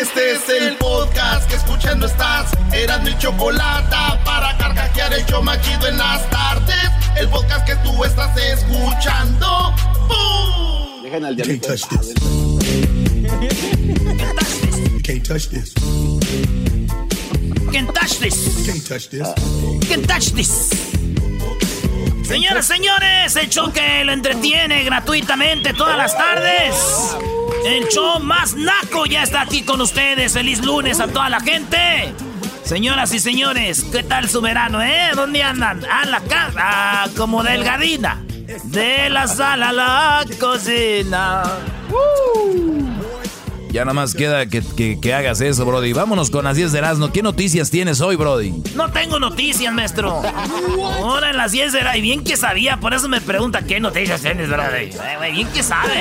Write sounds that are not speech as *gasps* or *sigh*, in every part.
Este es el podcast que escuchando estás. Eran mi chocolate para carcajear el yo machido en las tardes. El podcast que tú estás escuchando. ¡Bum! Dejen al You can't touch this. You can't touch this. Can't touch this. You can't touch this. Can't touch this. Señoras, señores, el show que lo entretiene gratuitamente todas las tardes. El show más naco ya está aquí con ustedes. Feliz lunes a toda la gente. Señoras y señores, ¿qué tal su verano, eh? ¿Dónde andan? A la casa, como delgadina. De la sala a la cocina. Ya nada más queda que, que- que hagas eso, Brody. Vámonos con las 10 de Erasmo. ¿Qué noticias tienes hoy, Brody? No tengo noticias, maestro. Ahora en las 10 de la... Y bien que sabía, por eso me pregunta qué noticias tienes, ¿verdad? Eh, Bien que sabe.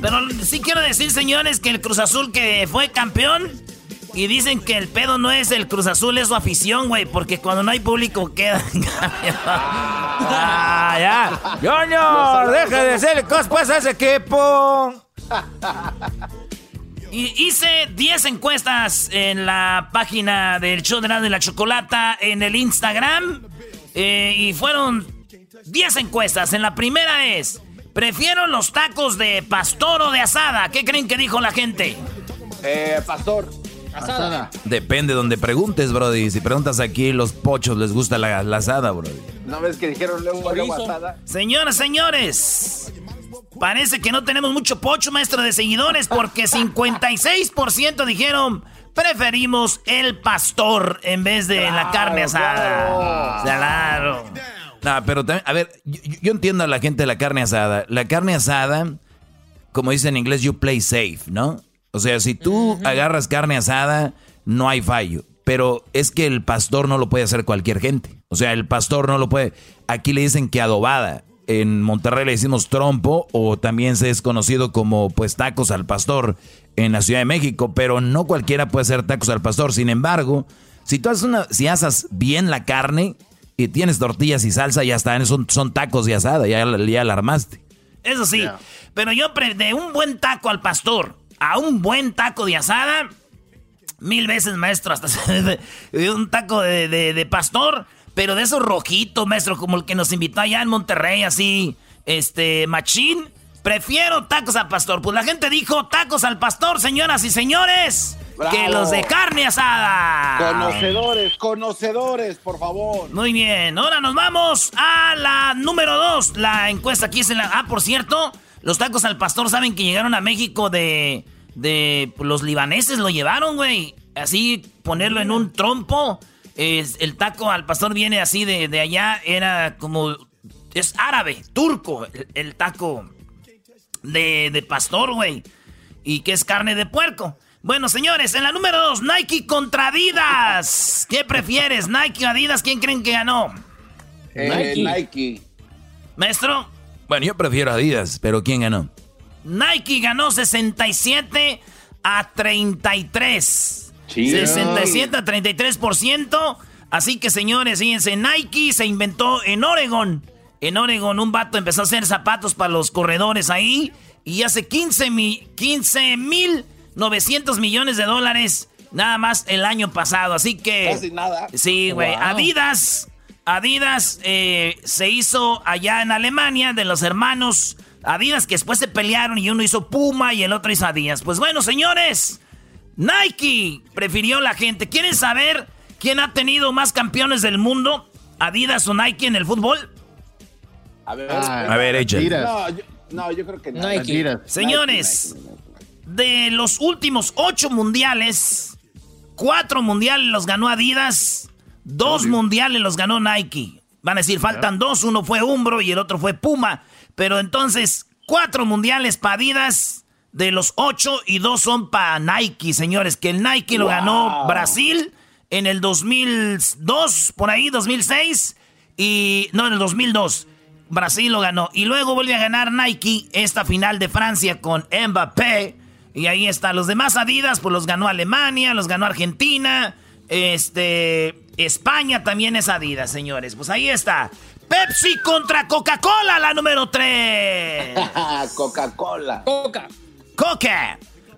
Pero sí quiero decir, señores, que el Cruz Azul que fue campeón... Y dicen que el pedo no es el Cruz Azul, es su afición, güey. Porque cuando no hay público queda... ah, ya. Junior, deja de hacerle cosas pues a ese equipo. Y hice 10 encuestas en la página del show de la, de la chocolata en el Instagram. eh, y fueron 10 encuestas. En la primera es, prefiero los tacos de pastor o de asada. ¿Qué creen que dijo la gente? Eh, pastor. Asada. Depende donde preguntes, Brody. Si preguntas aquí, los pochos les gusta la, la asada, Brody. ¿No ves que dijeron luego asada? Señoras, señores, parece que no tenemos mucho pocho, maestro de seguidores, porque 56% dijeron preferimos el pastor en vez de la carne asada. Claro. No, pero también, a ver, yo, yo entiendo a la gente de la carne asada. La carne asada, como dice en inglés, you play safe, ¿no? O sea, si tú agarras carne asada, no hay fallo. Pero es que el pastor no lo puede hacer cualquier gente. O sea, el pastor no lo puede. Aquí le dicen que adobada. En Monterrey le decimos trompo o también se es conocido como pues tacos al pastor en la Ciudad de México. Pero no cualquiera puede hacer tacos al pastor. Sin embargo, si tú haces una, si asas bien la carne y tienes tortillas y salsa, ya están, son, son tacos de asada, ya, ya la armaste. Eso sí, pero yo de un buen taco al pastor a un buen taco de asada, mil veces, maestro, hasta *laughs* un taco de, de- de pastor, pero de esos rojitos, maestro, como el que nos invitó allá en Monterrey, así, este, machín. Prefiero tacos al pastor. Pues la gente dijo tacos al pastor, señoras y señores, Bravo. que los de carne asada. Conocedores, conocedores, por favor. Muy bien, ahora nos vamos a la número dos. La encuesta aquí es en la... Ah, por cierto, los tacos al pastor saben que llegaron a México de... de los libaneses lo llevaron, güey. Así ponerlo en un trompo. Es, el taco al pastor viene así de, de allá. Era como... Es árabe, turco, el, el taco de, de pastor, güey. Y que es carne de puerco. Bueno, señores, en la número dos, Nike contra Adidas. ¿Qué prefieres, Nike o Adidas? ¿Quién creen que ganó? Eh, Nike. Maestro, Bueno, yo prefiero Adidas, pero ¿quién ganó? Nike ganó 67 a 33. Sí. 67 a 33%. Así que, señores, fíjense, Nike se inventó en Oregon. En Oregon un vato empezó a hacer zapatos para los corredores ahí. Y hace 15 mil 15 mil 900 millones de dólares nada más el año pasado. Así que... Casi nada. Sí, güey. Wow. Adidas. Adidas eh, se hizo allá en Alemania de los hermanos Adidas que después se pelearon y uno hizo Puma y el otro hizo Adidas. Pues bueno, señores, Nike prefirió la gente. ¿Quieren saber quién ha tenido más campeones del mundo? ¿Adidas o Nike en el fútbol? A ver, a ver, No, yo, no, yo creo que Nike. Señores, de los últimos ocho mundiales, cuatro mundiales los ganó Adidas, dos mundiales los ganó Nike. Van a decir, faltan dos, uno fue Umbro y el otro fue Puma. Pero entonces, cuatro mundiales para Adidas de los ocho y dos son para Nike, señores. Que el Nike lo ganó Brasil en el 2002, por ahí, 2006. Y no, en el 2002. Brasil lo ganó. Y luego vuelve a ganar Nike esta final de Francia con Mbappé. Y ahí está. Los demás Adidas, pues los ganó Alemania, los ganó Argentina. Este. España también es Adidas, señores. Pues ahí está. Pepsi contra Coca-Cola, la número 3. *laughs* Coca-Cola. Coca. Coca.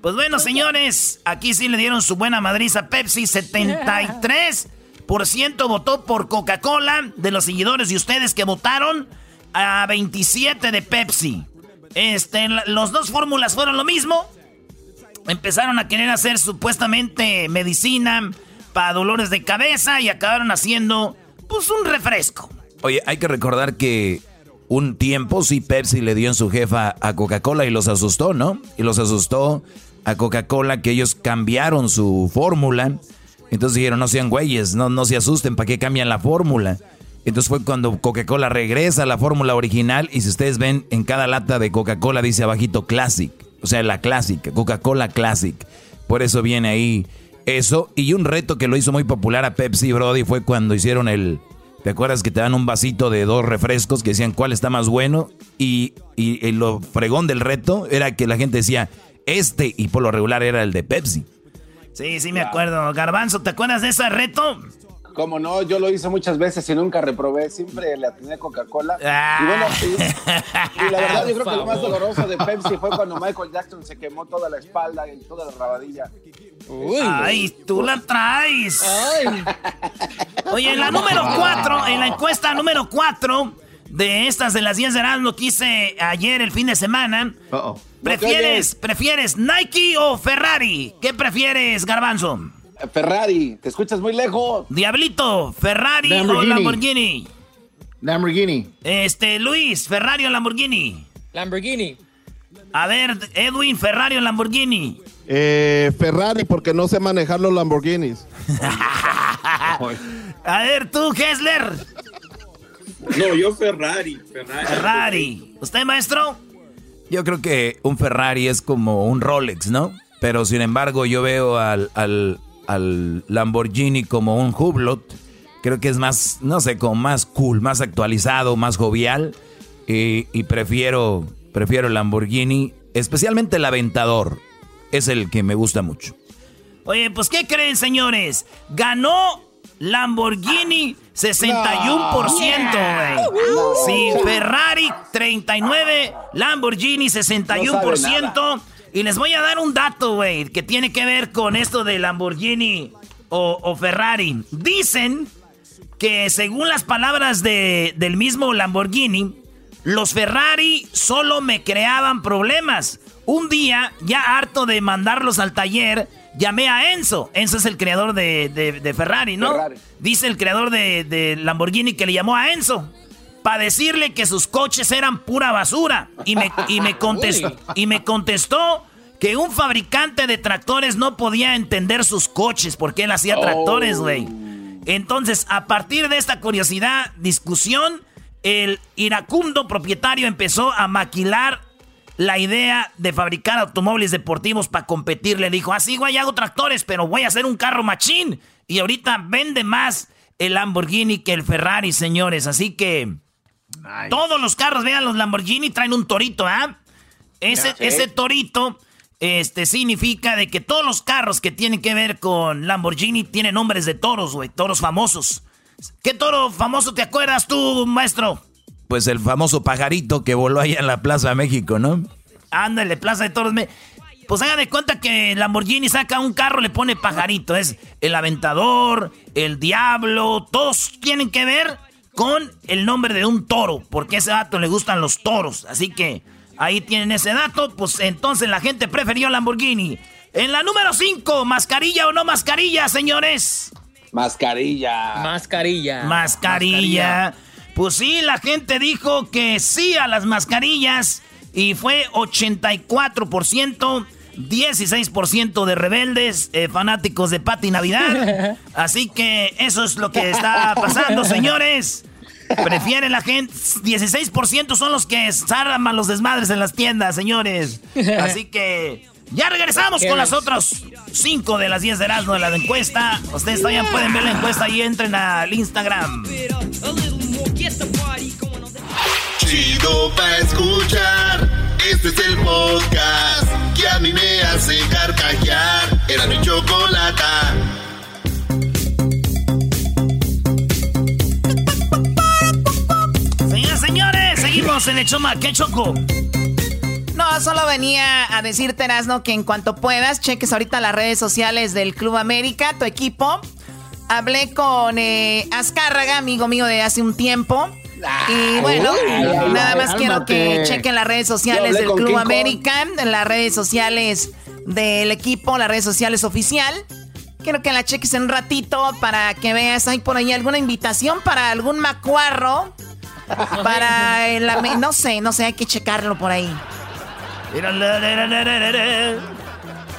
Pues bueno, señores, aquí sí le dieron su buena madriza Pepsi. 73% votó por Coca-Cola de los seguidores y ustedes que votaron a 27 de Pepsi. Este, los dos fórmulas fueron lo mismo. Empezaron a querer hacer supuestamente medicina para dolores de cabeza y acabaron haciendo pues un refresco. Oye, hay que recordar que un tiempo sí Pepsi le dio en su jefa a Coca-Cola y los asustó, ¿no? Y los asustó a Coca-Cola que ellos cambiaron su fórmula. Entonces dijeron, no sean güeyes, no, no se asusten, ¿para qué cambian la fórmula? Entonces fue cuando Coca-Cola regresa a la fórmula original y si ustedes ven en cada lata de Coca-Cola dice abajito Classic, o sea, la clásica, Coca-Cola Classic. Por eso viene ahí eso. Y un reto que lo hizo muy popular a Pepsi Brody fue cuando hicieron el... ¿Te acuerdas que te dan un vasito de dos refrescos que decían cuál está más bueno? Y, y, lo fregón del reto era que la gente decía, este, y por lo regular era el de Pepsi. Sí, sí me acuerdo. Garbanzo, ¿te acuerdas de ese reto? Como no, yo lo hice muchas veces y nunca reprobé, siempre le atiné Coca-Cola. Y bueno, y, la verdad yo creo que lo más doloroso de Pepsi fue cuando Michael Jackson se quemó toda la espalda y toda la rabadilla. Uy, Ay, tú la traes. Oye, en la número 4, en la encuesta número 4 de estas de las 10 de Erasmo que hice ayer el fin de semana. ¿Prefieres, ¿Prefieres Nike o Ferrari? ¿Qué prefieres, Garbanzo? Ferrari, te escuchas muy lejos. Diablito, Ferrari o Lamborghini. Lamborghini. Este, Luis, Ferrari o Lamborghini. Lamborghini. A ver, Edwin, Ferrari o Lamborghini. Eh, Ferrari, porque no sé manejar los Lamborghinis. *laughs* A ver, tú, Hessler. No, yo Ferrari, Ferrari. Ferrari. ¿Usted, maestro? Yo creo que un Ferrari es como un Rolex, ¿no? Pero sin embargo, yo veo al, al, al Lamborghini como un Hublot. Creo que es más, no sé, como más cool, más actualizado, más jovial. Y, y prefiero, prefiero el Lamborghini, especialmente el Aventador. Es el que me gusta mucho. Oye, pues ¿qué creen, señores? Ganó Lamborghini 61%, güey. Sí, Ferrari 39, Lamborghini 61%. Y les voy a dar un dato, güey, que tiene que ver con esto de Lamborghini o, Ferrari. Dicen que según las palabras de, del mismo Lamborghini, los Ferrari solo me creaban problemas. Un día, ya harto de mandarlos al taller, llamé a Enzo. Enzo es el creador de, Ferrari, ¿no? Dice el creador de, de Lamborghini que le llamó a Enzo para decirle que sus coches eran pura basura. Y me, y me, contestó, y me contestó que un fabricante de tractores no podía entender sus coches porque él hacía tractores, güey. Entonces, a partir de esta curiosidad, discusión, el iracundo propietario empezó a maquilar la idea de fabricar automóviles deportivos para competir. Le dijo, así, ah, güey, hago tractores, pero voy a hacer un carro machín. Y ahorita vende más el Lamborghini que el Ferrari, señores. Así que todos los carros, vean, los Lamborghini traen un torito, ¿ah? Ese, ese torito este, significa de que todos los carros que tienen que ver con Lamborghini tienen nombres de toros, güey, toros famosos. ¿Qué toro famoso te acuerdas tú, maestro? Pues el famoso pajarito que voló allá en la Plaza de México, ¿no? Ándale, Plaza de Toros. Pues hagan de cuenta que Lamborghini saca un carro, le pone pajarito. Es el aventador, el diablo, todos tienen que ver con el nombre de un toro, porque a ese dato le gustan los toros. Así que ahí tienen ese dato, pues entonces la gente prefirió Lamborghini. En la número 5, mascarilla o no mascarilla, señores. Mascarilla. Mascarilla. Mascarilla. Pues sí, la gente dijo que sí a las mascarillas y fue 84%. 16% de rebeldes, eh, fanáticos de Pati Navidad. *laughs* Así que eso es lo que está pasando, señores. Prefiere la gente. 16% son los que zarman los desmadres en las tiendas, señores. Así *laughs* que ya regresamos con las otras 5 de las 10 de Erasmo de la encuesta. Ustedes todavía pueden ver la encuesta y entren al Instagram. Chido pa' escuchar. Este es el podcast que a mí me hace carcajear. Era mi chocolata. En el Choma. ¿Qué choco? No, solo venía a decirte, Erasno, que en cuanto puedas, cheques ahorita las redes sociales del Club América, tu equipo. Hablé con eh, Azcárraga, amigo mío de hace un tiempo. Y bueno, nada más quiero que chequen las redes sociales del Club América, las redes sociales del equipo, las redes sociales oficial. Quiero que la cheques en un ratito para que veas, hay por ahí alguna invitación para algún macuarro. *laughs* Para el, no sé, no sé, hay que checarlo por ahí.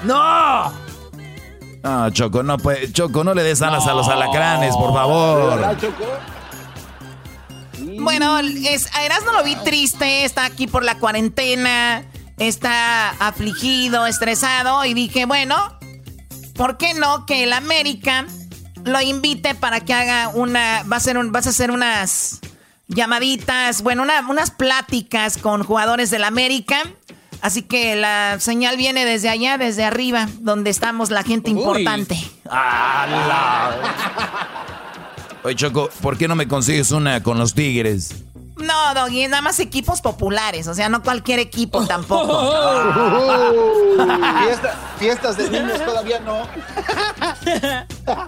¡No! No, Choco, no puede. Choco, no le des alas a los alacranes, por favor. Bueno, es, a Erasmo lo vi triste, está aquí por la cuarentena, está afligido, estresado, y dije, bueno, ¿por qué no que el América lo invite para que haga una, va a ser un, vas a hacer unas llamaditas, bueno, unas pláticas con jugadores del América. Así que la señal viene desde allá, desde arriba, donde estamos la gente importante. *laughs* Oye, Choco, ¿por qué no me consigues una con los Tigres? No, Doggy, nada más equipos populares, o sea, no cualquier equipo tampoco. *laughs* fiestas de niños todavía no.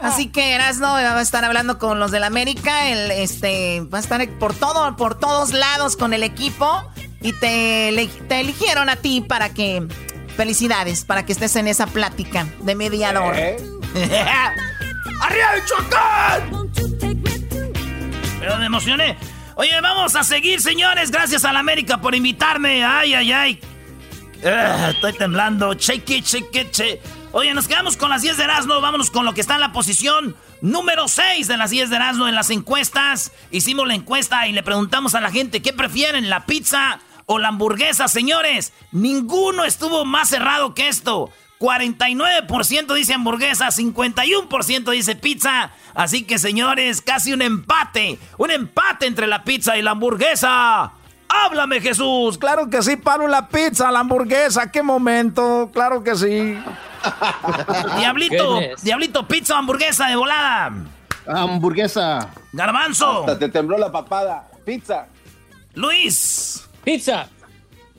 Así que Erasno va a estar hablando con los del América, el, este, va a estar por todo, por todos lados con el equipo y te, te eligieron a ti para que, felicidades, para que estés en esa plática de mediador. ¿Eh? *laughs* ¡Arriba el Chocón! Pero me emocioné. Oye, vamos a seguir, señores. Gracias a la América por invitarme. Ay, ay, ay. Ah, estoy temblando. Shake it, shake it, shake. Oye, nos quedamos con las 10 de Erasmo. Vámonos con lo que está en la posición número 6 de las 10 de Erasmo en las encuestas. Hicimos la encuesta y le preguntamos a la gente qué prefieren, la pizza o la hamburguesa, señores. Ninguno estuvo más cerrado que esto. 49% dice hamburguesa, 51% dice pizza. Así que señores, casi un empate. Un empate entre la pizza y la hamburguesa. Háblame Jesús. Claro que sí, Pablo, la pizza, la hamburguesa. ¿Qué momento? Claro que sí. *laughs* Diablito, Diablito, pizza o hamburguesa de volada. Hamburguesa. Garbanzo. te tembló la papada. Pizza. Luis. Pizza.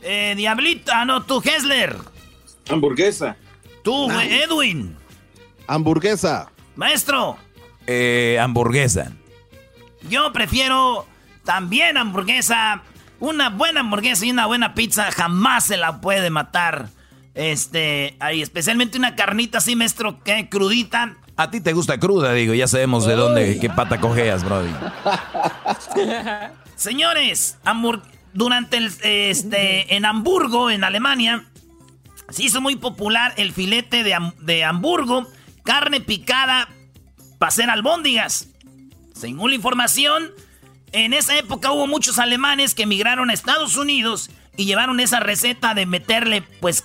Eh, Diablito, ah, no, tú, Hessler. Hamburguesa. Tú, Edwin. Hamburguesa. Maestro. Eh, hamburguesa. Yo prefiero también hamburguesa. Una buena hamburguesa y una buena pizza jamás se la puede matar. Este, ahí, especialmente una carnita así, maestro, que crudita. A ti te gusta cruda, digo, ya sabemos de dónde, qué pata cojeas, brody. *laughs* Señores, durante el, este, en Hamburgo, en Alemania, se hizo muy popular el filete de, de Hamburgo, carne picada para hacer albóndigas. Según la información, en esa época hubo muchos alemanes que emigraron a Estados Unidos y llevaron esa receta de meterle, pues,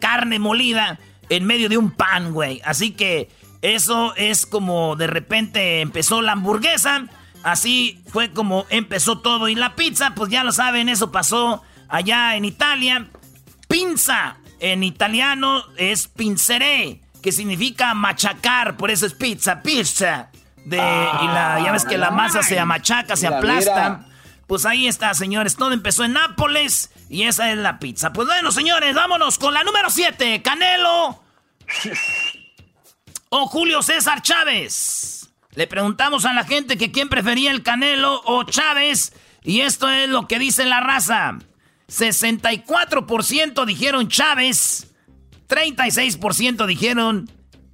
carne molida en medio de un pan, güey. Así que eso es como de repente empezó la hamburguesa. Así fue como empezó todo. Y la pizza, pues ya lo saben, eso pasó allá en Italia. Pinza en italiano es pinceré, que significa machacar, por eso es pizza, pizza. De, y la, ya ves que la masa se machaca, se aplasta. Pues ahí está, señores. Todo empezó en Nápoles y esa es la pizza. Pues bueno, señores, vámonos con la número 7. Canelo *laughs* o Julio César Chávez. Le preguntamos a la gente que quién prefería el Canelo o Chávez. Y esto es lo que dice la raza. 64% dijeron Chávez. 36% dijeron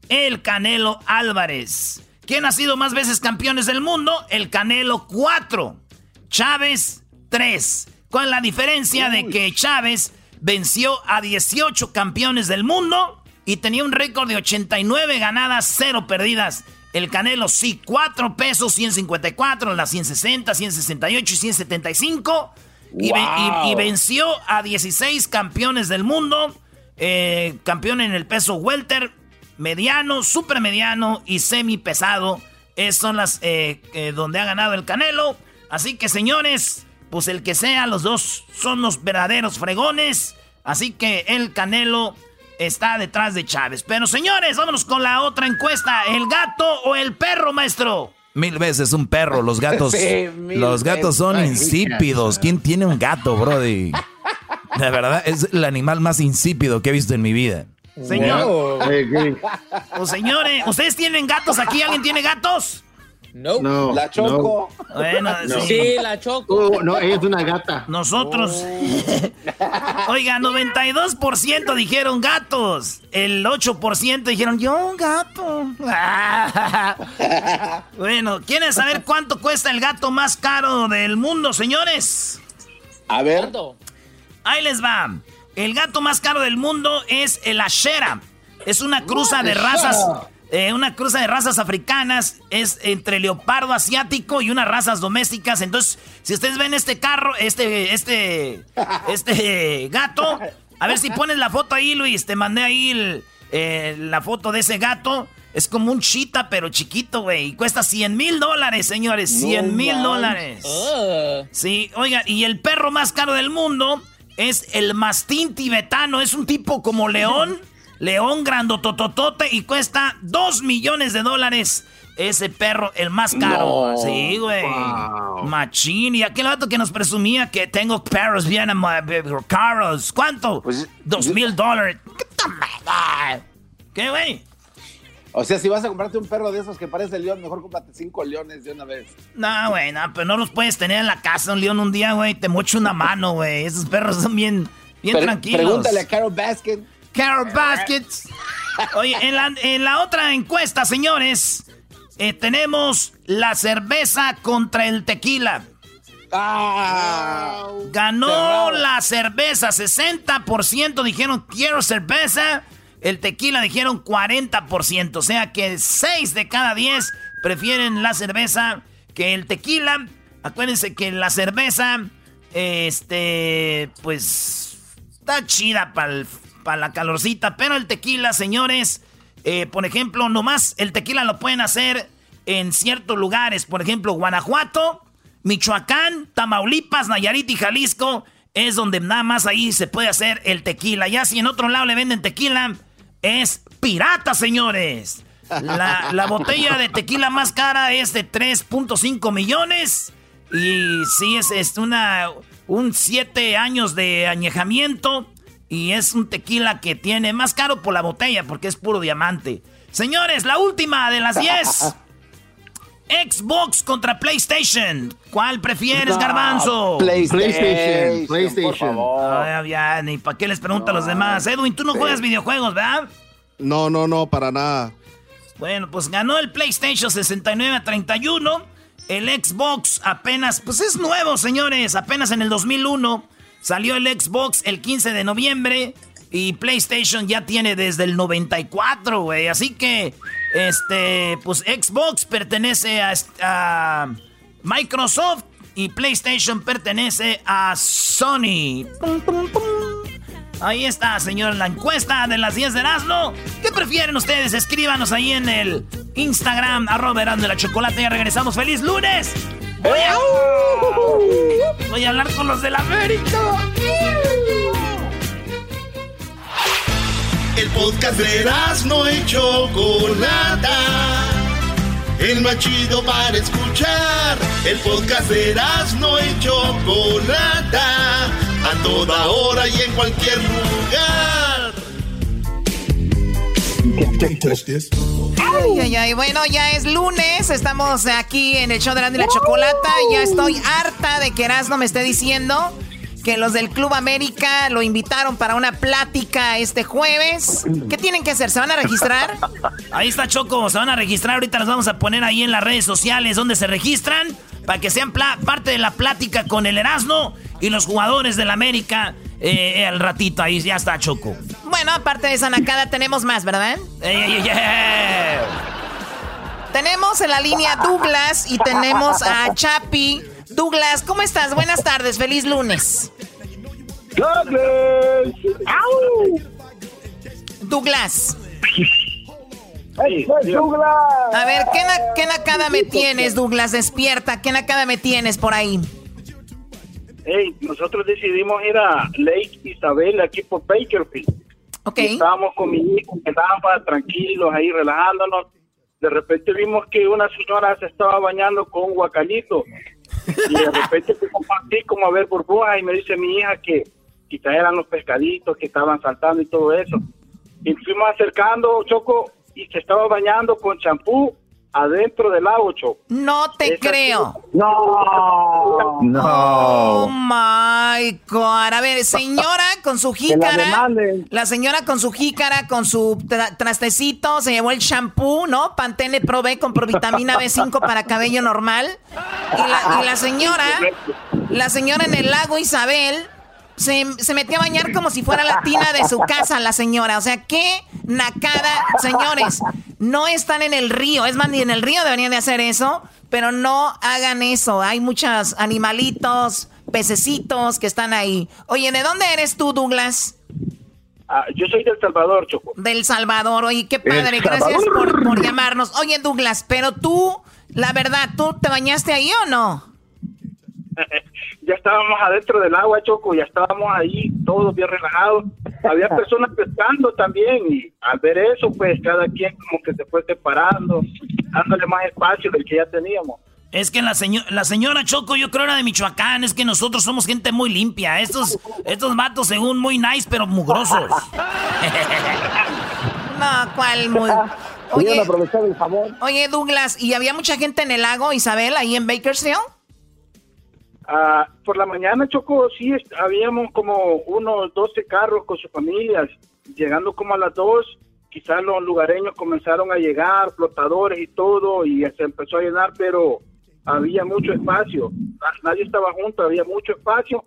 el Canelo Álvarez. ¿Quién ha sido más veces campeones del mundo? El Canelo 4. Chávez 3. ¿Cuál es la diferencia de que Chávez venció a 18 campeones del mundo y tenía un récord de 89 ganadas, 0 perdidas? El Canelo sí, 4 pesos, 154, las 160, 168 y 175. Y, y, venció a 16 campeones del mundo. Eh, campeón en el peso welter, mediano, super mediano y semi pesado. Esas son las eh, donde ha ganado el Canelo. Así que señores, pues el que sea, los dos son los verdaderos fregones. Así que el Canelo está detrás de Chávez. Pero señores, vámonos con la otra encuesta. ¿El gato o el perro, maestro? Mil veces un perro. Los gatos, *laughs* los gatos son insípidos. ¿Quién tiene un gato, brody? De verdad, es el animal más insípido que he visto en mi vida. Señor. Señores, ¿ustedes tienen gatos aquí? ¿Alguien tiene gatos? No. La Choco. Bueno, sí. la Choco. Oh, no, es una gata. Nosotros. Oh. Oiga, 92% dijeron gatos. El 8% dijeron yo un gato. *laughs* bueno, ¿quieren saber cuánto cuesta el gato más caro del mundo, señores? A ver. Ahí les va. El gato más caro del mundo es el Ashera. Es una cruza de razas eh, una cruza de razas africanas es entre leopardo asiático y unas razas domésticas. Entonces, si ustedes ven este carro, este, este, *laughs* este gato, a ver si pones la foto ahí, Luis. Te mandé ahí eh, la foto de ese gato. Es como un chita, pero chiquito, güey. Y cuesta 100 mil dólares, señores. 100 mil dólares. Sí, oiga, y el perro más caro del mundo es el mastín tibetano. Es un tipo como león. *laughs* León grandotototote y cuesta 2 millones de dólares. Ese perro, el más caro. sí, güey. Machín. Y aquel vato que nos presumía que tengo perros bien caros. ¿Cuánto? Pues, Dos mil dólares. ¿Qué, güey? O sea, si vas a comprarte un perro de esos que parece león, mejor cómprate cinco leones de una vez. No, güey, no, pero no los puedes tener en la casa un león un día, güey. Te mocho una mano, güey. Esos perros son bien, bien tranquilos. Pregúntale a Carol Baskin. Carol Baskets. Oye, en la, otra encuesta, señores, eh, tenemos la cerveza contra el tequila. Ah, Ganó la cerveza, 60% dijeron quiero cerveza, el tequila dijeron 40%, o sea que 6 de cada 10 prefieren la cerveza que el tequila. Acuérdense que la cerveza, este, pues, está chida para el para la calorcita. Pero el tequila, señores, eh, por ejemplo, nomás el tequila lo pueden hacer en ciertos lugares. Por ejemplo, Guanajuato, Michoacán, Tamaulipas, Nayarit y Jalisco. Es donde nada más ahí se puede hacer el tequila. Ya si en otro lado le venden tequila, es pirata, señores. La, la *laughs* botella de tequila más cara es de 3.5 millones. Y sí, es, es una, un 7 años de añejamiento. Y es un tequila que tiene más caro por la botella porque es puro diamante. Señores, la última de las 10. *laughs* Xbox contra PlayStation. ¿Cuál prefieres, Garbanzo? PlayStation. PlayStation. ya, ni para qué les pregunto a los demás. Edwin, tú no juegas videojuegos, ¿verdad? No, no, no, para nada. Bueno, pues ganó el PlayStation 69 a 31. El Xbox apenas, pues es nuevo, señores, apenas en el 2001. Salió el Xbox el 15 de noviembre y PlayStation ya tiene desde el 94, güey. Así que, este, pues Xbox pertenece a, Microsoft y PlayStation pertenece a Sony. Ahí está, señor, la encuesta de las 10 de Erasmo. ¿Qué prefieren ustedes? Escríbanos ahí en el Instagram, arroba de la chocolate. Ya regresamos. ¡Feliz lunes! Voy a, voy a hablar con los de la América. El podcast de no hecho Chocolata. El más chido para escuchar. El podcast de no hecho Chocolata. A toda hora y en cualquier lugar. Ay, ay, ay. Bueno, ya es lunes. Estamos aquí en el show de la, la chocolata. Ya estoy harta de que Erasmo me esté diciendo que los del Club América lo invitaron para una plática este jueves. ¿Qué tienen que hacer? ¿Se van a registrar? Ahí está Choco, se van a registrar. Ahorita los vamos a poner ahí en las redes sociales donde se registran para que sean parte de la plática con el Erasmo y los jugadores del América. Eh, al ratito ahí ya está Choco. Bueno, aparte de esa nacada tenemos más, ¿verdad? tenemos en la línea Douglas y tenemos a Chapi. Douglas, ¿cómo estás? Buenas tardes, feliz lunes. Douglas. Douglas. Douglas. A ver, ¿qué, ¿qué nacada me tienes, Douglas? Despierta, ¿qué nacada me tienes por ahí? Hey, nosotros decidimos ir a Lake Isabel, aquí por Bakerfield. Ok. estábamos con mi hijo, estábamos tranquilos ahí relajándonos. De repente vimos que una señora se estaba bañando con un guacalito. Y de repente *laughs* como así como a ver burbujas y me dice mi hija que quizás eran los pescaditos que estaban saltando y todo eso. Y fuimos acercando, Choco, y se estaba bañando con champú adentro del agua, Choco. No te creo. No. No. Oh my God. A ver, señora con su jícara. La, señora con su jícara, con su trastecito, se llevó el shampoo, ¿no? Pantene Pro B con provitamina B5 para cabello normal. Y la, y la señora, la señora en el lago Isabel se, se, metió a bañar como si fuera la tina de su casa, la señora. O sea, qué nacada. Señores, no están en el río. Es más, ni en el río deberían de hacer eso. Pero no hagan eso. Hay muchos animalitos, pececitos que están ahí. Oye, ¿de dónde eres tú, Douglas? Ah, yo soy del Salvador, Choco. Del Salvador. Oye, qué padre. Gracias por, por llamarnos. Oye, Douglas, pero tú, la verdad, ¿tú te bañaste ahí o no? Ya estábamos adentro del agua, Choco, ya estábamos ahí todos bien relajados. Había *laughs* personas pescando también y al ver eso, pues cada quien como que se fue separando, dándole más espacio del que ya teníamos. Es que la, la señora Choco, yo creo era de Michoacán, es que nosotros somos gente muy limpia. Estos, estos matos según muy nice, pero mugrosos. *laughs* no, ¿cuál muy...? Oye, oye, Douglas, ¿y había mucha gente en el lago, Isabel, ahí en Bakersfield? Ah, por la mañana, Choco, sí, habíamos como unos 12 carros con sus familias. Llegando como a las 2, quizás los lugareños comenzaron a llegar, flotadores y todo, y se empezó a llenar, pero había mucho espacio. Nadie estaba junto, había mucho espacio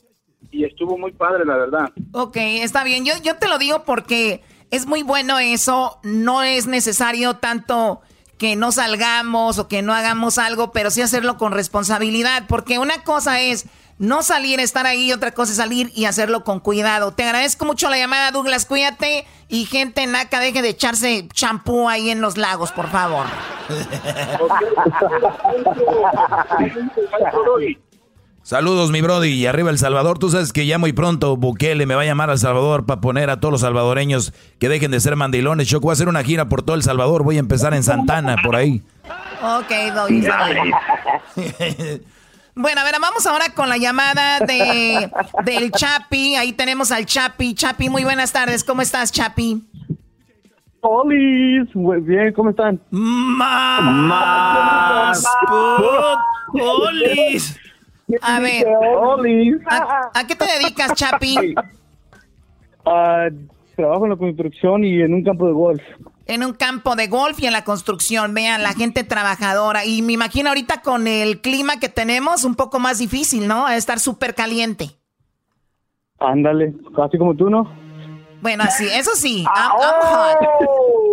y estuvo muy padre, la verdad. Ok, está bien. Yo, yo te lo digo porque es muy bueno eso. No es necesario tanto que no salgamos o que no hagamos algo, pero sí hacerlo con responsabilidad, porque una cosa es no salir, estar ahí, otra cosa es salir y hacerlo con cuidado. Te agradezco mucho la llamada, Douglas, cuídate y gente naca, deje de echarse champú ahí en los lagos, por favor. *laughs* Saludos, mi brody. Y arriba El Salvador. Tú sabes que ya muy pronto Bukele me va a llamar al Salvador para poner a todos los salvadoreños que dejen de ser mandilones. Yo voy a hacer una gira por todo El Salvador. Voy a empezar en Santana, por ahí. Ok, doy. Bueno, a ver, vamos ahora con la llamada de del Chapi. Ahí tenemos al Chapi. Chapi, muy buenas tardes. ¿Cómo estás, Chapi? Hola, muy bien, ¿cómo están? Más, más, a ver, ¿a, qué te dedicas, Chapi? *laughs* trabajo en la construcción y en un campo de golf. En un campo de golf y en la construcción, vean, la gente trabajadora. Y me imagino ahorita con el clima que tenemos, un poco más difícil, ¿no? A estar súper caliente. Ándale, casi como tú, ¿no? Bueno, sí, eso sí. *laughs* I'm, hot.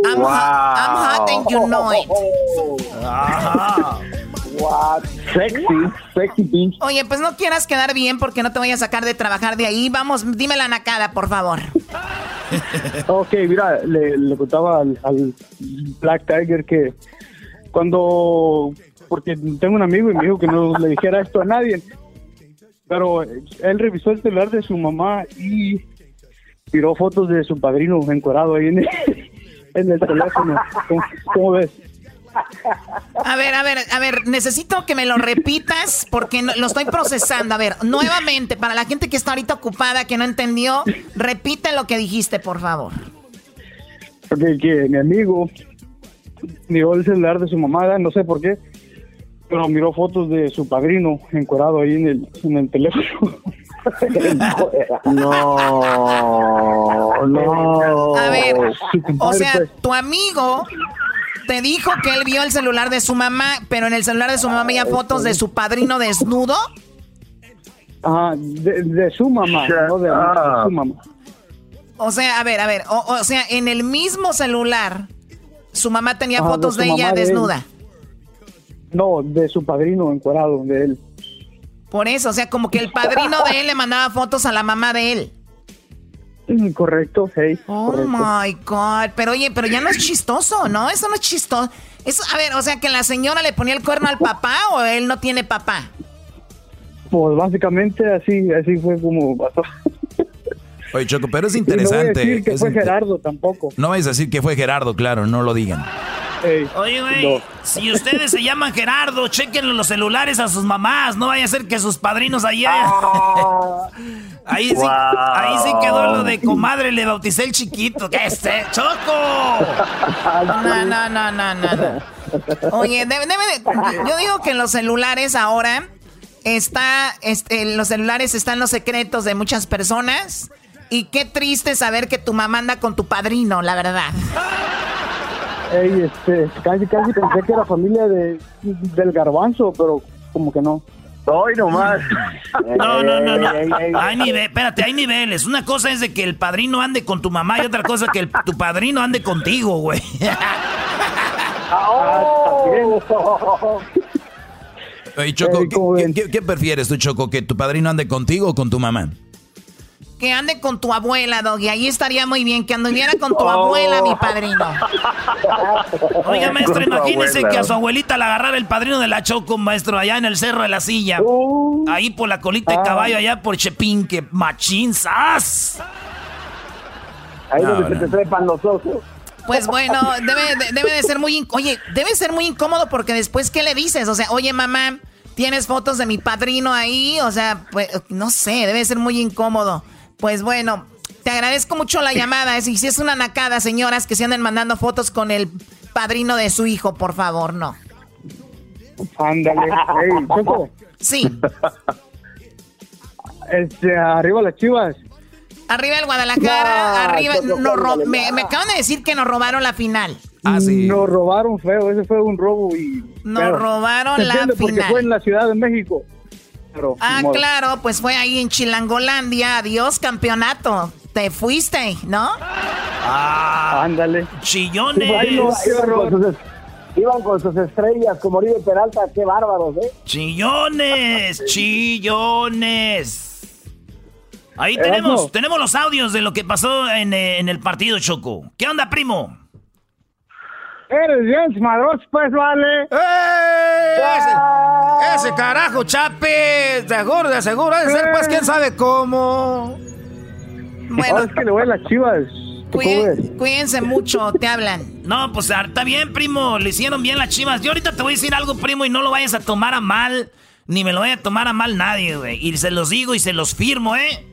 I'm, hot. I'm hot and you know it. *laughs* Sexy, sexy. Oye, pues no quieras quedar bien porque no te voy a sacar de trabajar de ahí. Vamos, dime la nacada, por favor. *laughs* ok, mira, le, contaba al, Black Tiger que cuando, porque tengo un amigo y me dijo que no le dijera esto a nadie, pero él revisó el celular de su mamá y tiró fotos de su padrino encuadrado ahí en el, *laughs* en el teléfono. ¿Cómo ves? A ver, a ver, a ver, necesito que me lo repitas porque lo estoy procesando. A ver, nuevamente, para la gente que está ahorita ocupada, que no entendió, repite lo que dijiste, por favor. Porque que mi amigo miró el celular de su mamá, no sé por qué, pero miró fotos de su padrino encuadrado ahí en el, en el teléfono. no, no. A ver, o sea, pues. tu amigo te dijo que él vio el celular de su mamá, pero en el celular de su mamá había fotos de su padrino desnudo. Ajá, de, de su mamá, no de, de su mamá. O sea, a ver, a ver, o, o sea, en el mismo celular, su mamá tenía fotos de, ella de desnuda. No, de su padrino encuadrado, de él. Por eso, o sea, como que el padrino de él le mandaba fotos a la mamá de él. Mm, Correcto, sí. Oh correcto. my God. Pero oye, pero ya no es chistoso, ¿no? Eso no es chistoso. Eso, a ver, o sea, que la señora le ponía el cuerno al papá o él no tiene papá. Pues básicamente así, así fue como pasó. Oye, Choco, pero es Y no voy a interesante. decir que es fue Gerardo tampoco. No vais a decir que fue Gerardo, claro, no lo digan. Ey, Oye, güey, si ustedes se llaman Gerardo, chequen los celulares a sus mamás. No vaya a ser que sus padrinos allá. ahí, sí, ahí sí quedó lo de comadre, le bauticé el chiquito. ¿Qué es este? ¡Choco! No, no, no, no, no. no. Oye, debe, debe de- yo digo que en los celulares ahora está, este, en los celulares están los secretos de muchas personas. Y qué triste saber que tu mamá anda con tu padrino, la verdad. Ey, este, casi, casi pensé que era familia de, del garbanzo, pero como que no. Hoy nomás. *laughs* No, no, no, no. Hay nive- espérate, hay niveles. Una cosa es de que el padrino ande con tu mamá y otra cosa que el- tu padrino ande contigo, güey. Oye, Choco, ¿qué, qué- qué prefieres tú, Choco? ¿Que tu padrino ande contigo o con tu mamá? Que ande con tu abuela, Doggy. Ahí estaría muy bien. Que anduviera con tu *laughs* abuela, mi padrino. *laughs* Oiga, maestro, Con imagínese que a su abuelita la agarrara el padrino de la Choco, maestro, allá en el Cerro de la Silla. ahí por la colita de Ah. caballo, allá por Chepín, que machín, ¡zas! Ahí No, donde se te trepan los ojos. Pues bueno, debe de, debe de ser muy... Oye, debe ser muy incómodo porque después, ¿qué le dices? O sea, oye, mamá, ¿tienes fotos de mi padrino ahí? O sea, pues, no sé, debe ser muy incómodo. Pues bueno, te agradezco mucho la llamada. Si, si es una nacada, señoras, que se anden mandando fotos con el padrino de su hijo, por favor, no. Ándale. Ey, Choco. Sí. *laughs* Este, arriba las chivas. Arriba el Guadalajara, No, arriba... Choco, nos ro- me, acaban de decir que nos robaron la final. Ah, sí. Nos robaron feo, ese fue un robo y... Nos robaron ¿se la entiende? Porque final. fue en la Ciudad de México. Pero, Ah, claro, pues fue ahí en Chilangolandia. Adiós, campeonato. Te fuiste, ¿no? Ah, ándale. Chillones. Iban con, sus, iban con sus estrellas como Oribe Peralta, qué bárbaros, ¿eh? Chillones, *laughs* chillones. Ahí tenemos, tenemos los audios de lo que pasó en, eh, en el partido, Choco. ¿Qué onda, primo? Eres bien madroso, pues, vale. Ese, ese carajo, Chape, seguro, de seguro, debe ser, pues, quién sabe cómo. Bueno. Ahora es que le voy a las chivas. ¿Tú cómo ves? Cuí- Cuídense mucho, te hablan. *laughs* No, pues está bien, primo, le hicieron bien las chivas. Yo ahorita te voy a decir algo, primo, y no lo vayas a tomar a mal, ni me lo vaya a tomar a mal nadie, güey. Y se los digo y se los firmo, ¿eh?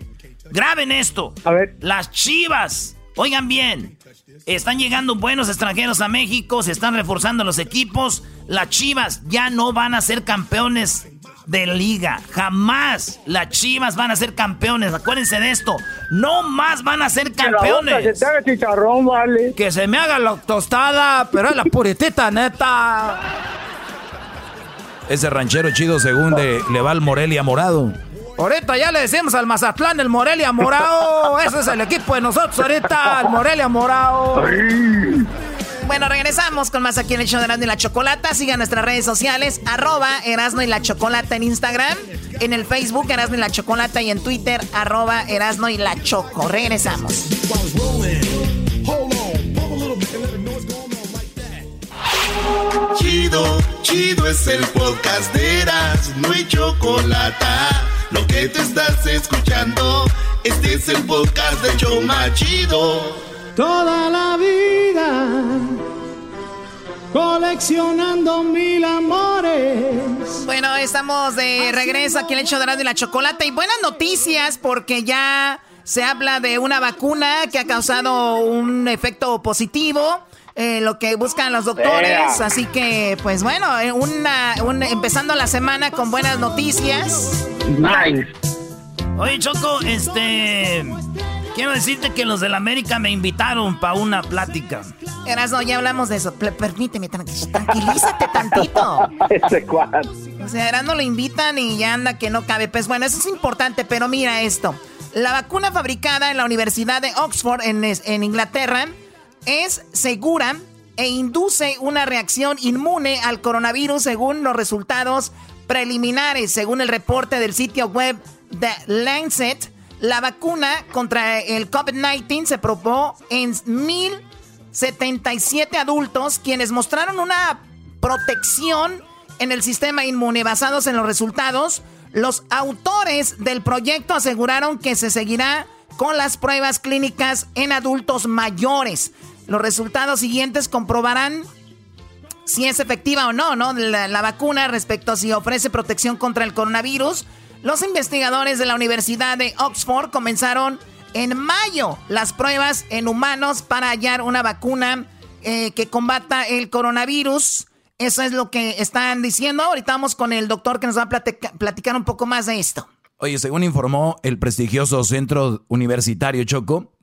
Graben esto. A ver. Las chivas, oigan bien, están llegando buenos extranjeros a México, se están reforzando los equipos. Las chivas ya no van a ser campeones de liga. Jamás las chivas van a ser campeones. Acuérdense de esto. No más van a ser Que la boca campeones. Se te haga chicharrón, vale. Que se me haga la tostada, pero es la puritita, neta. Ese ranchero chido según de, le va al Morelia morado. Ahorita ya le decimos al Mazatlán el Morelia Morado. *laughs* Ese es el equipo de nosotros ahorita, el Morelia Morado. Bueno, regresamos con más aquí en el show de Erasmo y la Chocolata. Sigan nuestras redes sociales, arroba Erasmo y la Chocolata en Instagram, en el Facebook Erasmo y la Chocolata y en Twitter, arroba Erasmo y la Choco. Regresamos. Chido, chido es el podcast de Eras, no hay chocolate. Lo que te estás escuchando, este es el podcast de Choma Chido. Toda la vida coleccionando mil amores. Bueno, estamos de regreso aquí en el show de y la Chocolata. Y buenas noticias porque ya se habla de una vacuna que ha causado un efecto positivo. Eh, lo que buscan los doctores, Yeah. así que pues bueno, eh, una, un- empezando la semana con buenas noticias. Nice. Oye, Choco, este. Quiero decirte que los del América me invitaron para una plática. Erasno, ya hablamos de eso. permíteme, tranquilízate tantito. *laughs* Ese cuad. O sea, Erasno lo invitan y ya anda que no cabe. Pues bueno, eso es importante, pero mira esto. La vacuna fabricada en la Universidad de Oxford en, en Inglaterra es segura e induce una reacción inmune al coronavirus según los resultados preliminares. Según el reporte del sitio web de Lancet, la vacuna contra el COVID-19 se probó en 1077 adultos quienes mostraron una protección en el sistema inmune basados en los resultados los autores del proyecto aseguraron que se seguirá con las pruebas clínicas en adultos mayores. Los resultados siguientes comprobarán si es efectiva o no, ¿no? La, vacuna respecto a si ofrece protección contra el coronavirus. Los investigadores de la Universidad de Oxford comenzaron en mayo las pruebas en humanos para hallar una vacuna eh, que combata el coronavirus. Eso es lo que están diciendo. Ahorita vamos con el doctor que nos va a platicar un poco más de esto. Oye, según informó el prestigioso Centro Universitario Choco,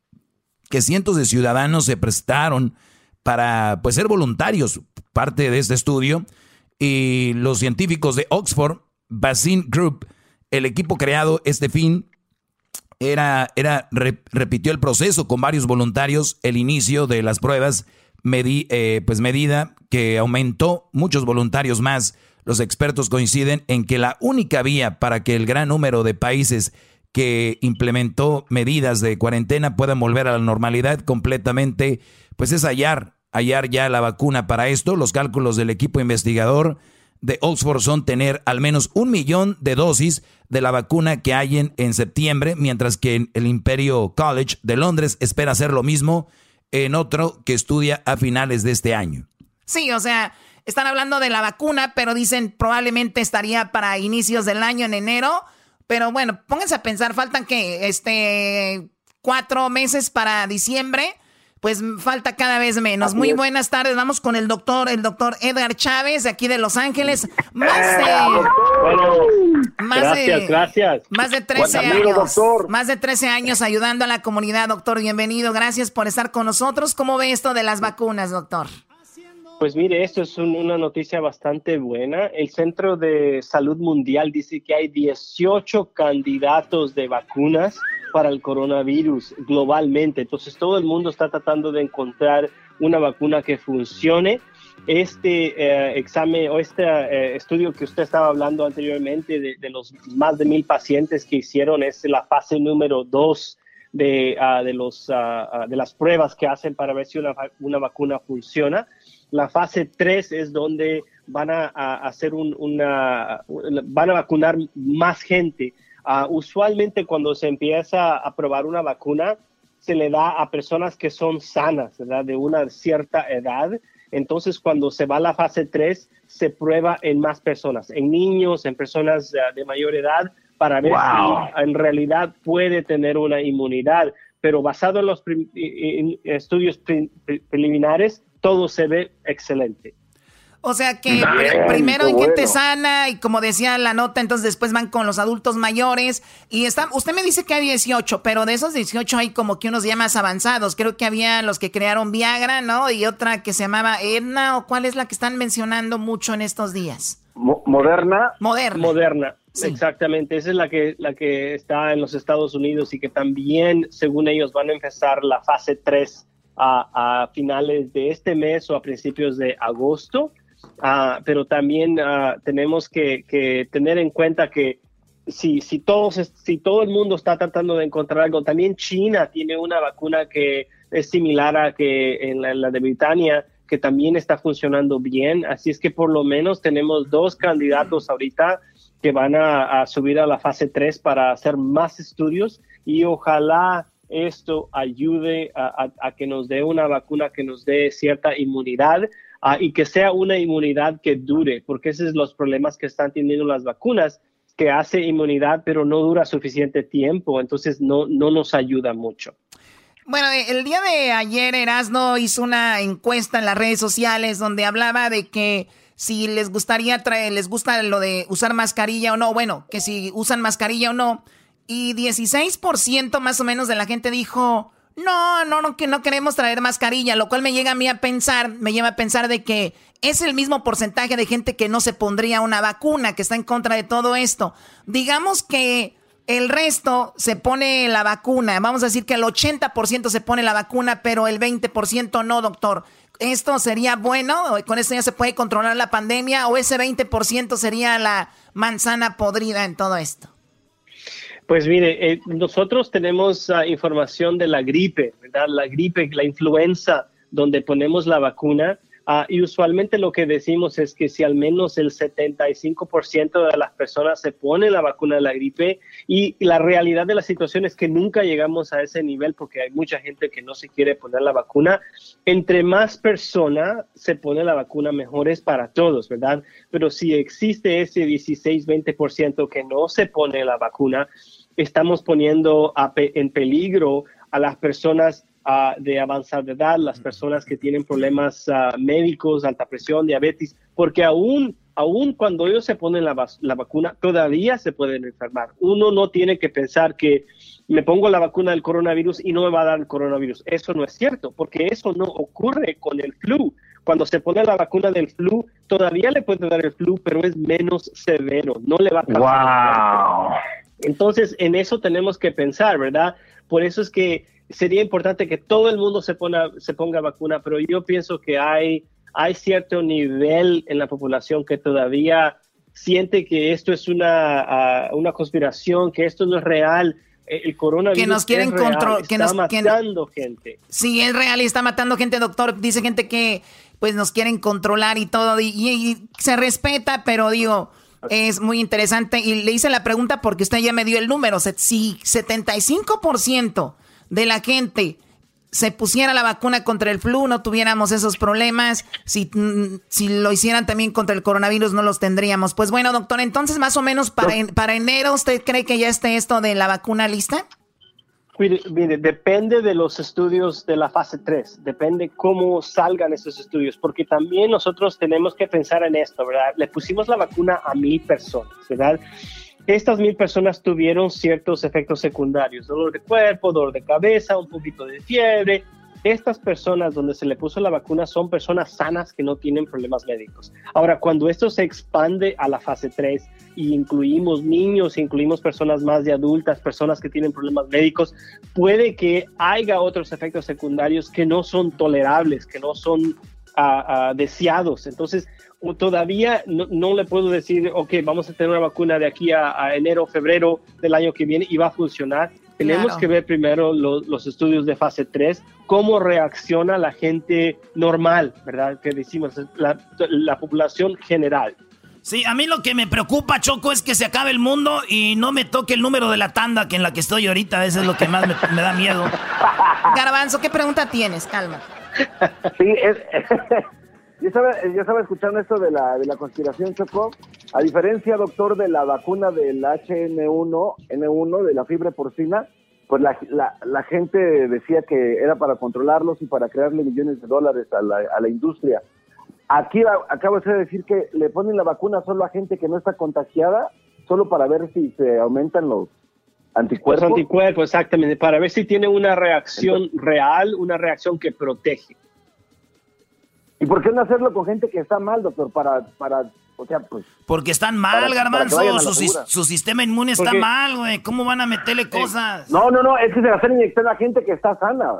que cientos de ciudadanos se prestaron para pues, ser voluntarios, parte de este estudio, y los científicos de Oxford, Basin Group, el equipo creado este fin, era, era repitió el proceso con varios voluntarios, el inicio de las pruebas eh, pues medida que aumentó muchos voluntarios más. Los expertos coinciden en que la única vía para que el gran número de países que implementó medidas de cuarentena puedan volver a la normalidad completamente, pues es hallar, hallar ya la vacuna para esto. Los cálculos del equipo investigador de Oxford son tener al menos un millón de dosis de la vacuna que hay en, en septiembre, mientras que el Imperio College de Londres espera hacer lo mismo en otro que estudia a finales de este año. Sí, o sea, están hablando de la vacuna, pero dicen probablemente estaría para inicios del año, en enero. Pero bueno, pónganse a pensar, faltan que este cuatro meses para diciembre pues falta cada vez menos. Muy buenas tardes, vamos con el doctor, el doctor Edgar Chávez, de aquí de Los Ángeles. Más de... más gracias, gracias. Más de 13 años. Más de 13 años ayudando a la comunidad, doctor. Bienvenido, gracias por estar con nosotros. ¿Cómo ve esto de las vacunas, doctor? Pues mire, esto es una noticia bastante buena. El Centro de Salud Mundial dice que hay 18 candidatos de vacunas para el coronavirus globalmente. Entonces todo el mundo está tratando de encontrar una vacuna que funcione. Este eh, examen o este eh, estudio que usted estaba hablando anteriormente de, los más de mil pacientes que hicieron es la fase número dos de, ah, de, los, ah, de las pruebas que hacen para ver si una, una vacuna funciona. La fase 3 es donde van a, hacer una, van a vacunar más gente. Uh, usualmente cuando se empieza a probar una vacuna, se le da a personas que son sanas, ¿verdad? De una cierta edad. Entonces, cuando se va a la fase 3, se prueba en más personas, en niños, en personas uh, de mayor edad, para ver si en realidad puede tener una inmunidad. Pero basado en los estudios preliminares, todo se ve excelente. O sea que primero hay gente sana y como decía la nota, entonces después van con los adultos mayores y están, usted me dice que hay 18, pero de esos 18 hay como que unos ya más avanzados. Creo que había los que crearon Viagra, ¿no? Y otra que se llamaba Edna o cuál es la que están mencionando mucho en estos días. Moderna. Moderna. Moderna. Exactamente, esa es la que, la que está en los Estados Unidos y que también, según ellos, van a empezar la fase 3 a, finales de este mes o a principios de agosto. Ah, pero también ah, tenemos que, tener en cuenta que si, si, todos, si todo el mundo está tratando de encontrar algo, también China tiene una vacuna que es similar a que en la, de Britania, que también está funcionando bien. Así es que por lo menos tenemos dos candidatos ahorita que van a, a subir a la fase 3 para hacer más estudios y ojalá esto ayude a, que nos dé una vacuna que nos dé cierta inmunidad ah, y que sea una inmunidad que dure, porque esos son los problemas que están teniendo las vacunas, que hace inmunidad pero no dura suficiente tiempo, entonces no, no nos ayuda mucho. Bueno, el día de ayer Erasno hizo una encuesta en las redes sociales donde hablaba de que si les gustaría traer, les gusta lo de usar mascarilla o no, bueno, que si usan mascarilla o no, y 16% más o menos de la gente dijo, no, no, no, que no queremos traer mascarilla, lo cual me llega a mí a pensar, me lleva a pensar de que es el mismo porcentaje de gente que no se pondría una vacuna, que está en contra de todo esto. Digamos que el resto se pone la vacuna, vamos a decir que el 80% se pone la vacuna, pero el 20% no, doctor. ¿Esto sería bueno? ¿Con esto ya se puede controlar la pandemia? ¿O ese 20% sería la manzana podrida en todo esto? Pues mire, eh, nosotros tenemos uh, información de la gripe, ¿verdad? La gripe, la influenza, donde ponemos la vacuna. Uh, y usualmente lo que decimos es que si al menos el 75% de las personas se pone la vacuna de la gripe y la realidad de la situación es que nunca llegamos a ese nivel porque hay mucha gente que no se quiere poner la vacuna. Entre más personas se pone la vacuna, mejor es para todos, ¿verdad? Pero si existe ese 16-20% que no se pone la vacuna, estamos poniendo en peligro a las personas uh, de avanzada edad, las personas que tienen problemas uh, médicos, alta presión, diabetes, porque aún, aún cuando ellos se ponen la, la, vacuna, todavía se pueden enfermar. Uno no tiene que pensar que me pongo la vacuna del coronavirus y no me va a dar el coronavirus. Eso no es cierto, porque eso no ocurre con el flu. Cuando se pone la vacuna del flu, todavía le puede dar el flu, pero es menos severo, no le va a causar. Wow. Entonces, en eso tenemos que pensar, ¿verdad? Por eso es que sería importante que todo el mundo se, ponga, se ponga vacuna, pero yo pienso que hay, hay cierto nivel en la población que todavía siente que esto es una, uh, una conspiración, que esto no es real. El coronavirus que nos quieren controlar, que está nos matando que, gente. Sí, es real y está matando gente, doctor. Dice gente que pues nos quieren controlar y todo y, y, y se respeta, pero digo, es muy interesante y le hice la pregunta porque usted ya me dio el número. Si 75% de la gente se pusiera la vacuna contra el flu, no tuviéramos esos problemas. Si, si lo hicieran también contra el coronavirus, no los tendríamos. Pues bueno, doctor, entonces más o menos para, en, para enero, ¿usted cree que ya esté esto de la vacuna lista? Mire, mire, depende de los estudios de la fase 3, depende cómo salgan esos estudios, porque también nosotros tenemos que pensar en esto, ¿verdad? Le pusimos la vacuna a mil personas, ¿verdad? Estas mil personas tuvieron ciertos efectos secundarios, dolor de cuerpo, dolor de cabeza, un poquito de fiebre. Estas personas donde se le puso la vacuna son personas sanas que no tienen problemas médicos. Ahora, cuando esto se expande a la fase 3 y incluimos niños, incluimos personas más de adultas, personas que tienen problemas médicos, puede que haya otros efectos secundarios que no son tolerables, que no son uh, uh, deseados. Entonces, todavía no, no, le puedo decir, ok, vamos a tener una vacuna de aquí a, a enero, febrero del año que viene y va a funcionar. Tenemos claro. que ver primero lo, los estudios de fase 3, cómo reacciona la gente normal, ¿verdad? Que decimos, la, la población general. Sí, a mí lo que me preocupa, Choco, es que se acabe el mundo y no me toque el número de la tanda que en la que estoy ahorita. Eso es lo que más me, me da miedo. Garbanzo, ¿qué pregunta tienes? Calma. Sí, es, *laughs* yo, estaba, escuchando esto de la, de la conspiración, Choco. A diferencia, doctor, de la vacuna del HN1, N1, de la fiebre porcina, pues la, la, la gente decía que era para controlarlos y para crearle millones de dólares a la, a la industria. Aquí acabo de decir que le ponen la vacuna solo a gente que no está contagiada, solo para ver si se aumentan los anticuerpos. Los anticuerpos, exactamente, para ver si tiene una reacción Entonces, real, una reacción que protege. ¿Y por qué no hacerlo con gente que está mal, doctor? Para, para o sea, pues... Porque están mal, para, Garbanzo, para su, su, sistema inmune está Porque... mal, güey. ¿Cómo van a meterle cosas? No, no, no, es que se la hacen inyectar a gente que está sana.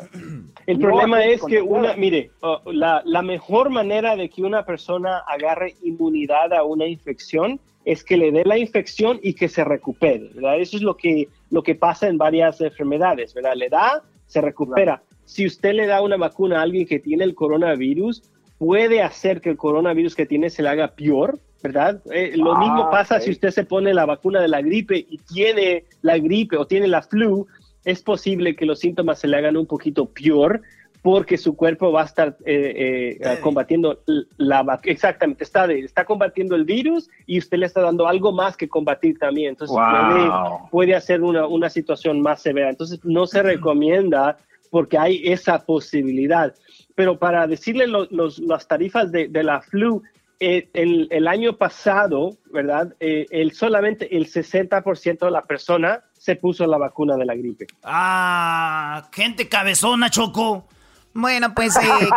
El no, problema es que una, mire, uh, la, la mejor manera de que una persona agarre inmunidad a una infección es que le dé la infección y que se recupere, ¿verdad? Eso es lo que, lo que pasa en varias enfermedades, ¿verdad? Le da, se recupera. Si usted le da una vacuna a alguien que tiene el coronavirus, puede hacer que el coronavirus que tiene se le haga peor, ¿verdad? Eh, lo ah, mismo pasa okay. si usted se pone la vacuna de la gripe y tiene la gripe o tiene la flu, es posible que los síntomas se le hagan un poquito peor porque su cuerpo va a estar eh, eh, combatiendo la exactamente está de, está combatiendo el virus y usted le está dando algo más que combatir también entonces wow. puede, puede, hacer una, una situación más severa entonces no se recomienda porque hay esa posibilidad pero para decirle lo, los, las tarifas de, de la flu eh, el, el, año pasado, ¿verdad? Eh, el, solamente el 60% de la persona se puso la vacuna de la gripe. Ah, gente cabezona, Choco. Bueno, pues eh,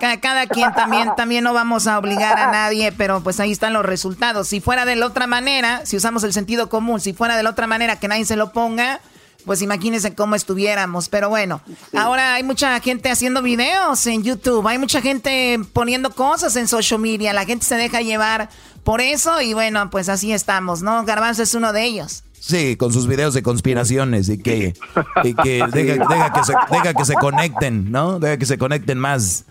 *laughs* cada quien también, también no vamos a obligar a nadie, pero pues ahí están los resultados. Si fuera de la otra manera, si usamos el sentido común, si fuera de la otra manera que nadie se lo ponga, pues imagínense cómo estuviéramos. Pero bueno, ahora hay mucha gente haciendo videos en YouTube, hay mucha gente poniendo cosas en social media, la gente se deja llevar por eso y bueno, pues así estamos, ¿no? Garbanzo es uno de ellos. Sí, con sus videos de conspiraciones y que, que *laughs* deja, que se, deja que se conecten, ¿no? Deja que se conecten más.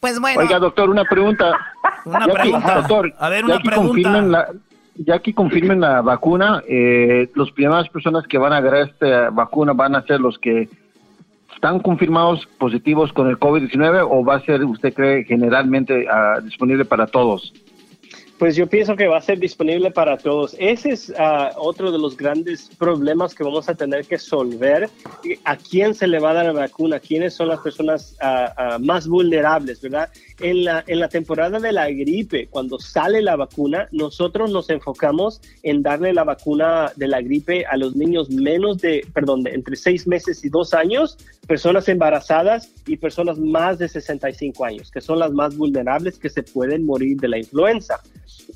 Pues bueno. Oiga, doctor, una pregunta. Una pregunta. doctor, a ver, una pregunta. ya que confirmen la vacuna, eh, las primeras personas que van a agarrar esta vacuna van a ser los que están confirmados positivos con el COVID-19 o va a ser, usted cree, generalmente uh, disponible para todos? Pues yo pienso que va a ser disponible para todos. Ese es ah, otro de los grandes problemas que vamos a tener que resolver. ¿A quién se le va a dar la vacuna? ¿Quiénes son las personas ah, ah, más vulnerables, verdad? En la, en la temporada de la gripe, cuando sale la vacuna, nosotros nos enfocamos en darle la vacuna de la gripe a los niños menos de, perdón, entre seis meses y dos años, personas embarazadas y personas más de 65 años, que son las más vulnerables que se pueden morir de la influenza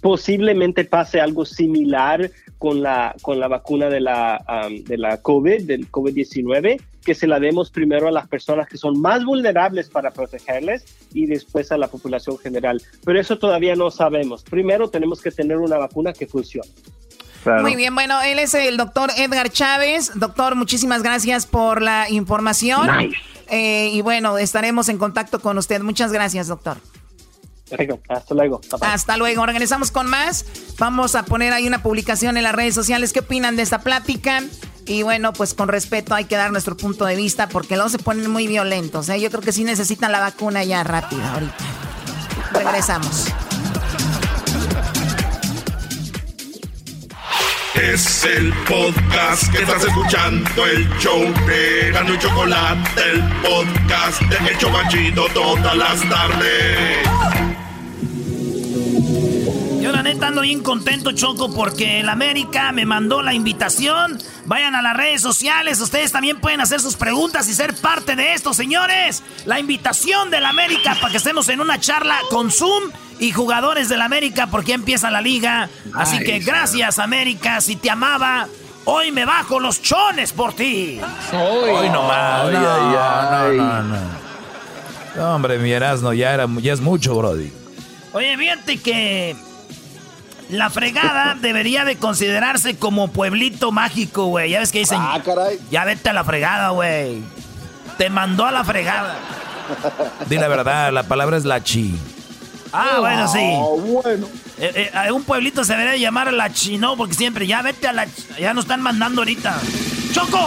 posiblemente pase algo similar con la, con la vacuna de la, de la COVID, del COVID-19, que se la demos primero a las personas que son más vulnerables para protegerles y después a la población general. Pero eso todavía no sabemos. Primero tenemos que tener una vacuna que funcione. Muy bien, bueno, él es el doctor Edgar Chávez. Doctor, muchísimas gracias por la información. Eh, y bueno, estaremos en contacto con usted. Muchas gracias, doctor. Hasta luego. Hasta luego. Organizamos con más. Vamos a poner ahí una publicación en las redes sociales. ¿Qué opinan de esta plática? Y bueno, pues con respeto hay que dar nuestro punto de vista porque luego se ponen muy violentos. ¿eh? Yo creo que sí necesitan la vacuna ya rápida ahorita. Regresamos. Es el podcast que estás escuchando, el show de Gano y Chocolate, el podcast de Hecho Chocachito todas las tardes la neta ando bien contento, Choco, porque el América me mandó la invitación. Vayan a las redes sociales, ustedes también pueden hacer sus preguntas y ser parte de esto, señores. La invitación del América para que estemos en una charla con Zoom y jugadores del América porque empieza la liga. Así que gracias, América. Si te amaba, hoy me bajo los chones por ti. Hoy nomás. No, no, no, no. Hombre, mi Erasmo, ya, era, ya es mucho, Brody. Oye, fíjate que la fregada *laughs* debería de considerarse como pueblito mágico, güey. Ya ves que dicen. Ah, caray. Ya vete a la fregada, güey. Te mandó a la fregada. Di la verdad, la palabra es la chi. Ah, bueno, sí. Ah, bueno. Eh, eh, un pueblito se debería llamar la chi, ¿no? Porque siempre, ya vete a la Ya nos están mandando ahorita. ¡Choco!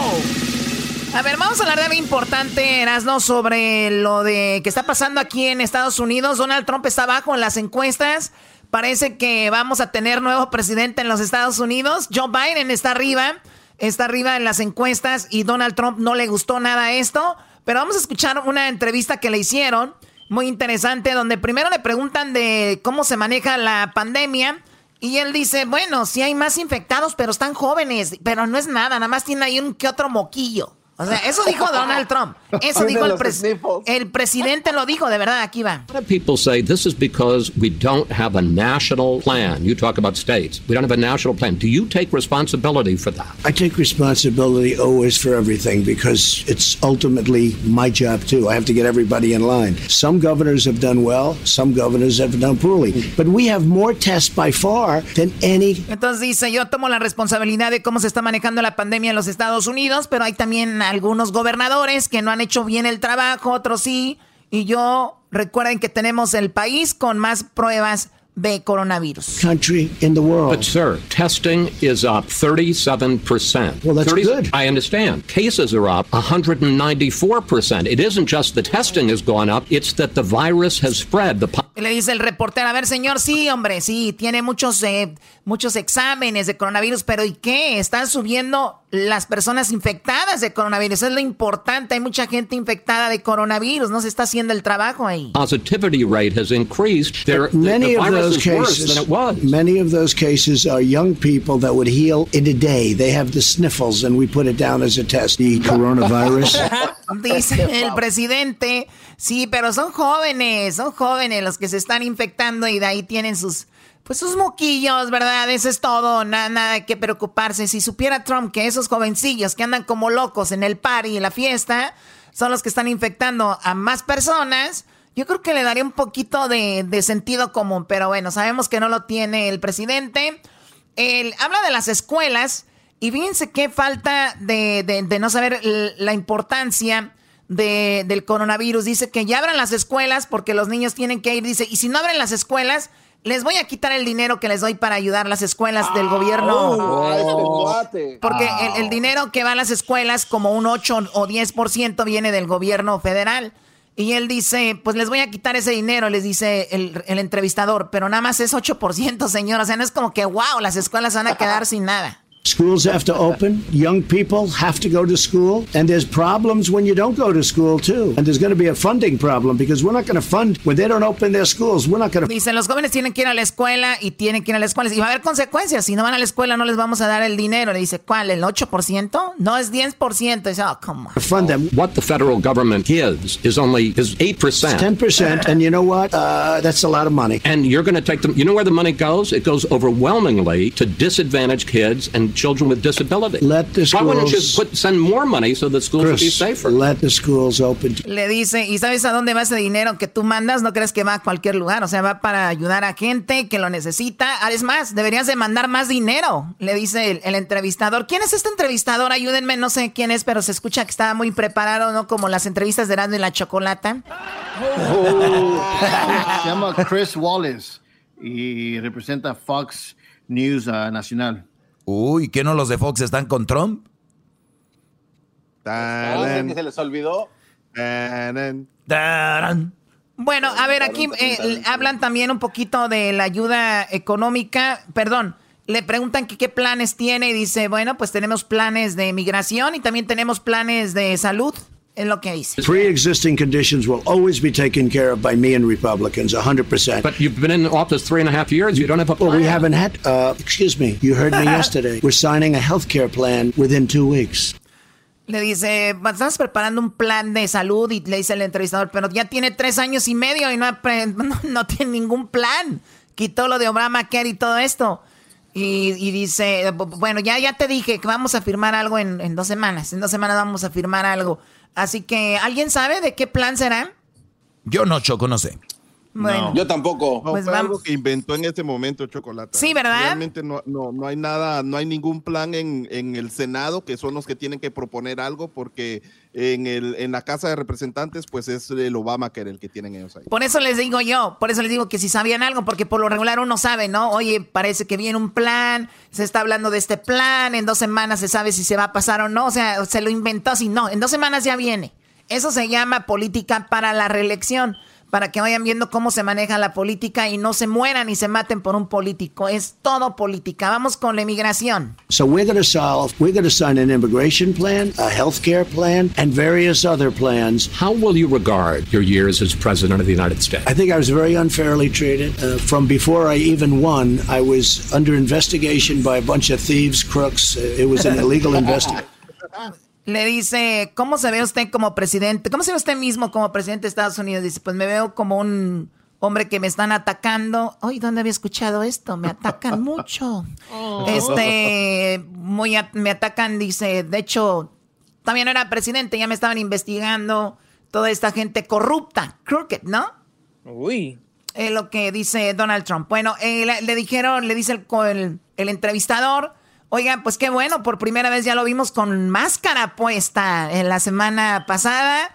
A ver, vamos a hablar de algo importante, Erasno, sobre lo de que está pasando aquí en Estados Unidos. Donald Trump está abajo en las encuestas. Parece que vamos a tener nuevo presidente en los Estados Unidos. Joe Biden está arriba, está arriba en las encuestas y Donald Trump no le gustó nada esto. Pero vamos a escuchar una entrevista que le hicieron, muy interesante, donde primero le preguntan de cómo se maneja la pandemia. Y él dice, bueno, sí hay más infectados, pero están jóvenes, pero no es nada, nada más tiene ahí un que otro moquillo. O sea, eso dijo Donald Trump. *laughs* Eso dijo el, el presidente lo dijo, de verdad, aquí va. People say this is because we don't have a national plan. You talk about states. We don't have a national plan. Do you take responsibility for that? I take responsibility always for everything because it's ultimately my job too. I have to get everybody in line. Some governors have done well, some governors have done poorly. But we have more tests by far than any Entonces dice, yo tomo la responsabilidad de cómo se está manejando la pandemia en los Estados Unidos, pero hay también algunos gobernadores que no han hecho bien el trabajo, otros sí. Y yo, recuerden que tenemos el país con más pruebas de coronavirus. Country in the world. But sir, testing is up 37%. Well, that's 30, good. I understand. Cases are up 194%. It isn't just the testing has gone up, it's that the virus has spread. The Le dice el reportero, a ver, señor, sí, hombre, sí, tiene muchos, eh, muchos exámenes de coronavirus, pero ¿y qué? Están subiendo las personas infectadas de coronavirus. Eso es lo importante. Hay mucha gente infectada de coronavirus. No se está haciendo el trabajo ahí. Positivity rate has increased. There, many the, the of those cases, many of those cases are young people that would heal in a day. They have the sniffles, and we put it down as a test. The coronavirus. *laughs* Dice el presidente, sí, pero son jóvenes, son jóvenes los que se están infectando y de ahí tienen sus, pues sus moquillos, ¿verdad? Eso es todo, nada, nada que preocuparse. Si supiera Trump que esos jovencillos que andan como locos en el party y la fiesta son los que están infectando a más personas, yo creo que le daría un poquito de, de sentido común, pero bueno, sabemos que no lo tiene el presidente. Él habla de las escuelas y fíjense qué falta de, de- de no saber la importancia de- del coronavirus. Dice que ya abran las escuelas porque los niños tienen que ir. Dice, y si no abren las escuelas, les voy a quitar el dinero que les doy para ayudar las escuelas del gobierno. Ah, este cuate. Porque el, el dinero que va a las escuelas, como un 8 o 10% viene del gobierno federal. Y él dice, pues les voy a quitar ese dinero, les dice el, el entrevistador, pero nada más es 8%, señor. O sea, no es como que, wow, las escuelas van a quedar *laughs* sin nada. Schools have to open. Young people have to go to school. And there's problems when you don't go to school, too. And there's going to be a funding problem because we're not going to fund when they don't open their schools. We're not going to. Dice, los jóvenes tienen que ir a la escuela y tienen que ir a la escuela. Y va a haber consecuencias. Si no van a la escuela, no les vamos a dar el dinero. Le dice, ¿cuál? ¿El 8%? No, es 10%. Dice, oh, come on. fund them. What the federal government gives is only is eight percent. Ten percent, and you know what? Uh, that's a lot of money. And you're going to take them. You know where the money goes? It goes overwhelmingly to disadvantaged kids and children with disabilities. Let the Why wouldn't you schools- put, send more money so that schools would be Chris, safer? let the schools open. Le dice, ¿y sabes a dónde va ese dinero que tú mandas? No crees que va a cualquier lugar, o sea, va para ayudar a gente que lo necesita. Ah, Es más, deberías de mandar más dinero, le dice el, el entrevistador. ¿Quién es este entrevistador? Ayúdenme, no sé quién es, pero se escucha que estaba muy preparado, ¿no? Como las entrevistas de Erasmo y la Chocolata. Se llama Chris Wallace y representa Fox News ah, Nacional. Uy, ¿qué no los de Fox están con Trump? No sé qué se les olvidó. Bueno, a ver, aquí eh, hablan también un poquito de la ayuda económica. Perdón, le preguntan que qué planes tiene y dice, bueno, pues tenemos planes de migración y también tenemos planes de salud. Es lo que dice. Pre-existing conditions will always be taken care of by me and Republicans, 100%. But you've been in office three and a half years. You don't have a plan. Well, we haven't had, uh, excuse me, you heard me *laughs* yesterday. We're signing a health care plan within two weeks. Le dice, estamos preparando un plan de salud y le dice el entrevistador, pero ya tiene tres años y medio y no, *laughs* no, no tiene ningún plan. Quitó lo de Obamacare y todo esto. Y, y dice, bu- bueno, ya, ya te dije que vamos a firmar algo en, en dos semanas. En dos semanas vamos a firmar algo. Así que, ¿alguien sabe de qué plan será? Yo no, Choco, no sé. Bueno. Yo tampoco. No, Pues fue vamos. algo que inventó en ese momento Chocolate. Sí, ¿verdad? Realmente no, no, no hay nada, no hay ningún plan en, en el Senado, que son los que tienen que proponer algo, porque en, el, en la Casa de Representantes, pues es el Obamacare el que tienen ellos ahí. Por eso les digo yo, por eso les digo que si sabían algo, porque por lo regular uno sabe, ¿no? Oye, parece que viene un plan, se está hablando de este plan, en dos semanas se sabe si se va a pasar o no, o sea, se lo inventó así, no, en dos semanas ya viene. Eso se llama política para la reelección, para que vayan viendo cómo se maneja la política y no se mueran y se maten por un político, es todo política. Vamos con la inmigración. So we're going to solve, we're going to sign an immigration plan, a health care plan, and various other plans. How will you regard your years as president of the United States? I think I was very unfairly treated. Uh, from before I even won, I was under investigation by a bunch of thieves, crooks. Uh, it was an illegal *laughs* investigation. Le dice, ¿cómo se ve usted como presidente? ¿Cómo se ve usted mismo como presidente de Estados Unidos? Dice, pues me veo como un hombre que me están atacando. Ay, ¿dónde había escuchado esto? Me atacan *laughs* mucho. Este, muy a- me atacan, dice, de hecho, también era presidente, ya me estaban investigando toda esta gente corrupta, crooked, ¿no? Uy. Es lo que dice Donald Trump. Bueno, eh, le, le dijeron, le dice el, co- el, el entrevistador, oigan, pues qué bueno, por primera vez ya lo vimos con máscara puesta en la semana pasada.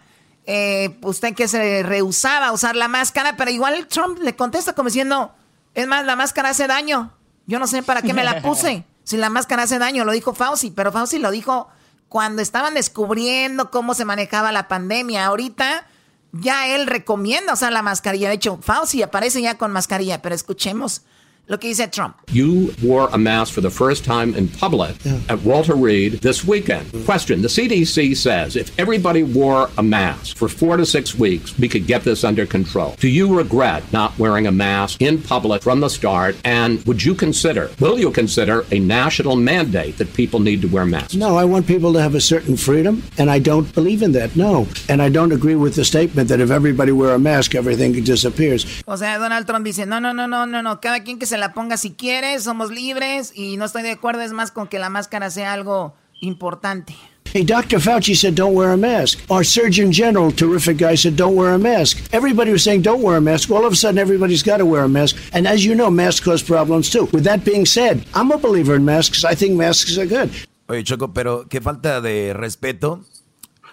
Eh, usted que se rehusaba a usar la máscara, pero igual Trump le contesta como diciendo, es más, la máscara hace daño. Yo no sé para qué me la puse. *laughs* Si la máscara hace daño, lo dijo Fauci, pero Fauci lo dijo cuando estaban descubriendo cómo se manejaba la pandemia. Ahorita ya él recomienda usar la mascarilla. De hecho, Fauci aparece ya con mascarilla, pero escuchemos lo que dice Trump. You wore a mask for the first time in public at Walter Reed this weekend. Question The CDC says if everybody wore a mask for four to six weeks, we could get this under control. Do you regret not wearing a mask in public from the start? And would you consider, will you consider a national mandate that people need to wear masks? No, I want people to have a certain freedom, and I don't believe in that. No. And I don't agree with the statement that if everybody wear a mask, everything disappears. O sea, Donald Trump dice, no, no, no, no, no, no, cada quien que se la ponga si quiere, somos libres y no estoy de acuerdo, es más con que la máscara sea algo importante. Hey, Dr. Fauci said don't wear a mask. Our Surgeon General, terrific guy, said don't wear a mask. Everybody was saying don't wear a mask. All of a sudden, everybody's got to wear a mask. And as you know, masks cause problems too. With that being said, I'm a believer in masks. I think masks are good. Oye, Choco, pero qué falta de respeto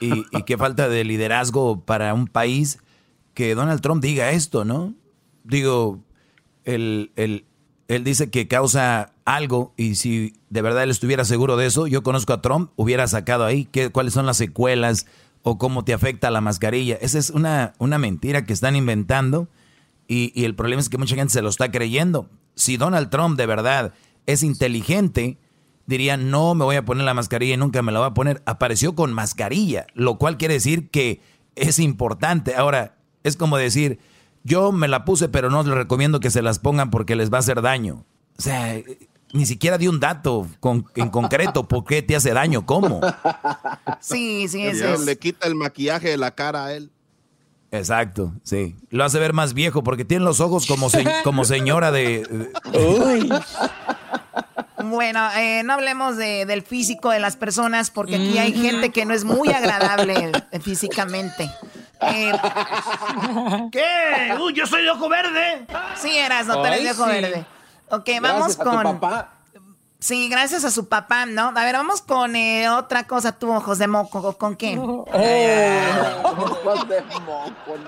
y, y qué falta de liderazgo para un país que Donald Trump diga esto, ¿no? Digo, el, el, él dice que causa algo y si de verdad él estuviera seguro de eso, yo conozco a Trump, hubiera sacado ahí qué, cuáles son las secuelas o cómo te afecta la mascarilla. Esa es una, una mentira que están inventando y, y el problema es que mucha gente se lo está creyendo. Si Donald Trump de verdad es inteligente, diría, no me voy a poner la mascarilla y nunca me la voy a poner. Apareció con mascarilla, lo cual quiere decir que es importante. Ahora, es como decir, yo me la puse, pero no les recomiendo que se las pongan porque les va a hacer daño. O sea, ni siquiera di un dato con- en concreto. ¿Por qué te hace daño? ¿Cómo? Sí, sí, Ya Le quita el maquillaje de la cara a él. Exacto, sí. Lo hace ver más viejo porque tiene los ojos como, se- como señora de... de- Bueno, eh, no hablemos de- del físico de las personas porque aquí hay gente que no es muy agradable físicamente. Eh, ¿Qué? Uy, yo soy de ojo verde. Sí, eras, no, tú eres de ojo sí. verde. Ok, vamos Gracias a tu con... papá. Sí, gracias a su papá, ¿no? A ver, vamos con eh, otra cosa, tú, ojos de moco. ¿Con qué? *laughs*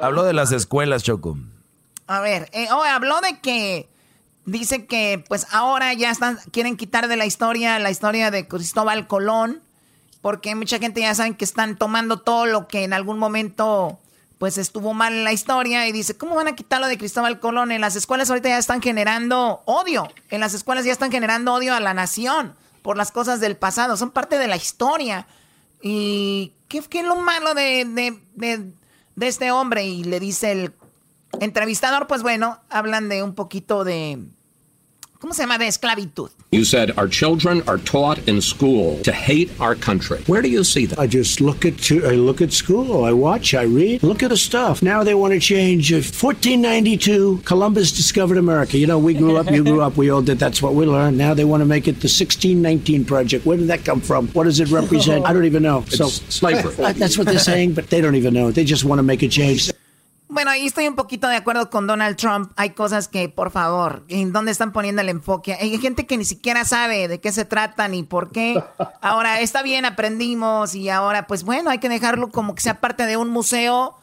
Habló de las escuelas, Choco. A ver, eh, oh, habló de que dice que pues ahora ya están quieren quitar de la historia la historia de Cristóbal Colón porque mucha gente ya saben que están tomando todo lo que en algún momento pues estuvo mal en la historia y dice, ¿cómo van a quitarlo de Cristóbal Colón? En las escuelas ahorita ya están generando odio, en las escuelas ya están generando odio a la nación por las cosas del pasado, son parte de la historia. ¿Y qué, qué es lo malo de, de- de- de este hombre? Y le dice el entrevistador, pues bueno, hablan de un poquito de, ¿cómo se llama? De esclavitud. You said our children are taught in school to hate our country. Where do you see that? I just look at I look at school. I watch. I read. Look at the stuff. Now they want to change. uh, 1492, Columbus discovered America. You know, we grew up. You grew up. We all did. That's what we learned. Now they want to make it the 1619 project. Where did that come from? What does it represent? I don't even know. So It's slavery. Uh, that's what they're saying, but they don't even know. They just want to make a change. Bueno, ahí estoy un poquito de acuerdo con Donald Trump. Hay cosas que, por favor, ¿en dónde están poniendo el enfoque? Hay gente que ni siquiera sabe de qué se trata ni por qué. Ahora, está bien, aprendimos y ahora, pues bueno, hay que dejarlo como que sea parte de un museo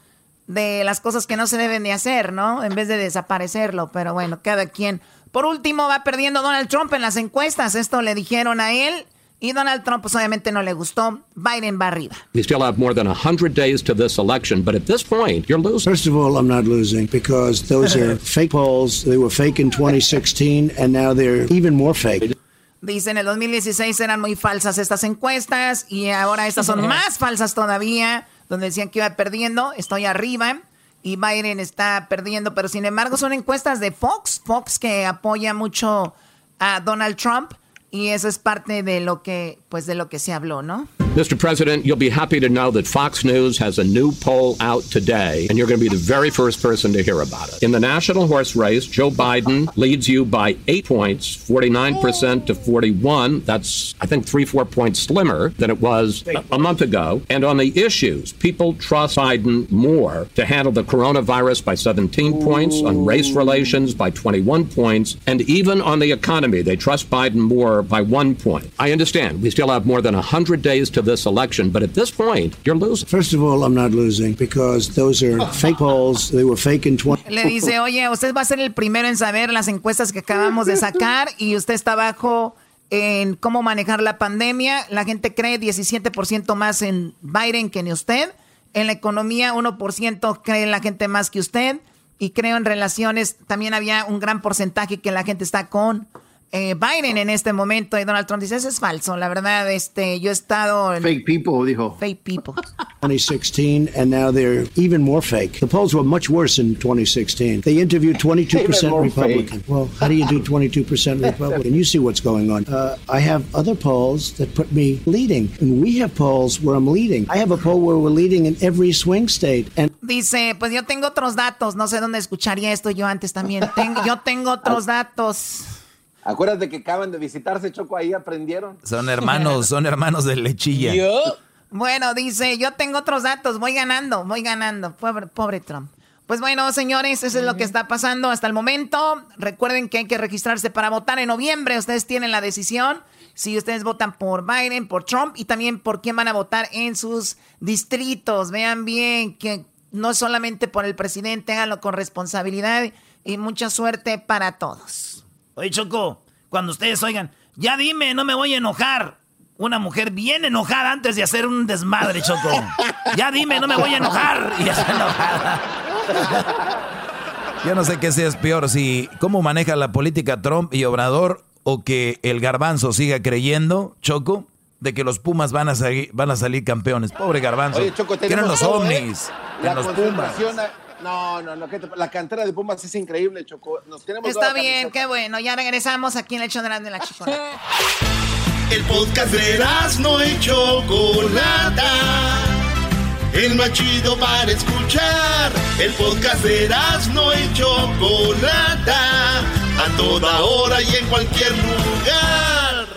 de las cosas que no se deben de hacer, ¿no? En vez de desaparecerlo. Pero bueno, cada quien. Por último, va perdiendo Donald Trump en las encuestas. Esto le dijeron a él y Donald Trump, pues obviamente no le gustó. Biden va arriba. We still have more than 100 days to this election, but at this point, you're losing. First of all, I'm not losing because those are *laughs* fake polls. They were fake in 2016, and now they're even more fake. Dice, en el 2016 eran muy falsas estas encuestas y ahora estas son *laughs* más falsas todavía, donde decían que iba perdiendo, estoy arriba y Biden está perdiendo, pero sin embargo son encuestas de Fox, Fox que apoya mucho a Donald Trump y eso es parte de lo que, pues de lo que se habló, ¿no? Mr. President, you'll be happy to know that Fox News has a new poll out today, and you're going to be the very first person to hear about it. In the national horse race, Joe Biden leads you by eight points, 49% to 41. That's, I think, three, four points slimmer than it was a- month ago. And on the issues, people trust Biden more to handle the coronavirus by 17 points, on race relations by 21 points, and even on the economy, they trust Biden more by one point. I understand we still have more than 100 days to this election, but at this point, you're losing. First of all, I'm not losing because those are fake polls. They were fake in 20. Le dice, oye, usted va a ser el primero en saber las encuestas que acabamos de sacar y usted está bajo en cómo manejar la pandemia. La gente cree 17% más en Biden que en usted. En la economía, 1% cree la gente más que usted. y creo en relaciones. También había un gran porcentaje que la gente está con eh, Biden en este momento y Donald Trump dice, eso es falso. La verdad, este, yo he estado en... Fake people, dijo. Fake people. *laughs* 2016, and now they're even more fake. The polls were much worse in 2016. They interviewed 22% *laughs* Republican. Well, how do you do 22% Republican? You see what's going on. Uh, I have other polls that put me leading, and we have polls where I'm leading. I have a poll where we're leading in every swing state. And Dice, pues yo tengo otros datos. No sé dónde escucharía esto yo antes también. Tengo, yo tengo otros *laughs* datos. Acuérdate que acaban de visitarse, Choco, ahí aprendieron. Son hermanos, *laughs* son hermanos de lechilla. Bueno, dice, yo tengo otros datos, voy ganando, voy ganando. Pobre, pobre Trump. Pues bueno, señores, eso es lo que está pasando hasta el momento. Recuerden que hay que registrarse para votar en noviembre. Ustedes tienen la decisión si ustedes votan por Biden, por Trump y también por quién van a votar en sus distritos. Vean bien que no solamente por el presidente, háganlo con responsabilidad y mucha suerte para todos. Oye, Choco, cuando ustedes oigan, ya dime, no me voy a enojar. Una mujer bien enojada antes de hacer un desmadre, Choco. *laughs* Ya dime, no me voy a enojar. *laughs* Y ya está enojada. Yo no sé qué sea peor, si cómo maneja la política Trump y Obrador o que el garbanzo siga creyendo, Choco, de que los Pumas van a, salir, van a salir campeones. Pobre garbanzo. Oye, Choco, Tienen los ¿eh? ovnis. La en los Pumas. No, no, no, que te- la cantera de Pumas es increíble, Choco. Nos tenemos Está bien, qué bueno. Ya regresamos aquí en el show de la, de la. *laughs* El podcast de no y Chocolata. El más chido para escuchar. El podcast de no y Chocolata. A toda hora y en cualquier lugar.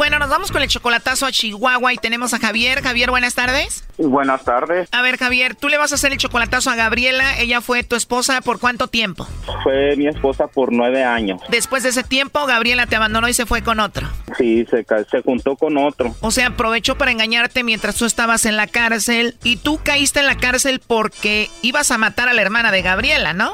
Bueno, nos vamos con el chocolatazo a Chihuahua y tenemos a Javier. Javier, buenas tardes. Buenas tardes. A ver, Javier, tú le vas a hacer el chocolatazo a Gabriela. Ella fue tu esposa por cuánto tiempo? Fue mi esposa por nueve años. Después de ese tiempo, Gabriela te abandonó y se fue con otro. Sí, se, se juntó con otro. O sea, aprovechó para engañarte mientras tú estabas en la cárcel y tú caíste en la cárcel porque ibas a matar a la hermana de Gabriela, ¿no?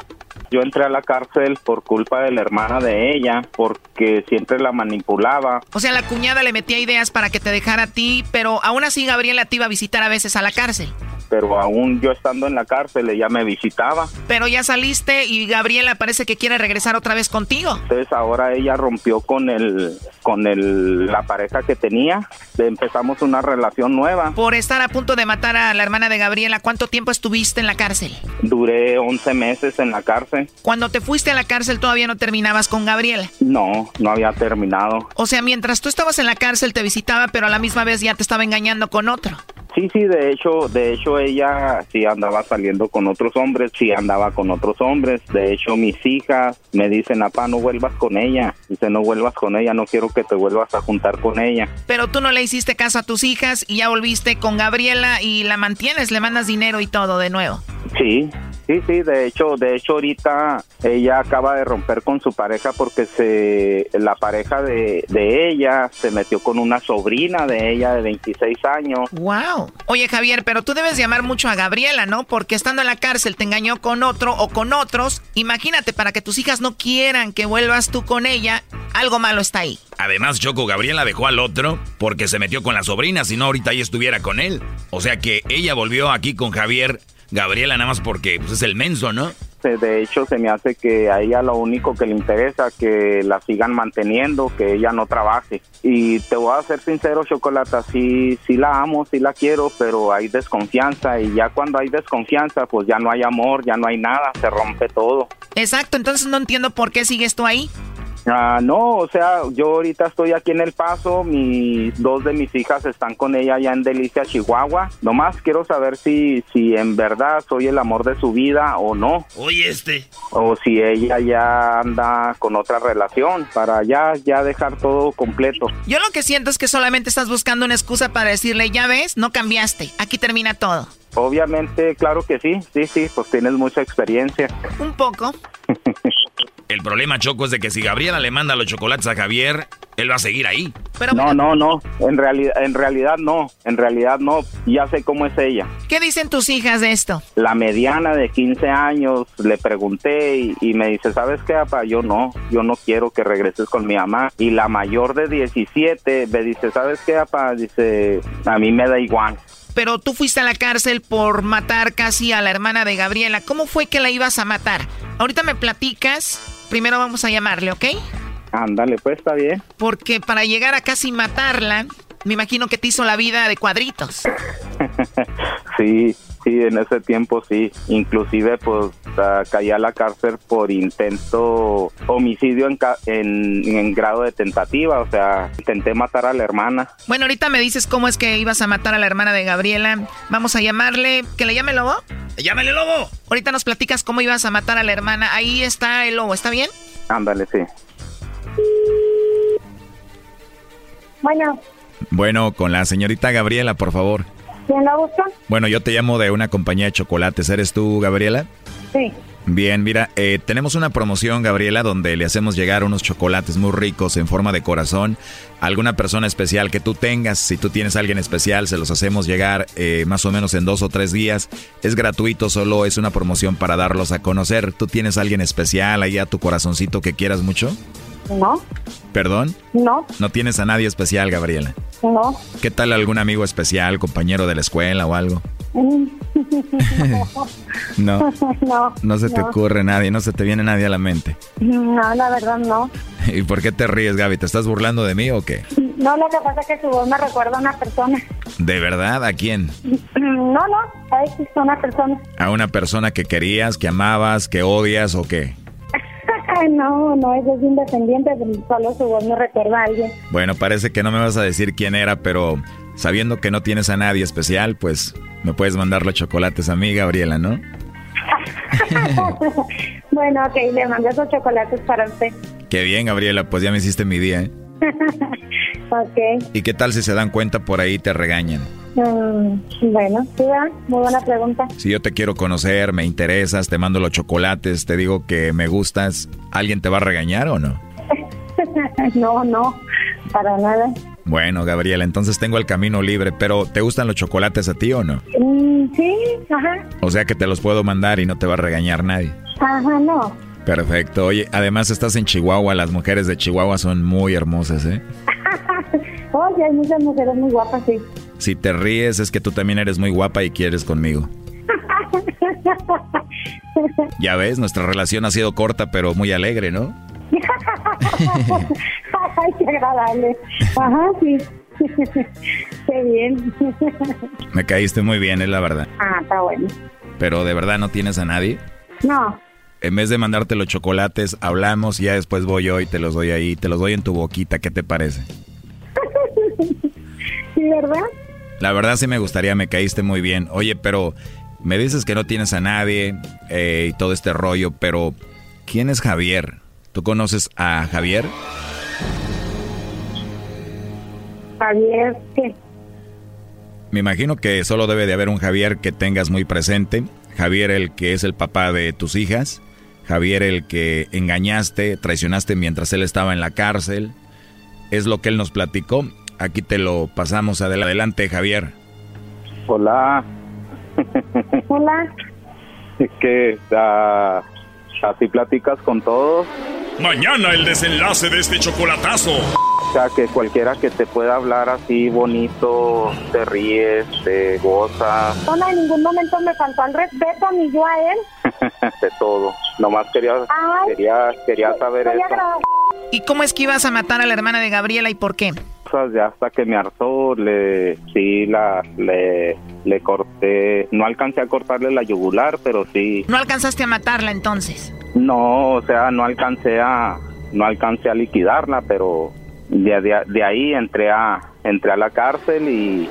Yo entré a la cárcel por culpa de la hermana de ella, porque siempre la manipulaba. O sea, la cuñada le metía ideas para que te dejara a ti, pero aún así Gabriela te iba a visitar a veces a la cárcel. Pero aún yo estando en la cárcel, ella me visitaba. Pero ya saliste y Gabriela parece que quiere regresar otra vez contigo. Entonces ahora ella rompió con el, con el, la pareja que tenía. Empezamos una relación nueva. Por estar a punto de matar a la hermana de Gabriela, ¿cuánto tiempo estuviste en la cárcel? Duré 11 meses en la cárcel. Cuando te fuiste a la cárcel todavía no terminabas con Gabriela. No, no había terminado. O sea, mientras tú estabas en la cárcel te visitaba, pero a la misma vez ya te estaba engañando con otro. Sí, sí, de hecho, de hecho ella sí andaba saliendo con otros hombres, sí andaba con otros hombres. De hecho, mis hijas me dicen, papá, no vuelvas con ella. Dice, no vuelvas con ella, no quiero que te vuelvas a juntar con ella. Pero tú no le hiciste caso a tus hijas y ya volviste con Gabriela y la mantienes, le mandas dinero y todo de nuevo. Sí, sí, sí, de hecho, de hecho ahorita ella acaba de romper con su pareja porque se la pareja de, de ella se metió con una sobrina de ella de 26 años. Wow. Oye, Javier, pero tú debes llamar mucho a Gabriela, ¿no? Porque estando en la cárcel te engañó con otro o con otros. Imagínate, para que tus hijas no quieran que vuelvas tú con ella, algo malo está ahí. Además, Choco, Gabriela dejó al otro porque se metió con la sobrina, si no ahorita ella estuviera con él. O sea que ella volvió aquí con Javier, Gabriela nada más porque pues, es el menso, ¿no? De hecho, se me hace que a ella lo único que le interesa que la sigan manteniendo, que ella no trabaje. Y te voy a ser sincero, Chocolata, sí, sí la amo, sí la quiero, pero hay desconfianza y ya cuando hay desconfianza, pues ya no hay amor, ya no hay nada, se rompe todo. Exacto, entonces no entiendo por qué sigues tú ahí. Ah, no, o sea, yo ahorita estoy aquí en El Paso, mis dos de mis hijas están con ella allá en Delicia, Chihuahua. Nomás quiero saber si, si en verdad soy el amor de su vida o no. Oye, este. O si ella ya anda con otra relación para ya, ya dejar todo completo. Yo lo que siento es que solamente estás buscando una excusa para decirle, ya ves, no cambiaste, aquí termina todo. Obviamente, claro que sí, sí, sí, pues tienes mucha experiencia. Un poco. *laughs* El problema, Choco, es de que si Gabriela le manda los chocolates a Javier, él va a seguir ahí. no, no, no. En realidad, en realidad no. En realidad no. Ya sé cómo es ella. ¿Qué dicen tus hijas de esto? La mediana de 15 años le pregunté y, y me dice, ¿sabes qué, papá? Yo no. Yo no quiero que regreses con mi mamá. Y la mayor de 17 me dice, ¿sabes qué, papá? Dice, a mí me da igual. Pero tú fuiste a la cárcel por matar casi a la hermana de Gabriela. ¿Cómo fue que la ibas a matar? Ahorita me platicas. Primero vamos a llamarle, ¿ok? Ándale, pues está bien. Porque para llegar a casi matarla, me imagino que te hizo la vida de cuadritos. *laughs* sí, sí, en ese tiempo sí. Inclusive pues caí a la cárcel por intento homicidio en, ca- en, en grado de tentativa. O sea, intenté matar a la hermana. Bueno, ahorita me dices cómo es que ibas a matar a la hermana de Gabriela. Vamos a llamarle. ¿Que le llame Lobo? ¡Llámale, Lobo! Ahorita nos platicas cómo ibas a matar a la hermana. Ahí está el Lobo, ¿está bien? Ándale, sí. Bueno, Bueno, con la señorita Gabriela, por favor. ¿Quién la busca? Bueno, yo te llamo de una compañía de chocolates. ¿Eres tú, Gabriela? Sí. Bien, mira, eh, tenemos una promoción, Gabriela, donde le hacemos llegar unos chocolates muy ricos en forma de corazón a alguna persona especial que tú tengas. Si tú tienes a alguien especial, se los hacemos llegar eh, más o menos en dos o tres días. Es gratuito, solo es una promoción para darlos a conocer. ¿Tú tienes a alguien especial ahí a tu corazoncito que quieras mucho? No, ¿Perdón? no, No tienes a nadie especial, Gabriela. no. ¿Qué tal algún amigo especial, compañero de la escuela o algo? *laughs* No. No, No se te ocurre nadie, no se te viene nadie a la mente. No, la verdad no. *laughs* ¿Y por qué te ríes, Gaby? ¿Te estás burlando de mí o qué? No, lo que pasa es que su voz me recuerda a una persona. ¿De verdad? ¿A quién? *clears throat* No, no, es una persona. ¿A una persona que querías, que amabas, que odias o qué? No, no, ella es independiente, solo su voz me recuerda a alguien. Bueno, parece que no me vas a decir quién era, pero sabiendo que no tienes a nadie especial, pues me puedes mandar los chocolates a mí, Gabriela, ¿no? *laughs* bueno, ok, le mando esos chocolates para usted. Qué bien, Gabriela, pues ya me hiciste mi día, ¿eh? *laughs* ok, ¿Y qué tal si se dan cuenta por ahí y te regañan? Mm, bueno, sí, muy buena pregunta. Si yo te quiero conocer, me interesas, te mando los chocolates, te digo que me gustas, ¿alguien te va a regañar o no? *laughs* no, no, para nada. Bueno, Gabriela, entonces tengo el camino libre, pero ¿te gustan los chocolates a ti o no? Mm, sí, ajá, O sea que te los puedo mandar y no te va a regañar nadie. ajá, no. Perfecto. Oye, además estás en Chihuahua, las mujeres de Chihuahua son muy hermosas, ¿eh? *laughs* Oye, hay muchas mujeres muy guapas, sí. Si te ríes es que tú también eres muy guapa y quieres conmigo. *laughs* Ya ves, nuestra relación ha sido corta pero muy alegre, ¿no? *laughs* Ay, qué agradable. Ajá, sí. *laughs* qué bien. Me caíste muy bien, es la verdad. ah, está bueno. Pero de verdad no tienes a nadie. No, En vez de mandarte los chocolates, hablamos y ya después voy yo y te los doy ahí, te los doy en tu boquita, ¿qué te parece? sí, ¿verdad? La verdad sí me gustaría, me caíste muy bien. Oye, pero me dices que no tienes a nadie eh, y todo este rollo, pero ¿quién es Javier? ¿Tú conoces a Javier? Javier, ¿qué? Me imagino que solo debe de haber un Javier que tengas muy presente. Javier el que es el papá de tus hijas. Javier el que engañaste, traicionaste mientras él estaba en la cárcel. Es lo que él nos platicó. Aquí te lo pasamos adel- adelante, Javier. Hola. Hola. *laughs* Es que ah, así platicas con todos. Mañana el desenlace de este chocolatazo. O sea, que cualquiera que te pueda hablar así bonito, te ríes, te gozas, No, en ningún momento me faltó al respeto, ni yo a él. *laughs* de todo. Nomás quería, Ay. quería, quería saber eso. ¿Y cómo es que ibas a matar a la hermana de Gabriela y por qué? Cosas ya hasta que me hartó, le, sí, la, le, le corté, no alcancé a cortarle la yugular, pero sí, No alcanzaste a matarla entonces. no, o sea, no alcancé a, no alcancé a liquidarla, pero de, de, de ahí entré a, entré a la cárcel y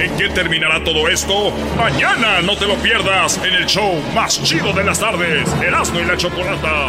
¿En qué terminará todo esto? Mañana no te lo pierdas en el show más chido de las tardes, Erasmo y la Chocolata.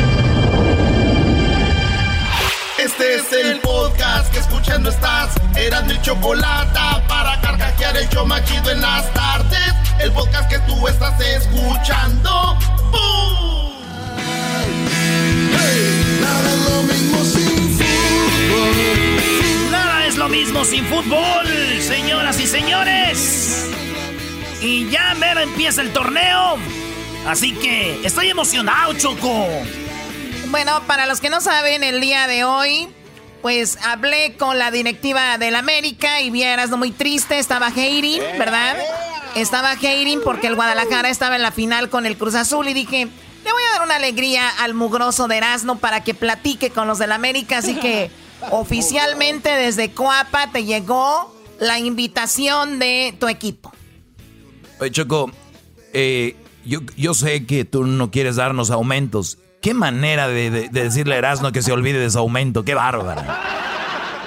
Este es el podcast que escuchando estás. Eran mi chocolate para carcajear el yo machido en las tardes. El podcast que tú estás escuchando. ¡Bum! Nada es lo mismo sin fútbol. Nada es lo mismo sin fútbol, señoras y señores. Y ya mero empieza el torneo. Así que estoy emocionado, Choco. Bueno, para los que no saben, el día de hoy, pues hablé con la directiva del América y vieras no muy triste, estaba hating, ¿verdad? Estaba hating porque el Guadalajara estaba en la final con el Cruz Azul y dije, le voy a dar una alegría al mugroso de Erasmo para que platique con los del América, así que *laughs* oficialmente desde Coapa te llegó la invitación de tu equipo. Oye, Choco, eh, yo, yo sé que tú no quieres darnos aumentos. Qué manera de, de- de decirle a Erasmo que se olvide de su aumento. Qué bárbara.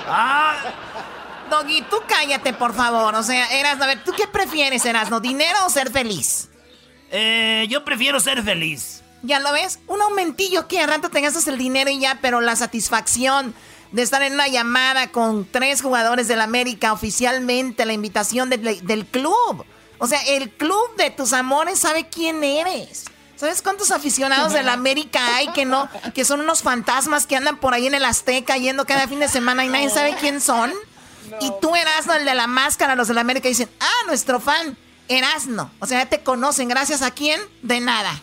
Ah, Doggy, tú cállate, por favor. O sea, Erasmo, a ver, ¿tú qué prefieres, Erasmo? ¿Dinero o ser feliz? Eh, yo prefiero ser feliz. ¿Ya lo ves? Un aumentillo que al rato te gastas el dinero y ya, pero la satisfacción de estar en una llamada con tres jugadores del América oficialmente, la invitación del club. O sea, el club de tus amores sabe quién eres. ¿Sabes cuántos aficionados del América hay que no, que son unos fantasmas que andan por ahí en el Azteca yendo cada fin de semana y nadie sabe quién son? Y tú Erasno, el de la máscara, los del América dicen, ah, nuestro fan, Erasno. O sea, ya te conocen, gracias a quién, de nada.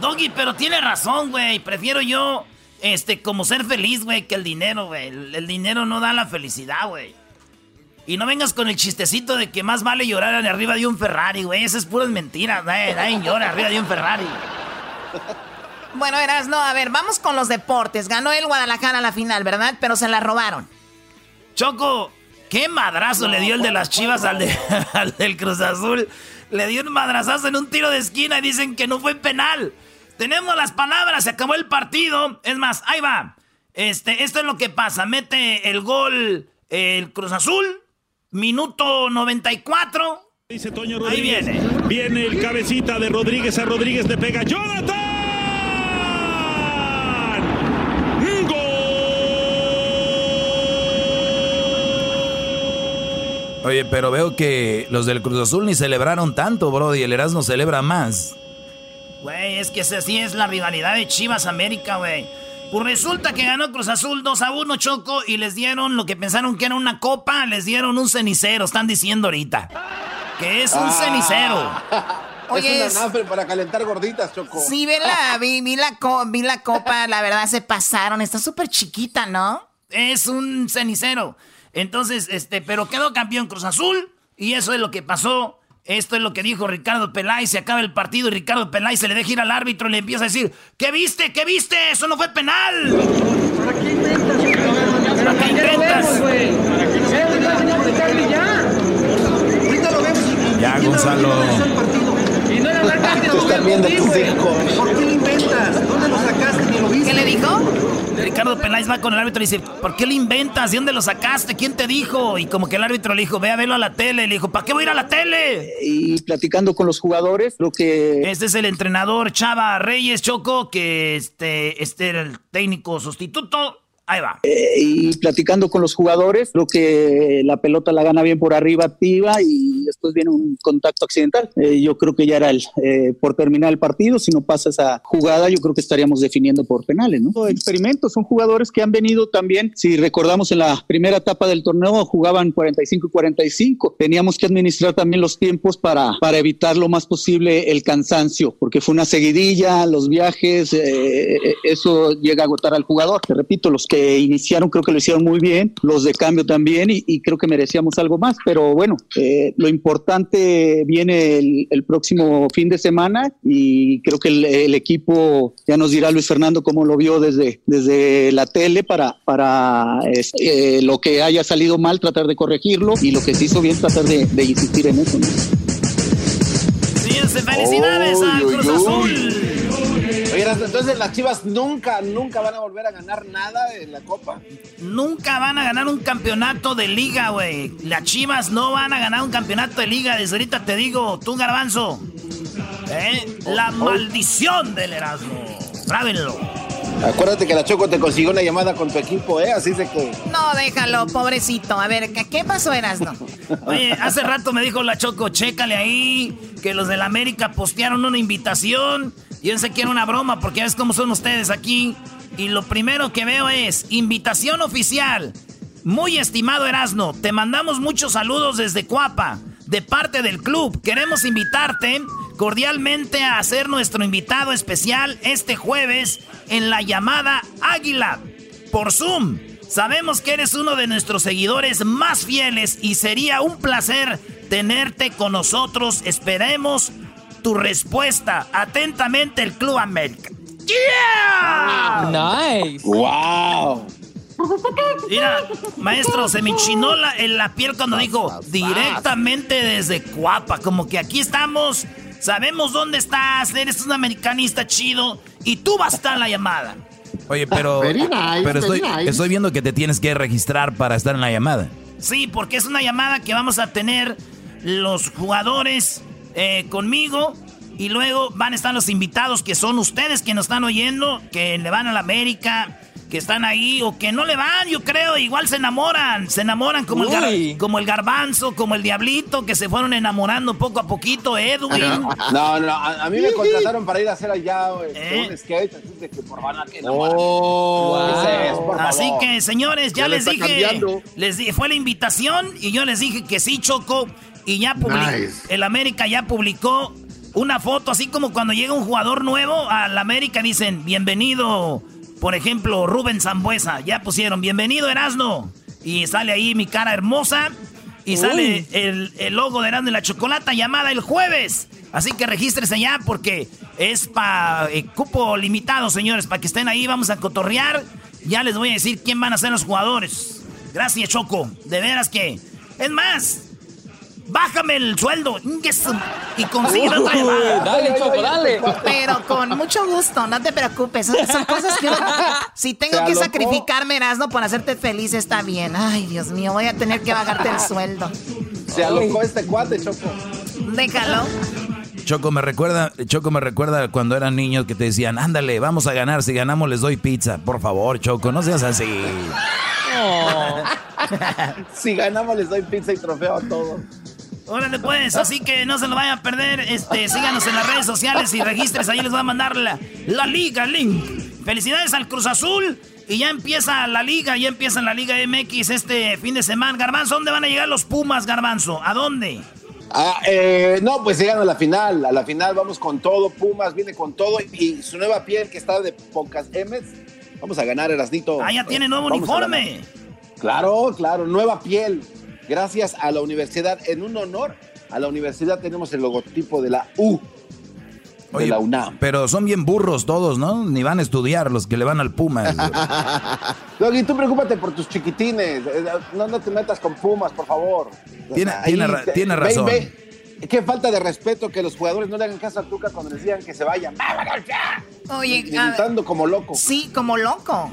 Doggy, pero tiene razón, güey. Prefiero yo, este, como ser feliz, güey, que el dinero, güey. El, el dinero no da la felicidad, güey. Y no vengas con el chistecito de que más vale llorar arriba de un Ferrari, güey. Esas es puras mentiras, güey. Nadie llora arriba de un Ferrari. *laughs* Bueno, Erasno, a ver, vamos con los deportes. Ganó el Guadalajara la final, ¿verdad? Pero se la robaron. Choco, qué madrazo le dio el de las chivas al, de- *laughs* al del Cruz Azul. Le dio un madrazazo en un tiro de esquina y dicen que no fue penal. Tenemos las palabras, se acabó el partido. Es más, ahí va. Este, esto es lo que pasa. Mete el gol el Cruz Azul. Minuto 94. Dice Toño Ahí Rodríguez. viene. Viene el cabecita de Rodríguez a Rodríguez le pega. ¡Jonathan! Oye, pero veo que los del Cruz Azul ni celebraron tanto, bro, y el Erasmo celebra más. Güey, es que así es la rivalidad de Chivas América, güey. Pues resulta que ganó Cruz Azul 2 a 1, Choco, y les dieron lo que pensaron que era una copa, les dieron un cenicero, están diciendo ahorita. Que es un Ah. cenicero. *laughs* Oye, es un anafre para calentar gorditas, Choco. Sí, vi la, *laughs* vi, vi la, co- vi la copa, la verdad se pasaron. Está súper chiquita, ¿no? Es un cenicero. Entonces, este, pero quedó campeón Cruz Azul, y eso es lo que pasó. Esto es lo que dijo Ricardo Peláez. Se acaba el partido y Ricardo Peláez se le deja ir al árbitro y le empieza a decir: ¿Qué viste? ¿Qué viste? Eso no fue penal. ¿Para qué inventas? ¿Para qué inventas? Ya, Gonzalo. Y no era la tus hijos. ¿Por qué lo inventas? ¿Dónde lo sacaste? Ni lo viste. ¿Qué le dijo? Ricardo Peláez va con el árbitro y dice, ¿por qué le inventas? ¿De dónde lo sacaste? ¿Quién te dijo? Y como que el árbitro le dijo, ve a verlo a la tele. Le dijo, ¿para qué voy a ir a la tele? y platicando con los jugadores, lo que Este es el entrenador Chava Reyes Choco, que este, este era el técnico sustituto. Ahí va. eh, y platicando con los jugadores, lo que la pelota la gana bien por arriba activa y después viene un contacto accidental. Eh, yo creo que ya era el, eh, por terminar el partido, si no pasa esa jugada, yo creo que estaríamos definiendo por penales, ¿no? Experimentos, son jugadores que han venido también, si recordamos en la primera etapa del torneo jugaban 45 y 45, teníamos que administrar también los tiempos para, para evitar lo más posible el cansancio, porque fue una seguidilla, los viajes, eh, eso llega a agotar al jugador. Te repito, los que iniciaron creo que lo hicieron muy bien, los de cambio también, y, y creo que merecíamos algo más, pero bueno, eh, lo importante viene el, el próximo fin de semana y creo que el, el equipo, ya nos dirá Luis Fernando cómo lo vio desde, desde la tele para, para este, eh, lo que haya salido mal, tratar de corregirlo y lo que se hizo bien, tratar de, de insistir en eso. felicidades al Cruz Azul. Erasmo, entonces las Chivas nunca, nunca van a volver a ganar nada en la Copa. Nunca van a ganar un campeonato de liga, güey. Las Chivas no van a ganar un campeonato de liga. Desde ahorita te digo, tú, Garbanzo. ¿eh? La maldición del Erasmo. Grábenlo. Acuérdate que la Choco te consiguió una llamada con tu equipo, ¿eh? Así de que... No, déjalo, pobrecito. A ver, ¿qué, qué pasó, Erasno? *laughs* Oye, hace rato me dijo la Choco, chécale ahí, que los del América postearon una invitación. Yo sé que era una broma, porque ya ves cómo son ustedes aquí. Y lo primero que veo es invitación oficial. Muy estimado Erasno, te mandamos muchos saludos desde Cuapa, de parte del club. Queremos invitarte cordialmente a ser nuestro invitado especial este jueves en la llamada Águila por Zoom. Sabemos que eres uno de nuestros seguidores más fieles y sería un placer tenerte con nosotros. Esperemos tu respuesta. Atentamente el Club América. ¡Yeah! Nice. ¡Wow! Mira, maestro, se me enchinó la, en la piel cuando dijo directamente desde Cuapa. Como que aquí estamos, sabemos dónde estás, eres un americanista chido y tú vas a estar en la llamada. Oye, pero, Very nice, pero estoy, nice. estoy viendo que te tienes que registrar para estar en la llamada. Sí, porque es una llamada que vamos a tener los jugadores eh, conmigo y luego van a estar los invitados que son ustedes que nos están oyendo, que le van a la América, que están ahí o que no le van, yo creo, igual se enamoran, se enamoran como, el, gar- como el garbanzo, como el diablito, que se fueron enamorando poco a poquito, Edwin. No, no, a, a mí me contrataron para ir a hacer allá este, ¿Eh? un skate, así de que por van a que Oh, Ese es, por Así favor. que, señores, ya, Ya le les dije, cambiando. les di- fue la invitación y yo les dije que sí, Choco, y ya publicó, Nice. el América ya publicó una foto, así como cuando llega un jugador nuevo al América dicen, bienvenido, por ejemplo, Rubén Zambuesa, ya pusieron, bienvenido Erasno, y sale ahí mi cara hermosa, y sale el, el logo de Erasno y la Chocolata llamada el jueves. Así que regístrese ya porque es para cupo limitado, señores, para que estén ahí, vamos a cotorrear. Ya les voy a decir quién van a ser los jugadores. Gracias, Choco. De veras que. Es más, bájame el sueldo. Y consigue otra llamada. Dale, Choco, dale. Pero con mucho gusto, no te preocupes. Son, son cosas que Si tengo Se que alocó. sacrificarme, Erasno, por hacerte feliz, está bien. Ay, Dios mío, voy a tener que bajarte el sueldo. Se alocó este cuate, Choco. Déjalo. Choco me recuerda, Choco me recuerda cuando eran niños que te decían, ándale, vamos a ganar, si ganamos les doy pizza. Por favor, Choco, no seas así. si ganamos les doy pizza y trofeo a todos. Órale pues, así que no se lo vayan a perder. Este, síganos en las redes sociales y registres. Ahí les voy a mandar la, la liga link. Felicidades al Cruz Azul. Y ya empieza la liga, ya empieza la Liga MX este fin de semana. Garbanzo, ¿dónde van a llegar los Pumas, Garbanzo? ¿A dónde? Ah, eh, no, pues llegan a la final. A la final vamos con todo. Pumas viene con todo. Y su nueva piel que está de pocas M's. Vamos a ganar, Erasnito. Ah, ya tiene nuevo Vamos uniforme. Claro, claro, nueva piel. Gracias a la universidad. En un honor a la universidad tenemos el logotipo de la U. De la UNAM. Pero son bien burros todos, ¿no? Ni van a estudiar los que le van al Puma. *laughs* Doggy, tú preocúpate por tus chiquitines. Eh, No, no te metas con Pumas, por favor. Tiene- Ahí, tiene ra- te- tiene ve- razón. ve. Qué falta de respeto que los jugadores no le hagan caso a Tuca cuando les digan que se vayan. Oye, Gritando como loco. sí, como loco.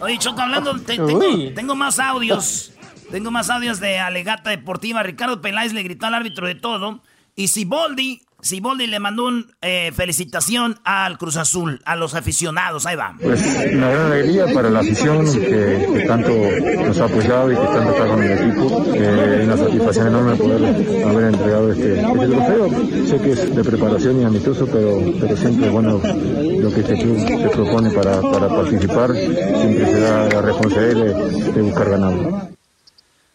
Oye, Choco, hablando, te- tengo, tengo más audios. Tengo más audios de Alegata Deportiva. Ricardo Peláez le gritó al árbitro de todo. Y Siboldi, Siboldi le mandó una felicitación al Cruz Azul, a los aficionados. Ahí va. Pues una gran alegría para la afición que, tanto nos ha apoyado y que tanto está con el equipo. Eh, una satisfacción enorme poder haber entregado este, este trofeo. Sé que es de preparación y amistoso, pero, siempre bueno lo que este club se propone para, participar. Siempre se da la responsabilidad de, de buscar ganarlo.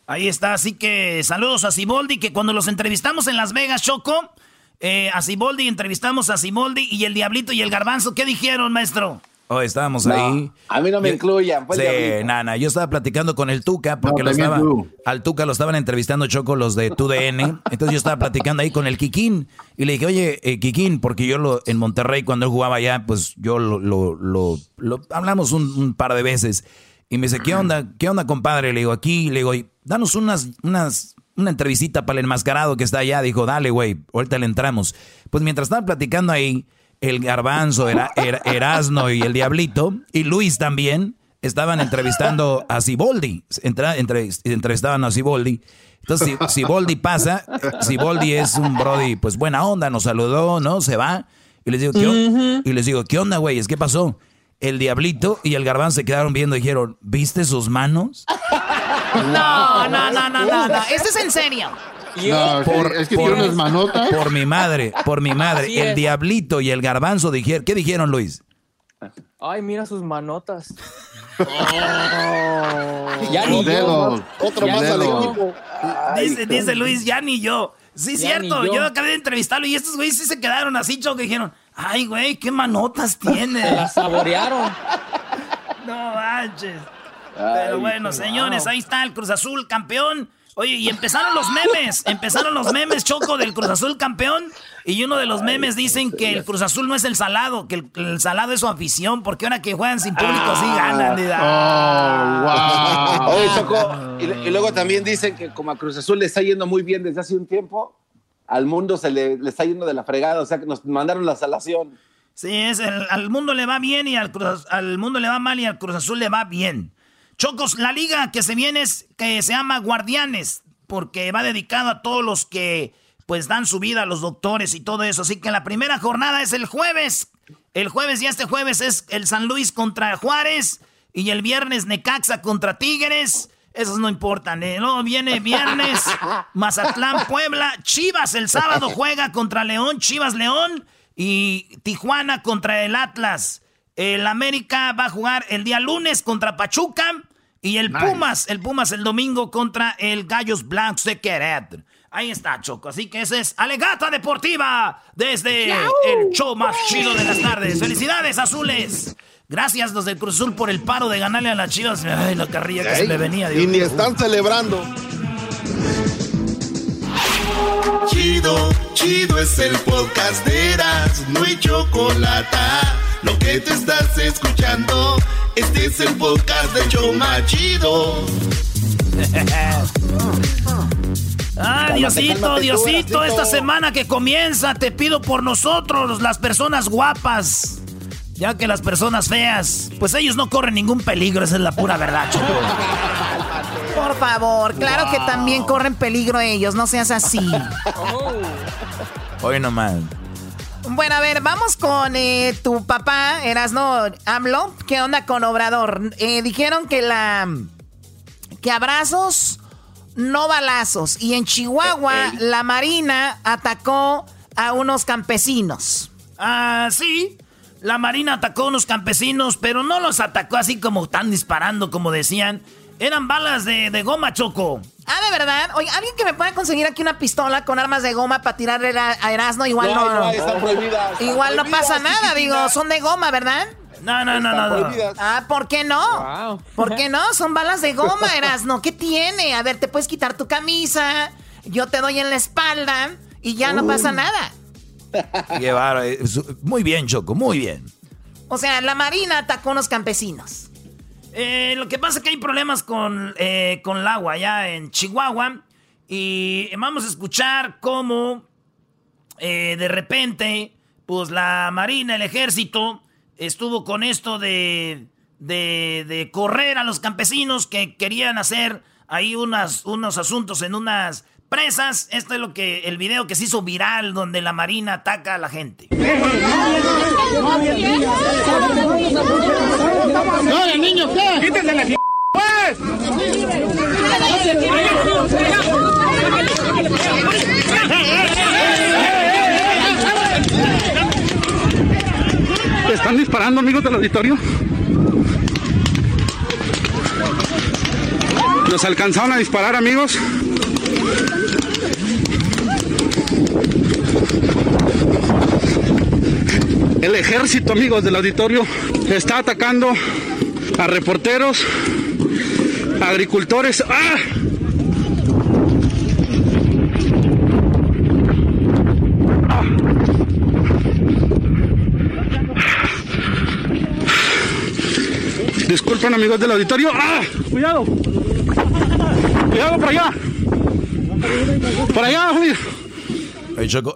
Ahí está, así que saludos a Siboldi, que cuando los entrevistamos en Las Vegas, Choco, eh, a Siboldi, entrevistamos a Siboldi y el Diablito y el Garbanzo, ¿qué dijeron, maestro? Oh, estábamos ahí. A mí no me incluyan. Pues, sí, nana. Yo estaba platicando con el Tuca porque lo estaba, al Tuca lo estaban entrevistando Choco los de TUDN. Entonces yo estaba platicando ahí con el Kikín y le dije, oye, eh, Kikín, porque yo lo, en Monterrey cuando él jugaba allá, pues yo lo, lo, lo, hablamos un, par de veces. Y me dice, ¿qué onda? ¿Qué onda, compadre? Le digo, aquí, le digo, danos unas, unas, una entrevistita para el enmascarado que está allá. Dijo, dale, güey, ahorita le entramos. Pues mientras estaba platicando ahí, el garbanzo, era, Erasno y el Diablito, y Luis también, estaban entrevistando a Siboldi. entrevistaban a Siboldi. Entonces, si Siboldi pasa, Siboldi es un Brody, pues buena onda, nos saludó, ¿no? Se va. Y les digo, ¿qué, y les digo, ¿qué onda, güey? ¿Qué pasó? El Diablito y el Garbanzo se quedaron viendo y dijeron, ¿viste sus manos? *laughs* No, no, no, no, no, no. Esto es en serio. No, por, es que por, tiene unas manotas. Por mi madre, por mi madre. el diablito y el garbanzo dijeron. ¿Qué dijeron, Luis? Ay, mira sus manotas. Oh. ya ni yo. Otro más al equipo. dice, dice Luis, ya ni yo. Sí, cierto. Yo. acabé de entrevistarlo y estos güeyes sí se quedaron así, choco, que dijeron, ay, güey, qué manotas tiene. *laughs* La saborearon. no manches. Pero bueno, señores, ahí está el Cruz Azul campeón. Oye, y empezaron los memes, empezaron los memes, Choco, del Cruz Azul campeón. Y uno de los memes dicen que el Cruz Azul no es el salado, que el, salado es su afición, porque ahora que juegan sin público sí ganan. Oh, wow. Oye, Choco, y, luego también dicen que como a Cruz Azul le está yendo muy bien desde hace un tiempo, al mundo se le, está yendo de la fregada, o sea que nos mandaron la salación. Sí, es al mundo le va bien y al, al mundo le va mal y al Cruz Azul le va bien. Chocos, la liga que se viene es que se llama Guardianes, porque va dedicado a todos los que pues dan su vida a los doctores y todo eso. Así que la primera jornada es el jueves. El jueves y este jueves es el San Luis contra Juárez y el viernes Necaxa contra Tigres. Esos no importan. ¿eh? Luego viene viernes *laughs* Mazatlán, Puebla. Chivas el sábado juega contra León, Chivas León y Tijuana contra el Atlas. El América va a jugar el día lunes contra Pachuca. Y el Pumas, el Pumas el domingo contra el Gallos Blancos de Querétaro. Ahí está, Choco. Así que ese es Alegata Deportiva desde el show más chido de las tardes. ¡Felicidades, azules! Gracias los del Cruz Azul por el paro de ganarle a las chivas. Ay, la carrilla que se me venía. y ni están celebrando. Chido, chido es el podcast de Eras, no hay chocolate. Lo que te estás escuchando, este es el podcast de Choma Chido. *laughs* Ah, Diosito, Diosito, esta semana que comienza, te pido por nosotros, las personas guapas. Ya que las personas feas, pues ellos no corren ningún peligro, esa es la pura verdad, Choco. Por favor, claro que también corren peligro ellos, no seas así. Hoy nomás. Bueno, a ver, vamos con eh, tu papá, Erasno AMLO. ¿Qué onda con Obrador? Eh, dijeron que la. que abrazos, no balazos. Y en Chihuahua, la Marina atacó a unos campesinos. Ah, sí. La Marina atacó a unos campesinos, pero no los atacó así como están disparando, como decían. Eran balas de, de goma, Choco. Ah, de verdad. Oye, alguien que me pueda conseguir aquí una pistola con armas de goma para tirarle a Erasmo, igual no. no, están prohibidas. igual no pasa nada, digo, son de goma, ¿verdad? No, no, no, no, Ah, ¿por qué no? ¿Por qué no? Son balas de goma, *laughs* Erasmo. ¿Qué tiene? A ver, te puedes quitar tu camisa, yo te doy en la espalda y ya no pasa nada. *laughs* Eh, muy bien, Choco, muy bien. O sea, la Marina atacó a unos campesinos. Eh, lo que pasa es que hay problemas con, eh, con el agua allá en Chihuahua. Y vamos a escuchar cómo eh, de repente, pues la Marina, el ejército, estuvo con esto de, de, correr a los campesinos que querían hacer ahí unas, unos asuntos en unas presas. Esto es lo que el video que se hizo viral donde la Marina ataca a la gente. No, niño, ¿qué? Quítense la pues. ¿Están disparando, amigos del auditorio? ¿Nos alcanzaron a disparar, amigos? El, ejército, amigos del auditorio, está atacando a reporteros, agricultores. ¡Ah! Disculpen amigos del auditorio. ¡Ah! Cuidado. Cuidado por allá. Por allá,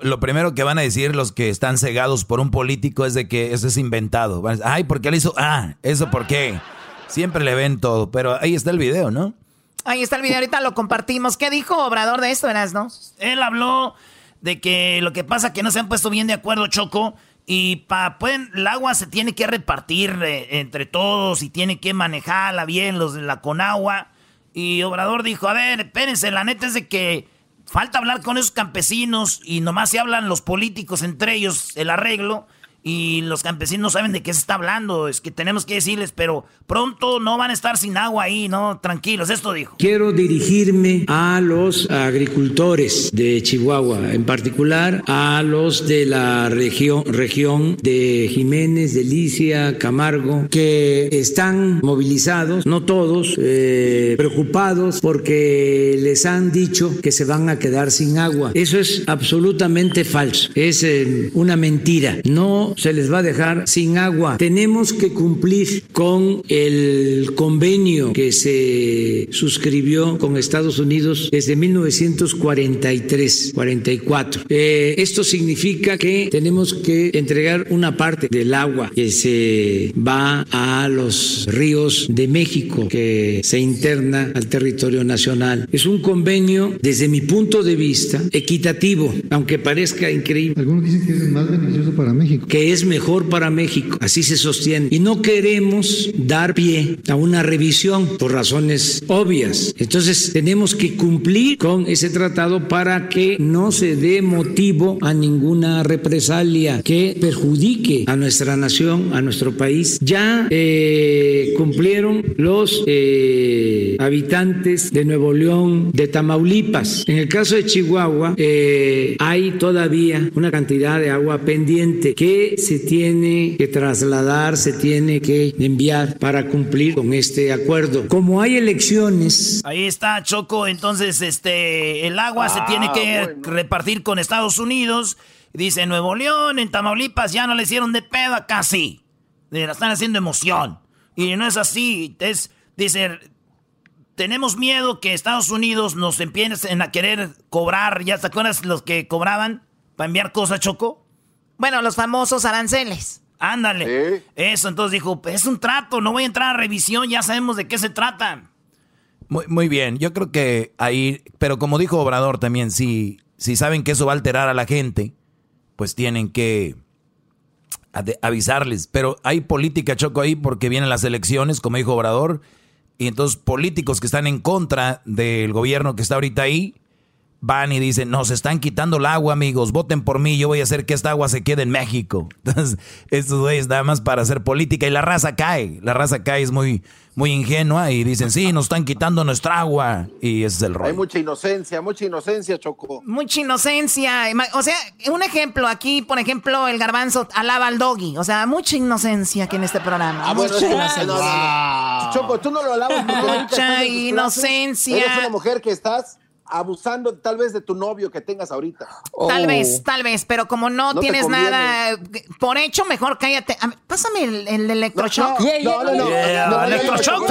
lo primero que van a decir los que están cegados por un político es de que eso es inventado. Ay, ¿por qué le hizo? Ah, ¿eso por qué? Siempre le ven todo, pero ahí está el video, ¿no? Ahí está el video, ahorita lo compartimos. ¿Qué dijo Obrador de esto, verás, no? Él habló de que lo que pasa es que no se han puesto bien de acuerdo, Choco, y pa, pueden, el agua se tiene que repartir eh, entre todos y tiene que manejarla bien los de la Conagua. Y Obrador dijo, a ver, espérense, la neta es de que falta hablar con esos campesinos y nomás se hablan los políticos entre ellos el arreglo y los campesinos no saben de qué se está hablando. Es que tenemos que decirles, pero pronto no van a estar sin agua ahí, ¿no? Tranquilos, esto dijo. Quiero dirigirme a los agricultores de Chihuahua, en particular a los de la región, región de Jiménez, Delicia, Camargo, que están movilizados, no todos, eh, preocupados porque les han dicho que se van a quedar sin agua. Eso es absolutamente falso, es eh, una mentira. No se les va a dejar sin agua. Tenemos que cumplir con el convenio que se suscribió con Estados Unidos desde 1943, 44. Eh, esto significa que tenemos que entregar una parte del agua que se va a los ríos de México, que se interna al territorio nacional. Es un convenio, desde mi punto de vista, equitativo, aunque parezca increíble. Algunos dicen que es más beneficioso para México es mejor para México. Así se sostiene. Y no queremos dar pie a una revisión por razones obvias. Entonces tenemos que cumplir con ese tratado para que no se dé motivo a ninguna represalia que perjudique a nuestra nación, a nuestro país. Ya eh, cumplieron los eh, habitantes de Nuevo León, de Tamaulipas. En el caso de Chihuahua, eh, hay todavía una cantidad de agua pendiente que se tiene que trasladar, se tiene que enviar para cumplir con este acuerdo. Como hay elecciones. Ahí está Choco, entonces este el agua se tiene que ah, repartir con Estados Unidos. Dice Nuevo León, en Tamaulipas ya no le hicieron de pedo casi. La están haciendo emoción. Y no es así. Es, dice, tenemos miedo que Estados Unidos nos empiecen a querer cobrar. ¿Ya te acuerdas los que cobraban para enviar cosas, Choco? Bueno, los famosos aranceles. Ándale. Eso, entonces dijo, es un trato, no voy a entrar a revisión, ya sabemos de qué se trata. Muy, muy bien, yo creo que ahí, pero como dijo Obrador también, si, si saben que eso va a alterar a la gente, pues tienen que avisarles. Pero hay política choco ahí porque vienen las elecciones, como dijo Obrador, y entonces políticos que están en contra del gobierno que está ahorita ahí, van y dicen, nos están quitando el agua, amigos, voten por mí, yo voy a hacer que esta agua se quede en México. *laughs* Entonces, estos güeyes nada más para hacer política y la raza cae, la raza cae es muy, muy ingenua y dicen, sí, nos están quitando nuestra agua y ese es el rollo. Hay mucha inocencia, mucha inocencia, Choco. Mucha inocencia. O sea, un ejemplo, aquí, por ejemplo, el garbanzo alaba al doggy. O sea, mucha inocencia aquí en este programa. Ah, mucha inocencia. Choco, tú no lo alabas. Mucha inocencia. Eres una mujer que estás abusando tal vez de tu novio que tengas ahorita. Tal vez, oh. tal vez, pero como no, tienes nada por hecho, mejor cállate. Pásame el, el electroshock. No, no, no. no, electroshock.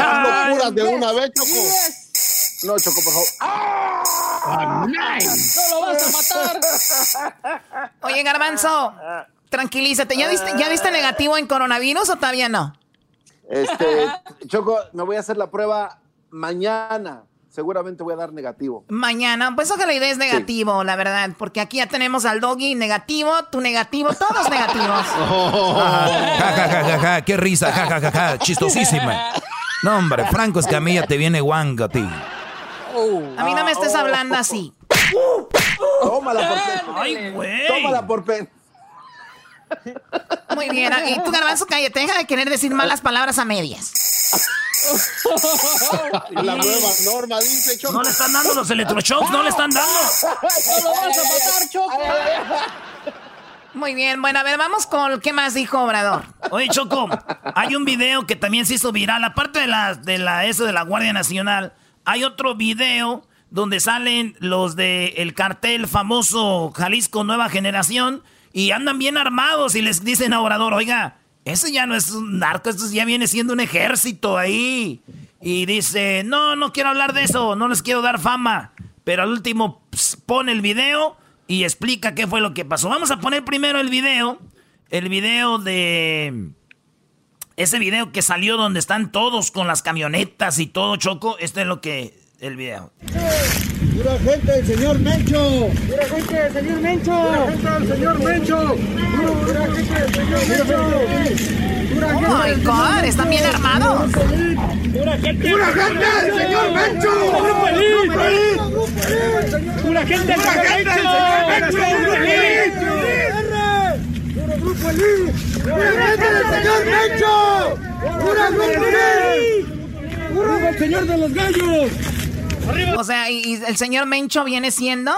de una vez, Choco. No, Choco, por favor. ¡Ah! ¡No lo vas a matar! Oye, Garbanzo, tranquilízate. ¿Ya viste, ¿Ya viste negativo en coronavirus o todavía no? Este, Choco, me voy a hacer la prueba mañana seguramente voy a dar negativo. Mañana, pues ojalá la idea es negativo, la verdad, porque aquí ya tenemos al doggy negativo, tu negativo, todos negativos. *laughs* ja, ja, ja, ja, qué risa, ja, ja, ja, ja, chistosísima. No, hombre, Franco Escamilla te viene guanga a ti. a mí no me estés hablando así. Tómala por pen. Ay, güey. Tómala por pen. Muy bien, y tu garbanzo cállate, deja de querer decir malas palabras a medias. La nueva norma dice Choco. No le están dando los electroshocks, no le están dando. No lo vas a matar, Choco. Muy bien, bueno, a ver, vamos con qué más dijo Obrador. Oye, Choco, hay un video que también se hizo viral, aparte de la, de la eso de la Guardia Nacional, hay otro video donde salen los de el cartel famoso Jalisco Nueva Generación y andan bien armados y les dicen a Obrador, oiga, ese ya no es un narco, esto ya viene siendo un ejército ahí. Y dice, no, no quiero hablar de eso, no les quiero dar fama. Pero al último pone el video y explica qué fue lo que pasó. Vamos a poner primero el video. El video de... Ese video que salió donde están todos con las camionetas y todo, Choco. Este es lo que... El video. ¡Pura gente del señor Mencho! ¡Pura gente del señor Mencho! ¡Pura gente del señor Mencho! ¡Pura gente del señor Mencho! Oh my God, están bien armados. ¡Pura gente! ¡Pura gente del señor Mencho! ¡Pura gente del señor Mencho! ¡Grupo Elite! ¡Puro Grupo Elite! ¡Pura gente del señor Mencho! ¡Pura! ¡Puro del señor de los gallos! O sea, y, el señor Mencho viene siendo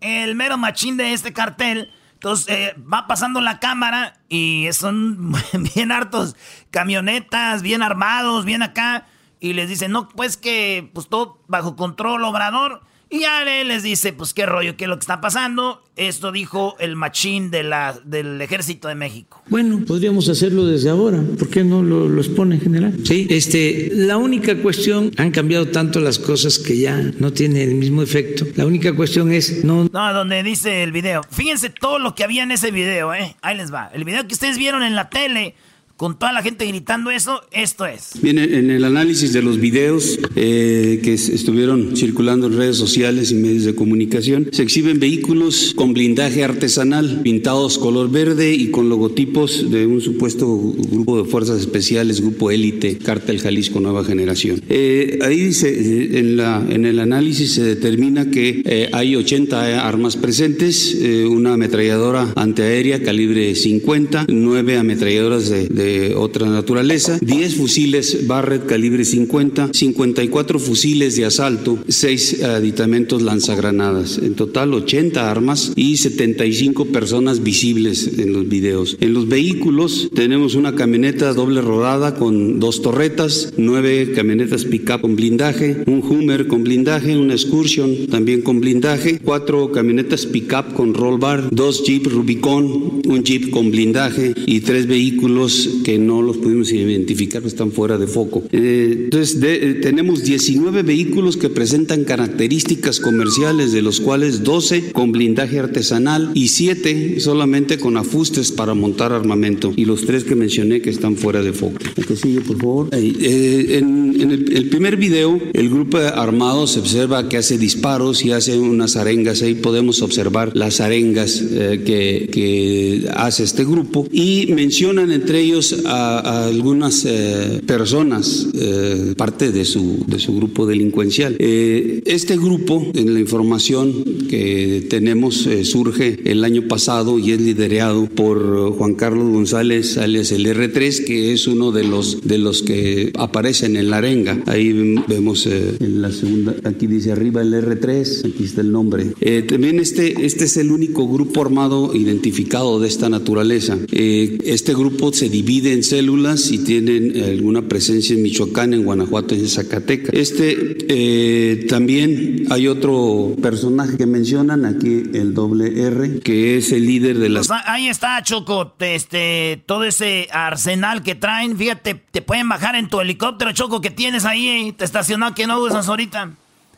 el mero machín de este cartel. Entonces eh, va pasando la cámara y son *laughs* bien hartos camionetas, bien armados, bien acá. Y les dicen, no, pues que pues todo bajo control, obrador. Y ya les dice, pues qué rollo, qué es lo que está pasando. Esto dijo el machín de la, del ejército de México. Bueno, podríamos hacerlo desde ahora. ¿Por qué no lo, lo, expone en general? Sí, este, la única cuestión, han cambiado tanto las cosas que ya no tiene el mismo efecto. La única cuestión es no... No, donde dice el video. Fíjense todo lo que había en ese video, ¿eh? Ahí les va. El video que ustedes vieron en la tele con toda la gente gritando eso, esto es. Bien, en el análisis de los videos eh, que estuvieron circulando en redes sociales y medios de comunicación, se exhiben vehículos con blindaje artesanal, pintados color verde y con logotipos de un supuesto grupo de fuerzas especiales, grupo élite, Cártel Jalisco Nueva Generación. Eh, ahí dice, eh, en, la, en el análisis se determina que hay 80 armas presentes, una ametralladora antiaérea calibre 50, nueve ametralladoras de otra naturaleza, 10 fusiles Barrett calibre 50, 54 fusiles de asalto, 6 aditamentos lanzagranadas. En total 80 armas y 75 personas visibles en los videos. En los vehículos tenemos una camioneta doble rodada con dos torretas, 9 camionetas pick-up con blindaje, un Hummer con blindaje, una Excursion también con blindaje, 4 camionetas pick-up con roll bar, 2 Jeep Rubicon, un Jeep con blindaje y 3 vehículos que no los pudimos identificar, están fuera de foco. Eh, entonces, de, eh, tenemos 19 vehículos que presentan características comerciales, de los cuales 12 con blindaje artesanal y 7 solamente con afustes para montar armamento, y los 3 que mencioné que están fuera de foco. que sigue, por favor. Eh, en, en el, el, primer video, el grupo armado se observa que hace disparos y hace unas arengas. Ahí podemos observar las arengas eh, que, que hace este grupo y mencionan entre ellos a, a algunas eh, personas, eh, parte de su, de su grupo delincuencial. Eh, este grupo, en la información que tenemos, surge el año pasado y es liderado por Juan Carlos González, alias el R3, que es uno de los, de los que aparecen en la arenga. Ahí vemos en la segunda, aquí dice arriba el R3, aquí está el nombre. también este, este es el único grupo armado identificado de esta naturaleza. este grupo se divide en células y tienen alguna presencia en Michoacán, en Guanajuato y en Zacatecas. Este eh, también hay otro personaje que mencionan aquí, el doble R, que es el líder de las. Pues ahí está, Choco, este, todo ese arsenal que traen. Fíjate, te pueden bajar en tu helicóptero, Choco, que tienes ahí, eh, te estacionado que no usas ahorita.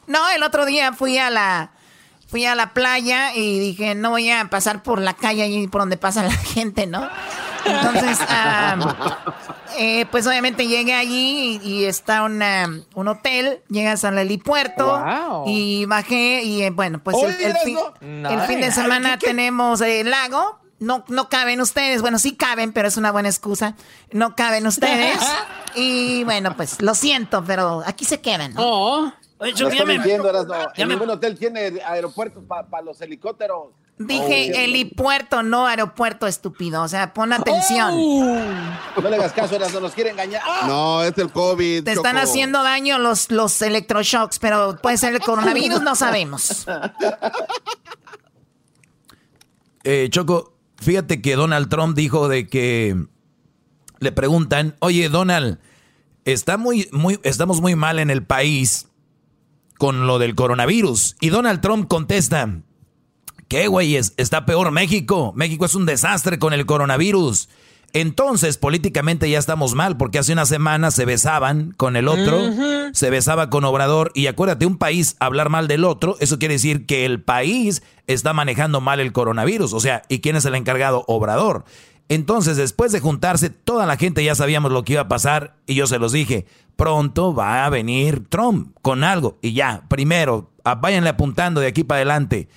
No, el otro día fui a la fui a la playa y dije, no voy a pasar por la calle ahí por donde pasa la *laughs* gente, ¿no? Entonces, eh, pues obviamente llegué allí y, y está una, un hotel, llegas al helipuerto wow. y bajé y eh, bueno, pues el, el, fin, el, fin, de semana tenemos el lago. No, no caben ustedes, bueno, sí caben, pero es una buena excusa. No caben ustedes. *laughs* y bueno, pues lo siento, pero aquí se quedan. ¿no? Oh. Oye, yo, no ya me, mintiendo, Erasno. Ya Ningún me... hotel tiene aeropuertos para pa los helicópteros. Dije oh, helipuerto, no aeropuerto, estúpido. O sea, pon atención. Oh. No le hagas caso, Erasno, nos quiere engañar. ¡Ah! No, es el COVID. Te Choco. están haciendo daño los, los electroshocks, pero puede ser el coronavirus, no sabemos. Eh, Choco, fíjate que Donald Trump dijo de que le preguntan, oye Donald, está muy, muy, estamos muy mal en el país con lo del coronavirus. Y Donald Trump contesta, ¿qué güeyes? Está peor México. México es un desastre con el coronavirus. Entonces, políticamente ya estamos mal, porque hace una semana se besaban con el otro, se besaba con Obrador, y acuérdate, un país hablar mal del otro, eso quiere decir que el país está manejando mal el coronavirus. O sea, ¿y quién es el encargado? Obrador. Entonces, después de juntarse, toda la gente ya sabíamos lo que iba a pasar, y yo se los dije, pronto va a venir Trump con algo, y ya, primero, váyanle apuntando de aquí para adelante.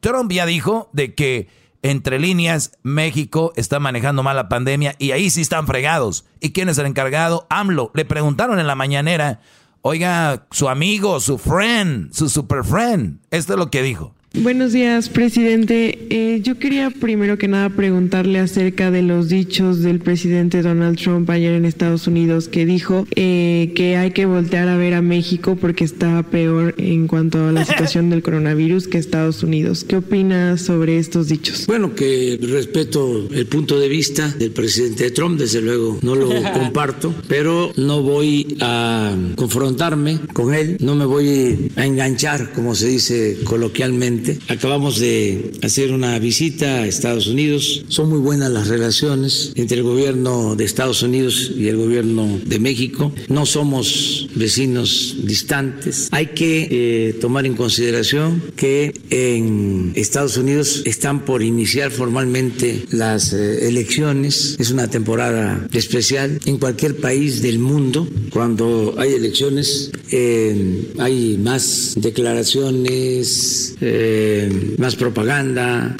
Trump ya dijo de que entre líneas, México está manejando mal la pandemia y ahí sí están fregados. ¿Y quién es el encargado? AMLO. Le preguntaron en la mañanera, oiga, su amigo, su friend, su super friend. Esto es lo que dijo. Buenos días, presidente. Eh, yo quería primero que nada preguntarle acerca de los dichos del presidente Donald Trump ayer en Estados Unidos, que dijo eh, que hay que voltear a ver a México porque está peor en cuanto a la *laughs* situación del coronavirus que Estados Unidos. ¿Qué opina sobre estos dichos? Bueno, que respeto el punto de vista del presidente Trump, desde luego no lo *laughs* comparto, pero no voy a confrontarme con él, no me voy a enganchar, como se dice coloquialmente Acabamos de hacer una visita a Estados Unidos. Son muy buenas las relaciones entre el gobierno de Estados Unidos y el gobierno de México. No somos vecinos distantes. Hay que eh, tomar en consideración que en Estados Unidos están por iniciar formalmente las eh, elecciones. Es una temporada especial. En cualquier país del mundo, cuando hay elecciones, eh, hay más declaraciones. Más propaganda,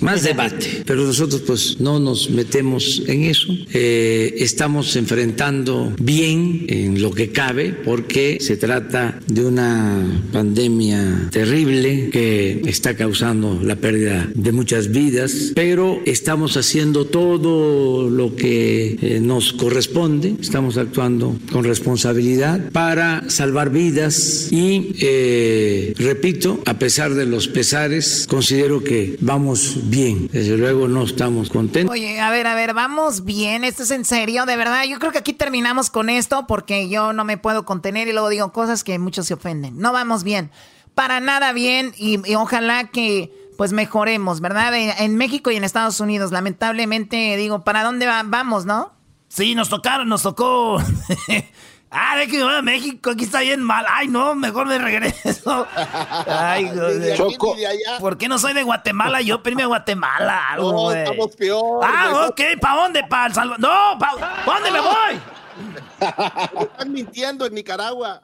más debate. Pero nosotros pues no nos metemos en eso. Eh, estamos enfrentando bien en lo que cabe porque se trata de una pandemia terrible que está causando la pérdida de muchas vidas, pero estamos haciendo todo lo que eh, nos corresponde, estamos actuando con responsabilidad para salvar vidas y, repito, a pesar de los pesares, considero que vamos bien. Desde luego no estamos contentos. Oye, a ver, a ver, vamos bien. Esto es en serio, de verdad. Yo creo que aquí terminamos con esto porque yo no me puedo contener y luego digo cosas que muchos se ofenden. No vamos bien. Para nada bien y, ojalá que pues mejoremos, ¿verdad? En, México y en Estados Unidos, lamentablemente, digo, ¿para dónde vamos, no? Sí, nos tocaron, nos tocó *laughs* Ah, de que a México, aquí está bien mal. Ay, no, mejor me regreso. Ay, *laughs* Choco. ¿Por qué no soy de Guatemala? Yo primero a Guatemala. *laughs* Algo, no, estamos peor. Ah, ok, ¿para dónde? ¿Para El Salvador? No, ¿para dónde me voy? *laughs* Están mintiendo en Nicaragua.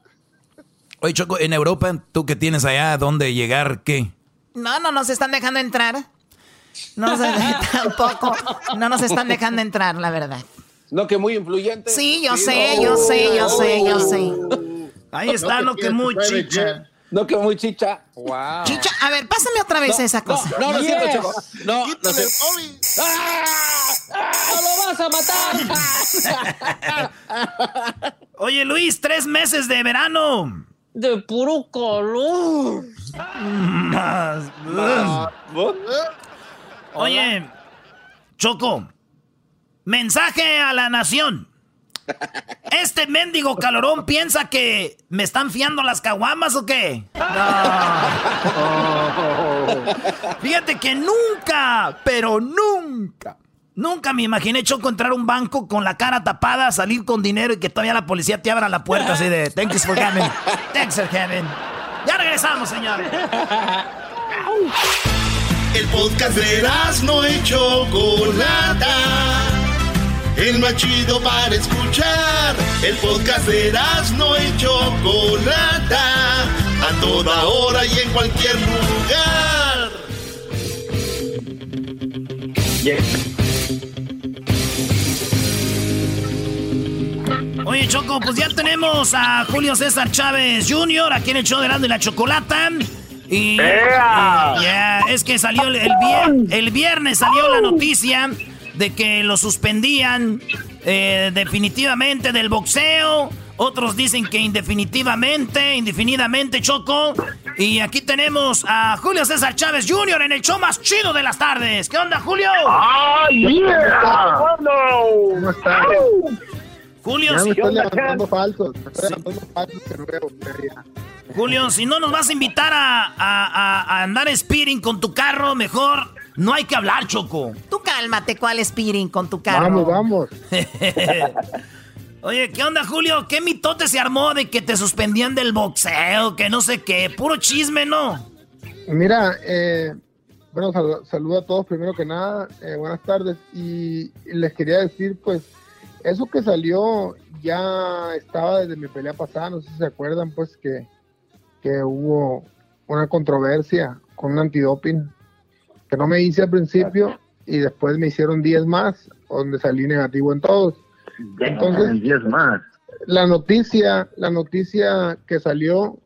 Oye, Choco, en Europa, ¿tú qué tienes allá? ¿Dónde llegar? ¿Qué? No, no nos están dejando entrar. No, tampoco. No nos están dejando entrar, la verdad. No, que muy influyente. Sí, yo sé, yo sé, yo sé, yo sé. Ahí está, no, que, muy chicha. No, que muy chicha. Wow. Chicha, a ver, pásame otra vez esa cosa. No, no, no, yes. cierto, No, no es cierto. ¡Ah! ¡Lo vas a matar! *laughs* Oye, Luis, tres meses de verano. De puro calor. *laughs* Más. Oye, Choco. Mensaje a la nación. ¿Este mendigo calorón piensa que me están fiando las caguamas o qué? Fíjate que nunca, pero nunca, nunca me imaginé Choco entrar a un banco con la cara tapada, salir con dinero y que todavía la policía te abra la puerta así de thanks for coming, thanks for coming. Ya regresamos, señores. El podcast de no hecho Chocolata el más chido para escuchar. El podcast de no y Chocolata, a toda hora y en cualquier lugar. Oye, Choco, pues ya tenemos a Julio César Chávez Jr. aquí en el show de y la Chocolata. Y, es que salió el, el viernes salió la noticia de que lo suspendían eh, definitivamente del boxeo. Otros dicen que indefinitivamente, indefinidamente, Choco. Y aquí tenemos a Julio César Chávez Jr. en el show más chido de las tardes. ¿Qué onda, Julio? ¡Ay, yeah! ¿Cómo estás? Julio, si... falsos. Julio, si no nos vas a invitar a, a, a, andar speeding con tu carro, mejor no hay que hablar, Choco. Tú cálmate, ¿cuál speeding con tu carro? Vamos, vamos. *laughs* Oye, ¿qué onda, Julio? ¿Qué mitote se armó de que te suspendían del boxeo? Que no sé qué. Puro chisme, ¿no? Mira, eh, bueno, sal saludo a todos primero que nada. Eh, buenas tardes. Y, y les quería decir, pues, eso que salió ya estaba desde mi pelea pasada. No sé si se acuerdan, pues, que, que hubo una controversia con un antidoping que no me hice al principio y después me hicieron 10 más, donde salí negativo en todos. Entonces, 10 más. La noticia, la noticia que salió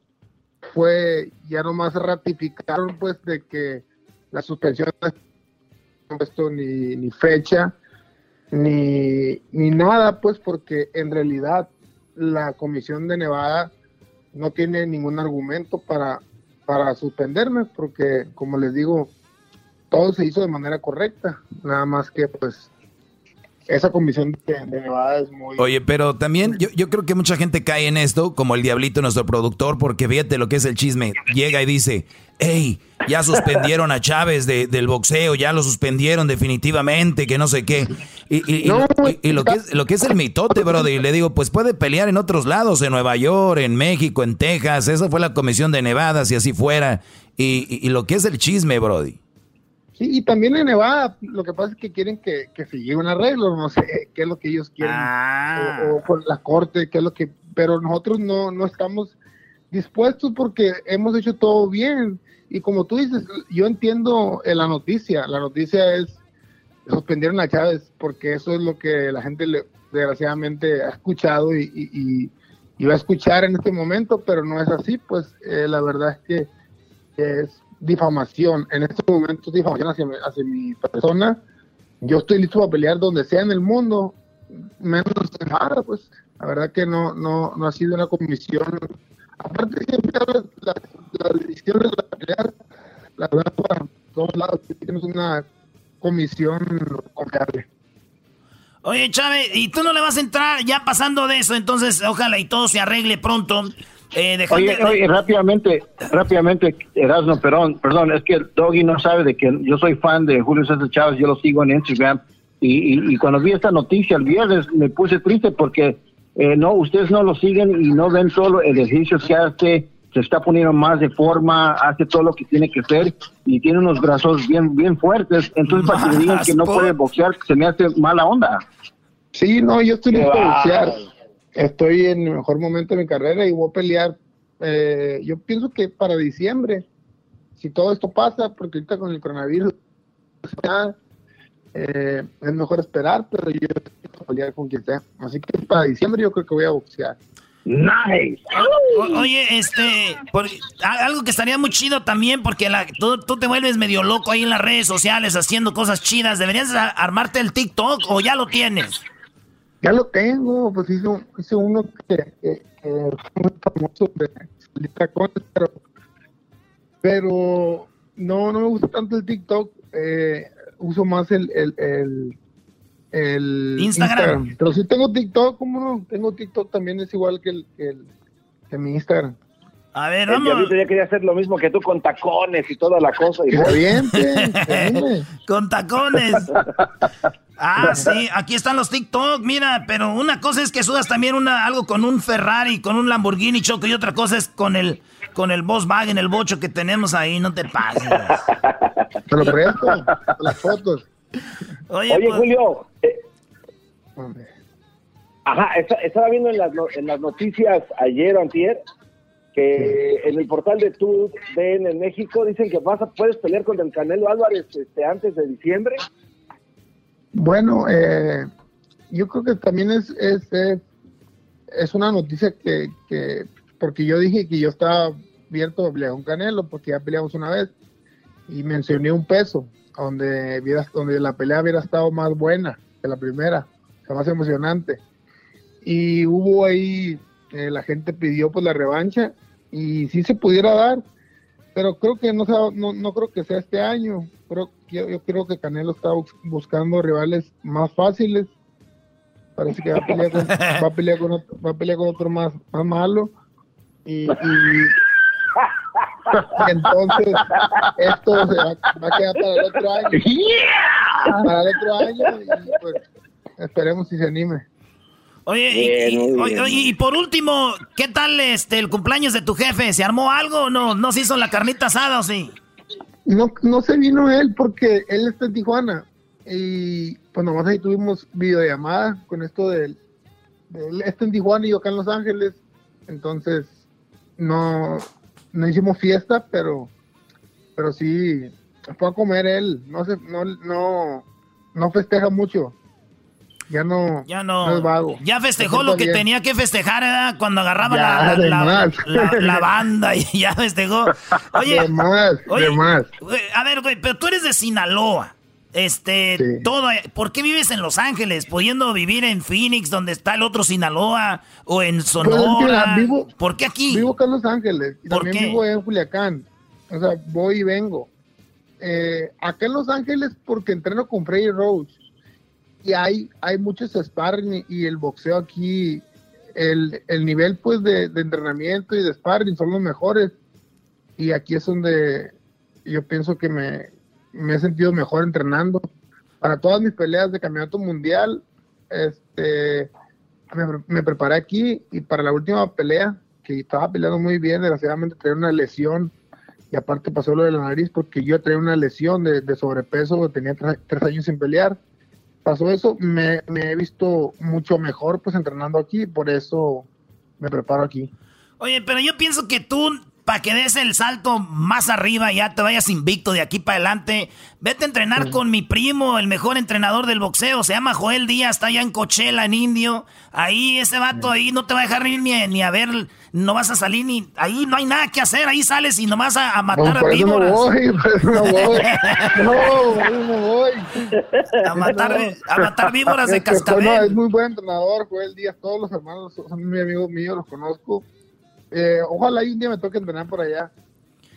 fue ya nomás ratificaron pues de que la suspensión no ha puesto ni, ni fecha ni, ni nada pues porque en realidad la comisión de Nevada no tiene ningún argumento para, para suspenderme porque como les digo todo se hizo de manera correcta nada más que pues esa comisión de, de, Nevada es muy... Oye, pero también yo, yo, creo que mucha gente cae en esto, como el Diablito, nuestro productor, porque fíjate lo que es el chisme. Llega y dice, hey, ya suspendieron a Chávez de, del boxeo, ya lo suspendieron definitivamente, que no sé qué. Y, y, no, y, y lo, que es, lo que es el mitote, brother, y le digo, pues puede pelear en otros lados, en Nueva York, en México, en Texas, esa fue la comisión de Nevada, si así fuera. Y, lo que es el chisme, brody. Sí, y también en Nevada, lo que pasa es que quieren que, que se llegue un arreglo, no sé *laughs* qué es lo que ellos quieren, ah. o, o, por la corte, qué es lo que, pero nosotros no, no estamos dispuestos porque hemos hecho todo bien, y como tú dices, yo entiendo la noticia, la noticia es suspendieron a Chávez, porque eso es lo que la gente le, desgraciadamente ha escuchado y, y, y, va a escuchar en este momento, pero no es así, pues eh, la verdad es que es difamación, en este momento difamación hacia, hacia mi persona. Yo estoy listo para pelear donde sea en el mundo, menos en pues la verdad que no, no, no ha sido una comisión. Aparte, siempre la, la decisiones de la pelear, la verdad, para todos lados, tienes una comisión confiable. Oye, Chávez, ¿y tú no le vas a entrar ya pasando de eso? Entonces, ojalá y todo se arregle pronto. Eh, oye, oye, rápidamente, rápidamente, Erasmo, perdón, perdón, es que Doggy no sabe de que yo soy fan de Julio César Chávez, yo lo sigo en Instagram, y, y, y cuando vi esta noticia el viernes me puse triste porque eh, no, ustedes no lo siguen y no ven solo el ejercicio que hace, se está poniendo más de forma, hace todo lo que tiene que hacer y tiene unos brazos bien, bien fuertes, entonces para que digan que no puede boxear, se me hace mala onda. Sí, no, yo estoy listo a boxear estoy en el mejor momento de mi carrera y voy a pelear. Eh, yo pienso que para diciembre, si todo esto pasa, porque ahorita con el coronavirus eh, es mejor esperar, pero yo voy a pelear con quien sea. Así que para diciembre yo creo que voy a boxear. Nice. O, oye, este, por, algo que estaría muy chido también, porque la, tú, tú, te vuelves medio loco ahí en las redes sociales haciendo cosas chidas. ¿Deberías armarte el TikTok o ya lo tienes? Ya lo tengo, pues hice, hice uno que, que, que fue muy famoso de tacones, pero, pero no, no me gusta tanto el TikTok, eh, uso más el, el, el, el Instagram. Instagram. Pero si tengo TikTok, ¿cómo no? Tengo TikTok también, es igual que, el, que, el, que mi Instagram. A ver, vamos. El ya quería hacer lo mismo que tú con tacones y toda la cosa. Y bien, *laughs* con tacones. *laughs* Ah, sí, aquí están los TikTok, mira, pero una cosa es que sudas también una, algo con un Ferrari, con un Lamborghini Choco, y otra cosa es con el, con el Volkswagen, el bocho que tenemos ahí, no te pases. Te lo presto, las fotos. Oye, Oye pues, Julio. Eh, ajá, estaba viendo en las, en las noticias ayer o antier que en el portal de tu ven en México dicen que vas a, puedes pelear contra el Canelo Álvarez este, antes de diciembre. Bueno, eh, yo creo que también es, es, es, una noticia que, que, porque yo dije que yo estaba abierto a pelear con Canelo, porque ya peleamos una vez, y mencioné un peso, donde, donde la pelea hubiera estado más buena que la primera, más emocionante. Y hubo ahí, eh, la gente pidió pues la revancha, y si se pudiera dar, pero creo que no, no, no creo que sea este año. Creo, yo, yo creo que Canelo está bus- buscando rivales más fáciles. Parece que va a pelear con, *laughs* va a pelear con, otro, va a pelear con otro más, más malo. Y, y- y *laughs* entonces esto se va, va a quedar para el otro año. *laughs* Para el otro año y pues esperemos si se anime. Oye, y, y- oye, oye, y por último, ¿qué tal este el cumpleaños de tu jefe? ¿Se armó algo o no? ¿No se hizo la carnita asada o sí? No, no se vino él porque él está en Tijuana. Y pues nomás ahí tuvimos videollamada con esto del, de él está en Tijuana y yo acá en Los Ángeles. Entonces, no, no hicimos fiesta, pero, pero sí fue a comer él. No se, no, no, no festeja mucho. Ya no, Ya no. es vago. Ya festejó lo que bien. tenía que festejar cuando agarraba Ya, la, de la- más. la- la banda y ya festejó. Oye, De más, oye, de más. güey, a ver, güey, pero tú eres de Sinaloa. Este, Sí. todo, ¿por qué vives en Los Ángeles? Pudiendo vivir en Phoenix, donde está el otro Sinaloa, o en Pues Sonora. vivo, ¿Por qué aquí? Vivo acá en Los Ángeles y ¿Por también qué? vivo en Culiacán. O sea, voy y vengo. Eh, acá en Los Ángeles porque entreno con Freddy Roach y hay, hay muchos sparring y, el boxeo aquí, el, el nivel pues de, entrenamiento y de sparring son los mejores y aquí es donde yo pienso que me, me he sentido mejor entrenando. Para todas mis peleas de campeonato mundial, este, me, preparé aquí y para la última pelea, que estaba peleando muy bien, desgraciadamente traía una lesión y aparte pasó lo de la nariz porque yo traía una lesión de, sobrepeso, tenía tres años sin pelear. Pasó eso, me, me he visto mucho mejor pues entrenando aquí, por eso me preparo aquí. Oye, pero yo pienso que tú, para que des el salto más arriba, ya te vayas invicto de aquí para adelante, vete a entrenar con mi primo, el mejor entrenador del boxeo, se llama Joel Díaz, está allá en Coachella, en Indio. Ahí, ese vato ahí no te va a dejar ir ni, ni a ver, no vas a salir ni... Ahí no hay nada que hacer, ahí sales y nomás a, a matar No, a eso no víboras. voy, *laughs* no voy. No, no voy. A matar, a matar víboras de Este, no, cascabel. es muy buen entrenador, Joel Díaz, todos los hermanos son muy amigos míos, los conozco. Eh, ojalá un día me toque entrenar por allá.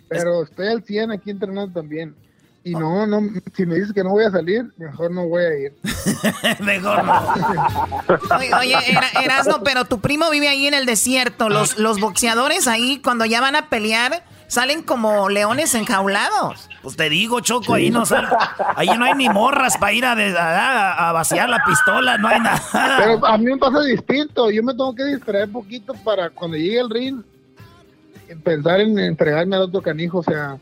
Pero estoy al 100 aquí entrenando también. Y no, no, si me dices que no voy a salir, mejor no voy a ir. *laughs* Mejor no. *laughs* Oye, oye, Era- Erasno, pero tu primo vive ahí en el desierto. Los, los boxeadores ahí, cuando ya van a pelear, salen como leones enjaulados. Pues te digo, Choco, ahí no sal- ahí no hay ni morras para ir a, de- a- a vaciar la pistola, no hay nada. Pero a mí me pasa distinto. Yo me tengo que distraer un poquito para cuando llegue el ring, pensar en entregarme al otro canijo. O sea,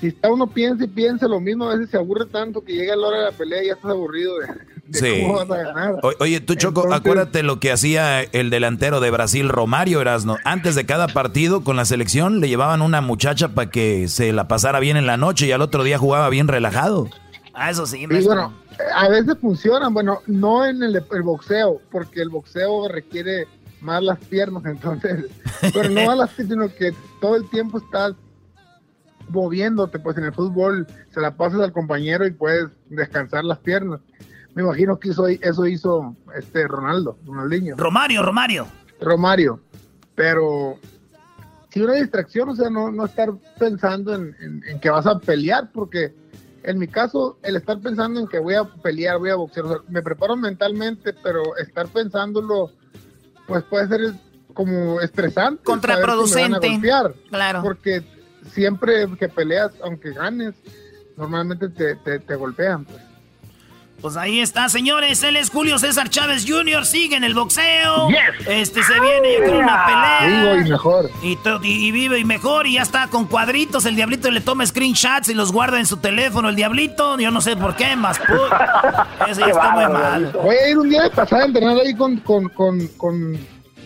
si está uno piensa y piensa lo mismo, a veces se aburre tanto que llega la hora de la pelea y ya estás aburrido de, de Sí. cómo vas a ganar. O- Oye, tú Choco, Entonces- acuérdate lo que hacía el delantero de Brasil, Romario Erasno. Antes de cada partido con la selección le llevaban una muchacha para que se la pasara bien en la noche y al otro día jugaba bien relajado. Ah, eso sí, Y bueno, a veces funcionan, bueno, no en el, el boxeo, porque el boxeo requiere más las piernas, *laughs* entonces, pero no a las sino que todo el tiempo estás moviéndote, pues en el fútbol se la pasas al compañero y puedes descansar las piernas. Me imagino que eso, eso hizo este Ronaldo, Ronaldinho. Romario, Romario. Romario, pero si una distracción, o sea, no, no estar pensando en, en- en que vas a pelear, porque en mi caso, el estar pensando en que voy a pelear, voy a boxear, o sea, me preparo mentalmente, pero estar pensándolo, pues puede ser como estresante. Contraproducente. Claro. Porque siempre que peleas, aunque ganes, normalmente te, te, te golpean. Pues. Pues ahí está, señores. Él es Julio César Chávez Jr. Sigue en el boxeo. Este se viene, yo creo, una pelea. Vivo y mejor. Y, to- y- y vive y mejor. Y ya está con cuadritos. El diablito le toma screenshots y los guarda en su teléfono. El diablito, yo no sé por qué, más. *laughs* Eso ya está muy mal. Voy a ir un día de pasada a entrenar ahí con, con, con, con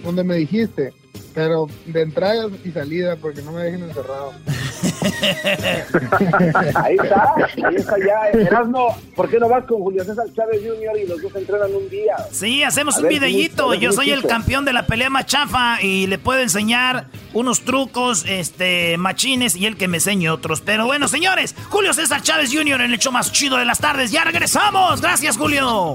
donde me dijiste, pero de entrada y salida, porque no me dejen encerrado. *laughs* Ahí está, ahí está ya. Erasmo, ¿por qué no vas con Julio César Chávez Jr. y los dos entrenan un día? Sí, hacemos A un videíto. Yo soy el campeón de la pelea machafa y le puedo enseñar unos trucos, este, machines y él que me enseñe otros. Pero bueno, señores, Julio César Chávez Jr. en el show más chido de las tardes. Ya regresamos. Gracias, Julio.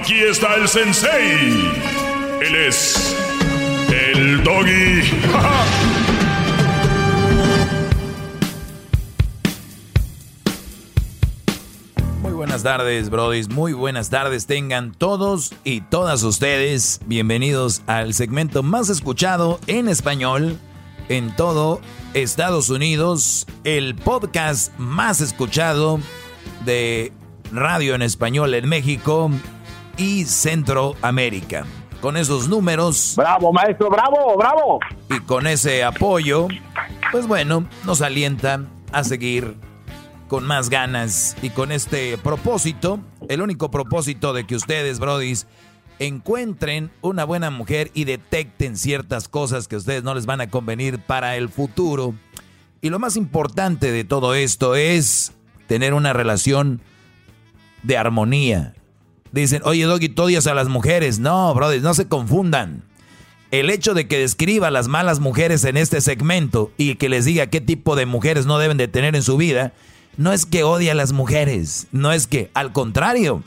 Aquí está el sensei. Él es el doggy. *laughs* Muy buenas tardes, brodis. Muy buenas tardes tengan todos y todas ustedes. Bienvenidos al segmento más escuchado en español en todo Estados Unidos, el podcast más escuchado de radio en español en México y Centroamérica. Con esos números. Bravo, maestro, bravo, bravo. Y con ese apoyo, pues bueno, nos alienta a seguir con más ganas y con este propósito, el único propósito de que ustedes, brodis, encuentren una buena mujer y detecten ciertas cosas que a ustedes no les van a convenir para el futuro. Y lo más importante de todo esto es tener una relación de armonía. Dicen, oye Doggy, tú odias a las mujeres. No, brothers, no se confundan. El hecho de que describa a las malas mujeres en este segmento y que les diga qué tipo de mujeres no deben de tener en su vida, no es que odie a las mujeres, no es que, al contrario,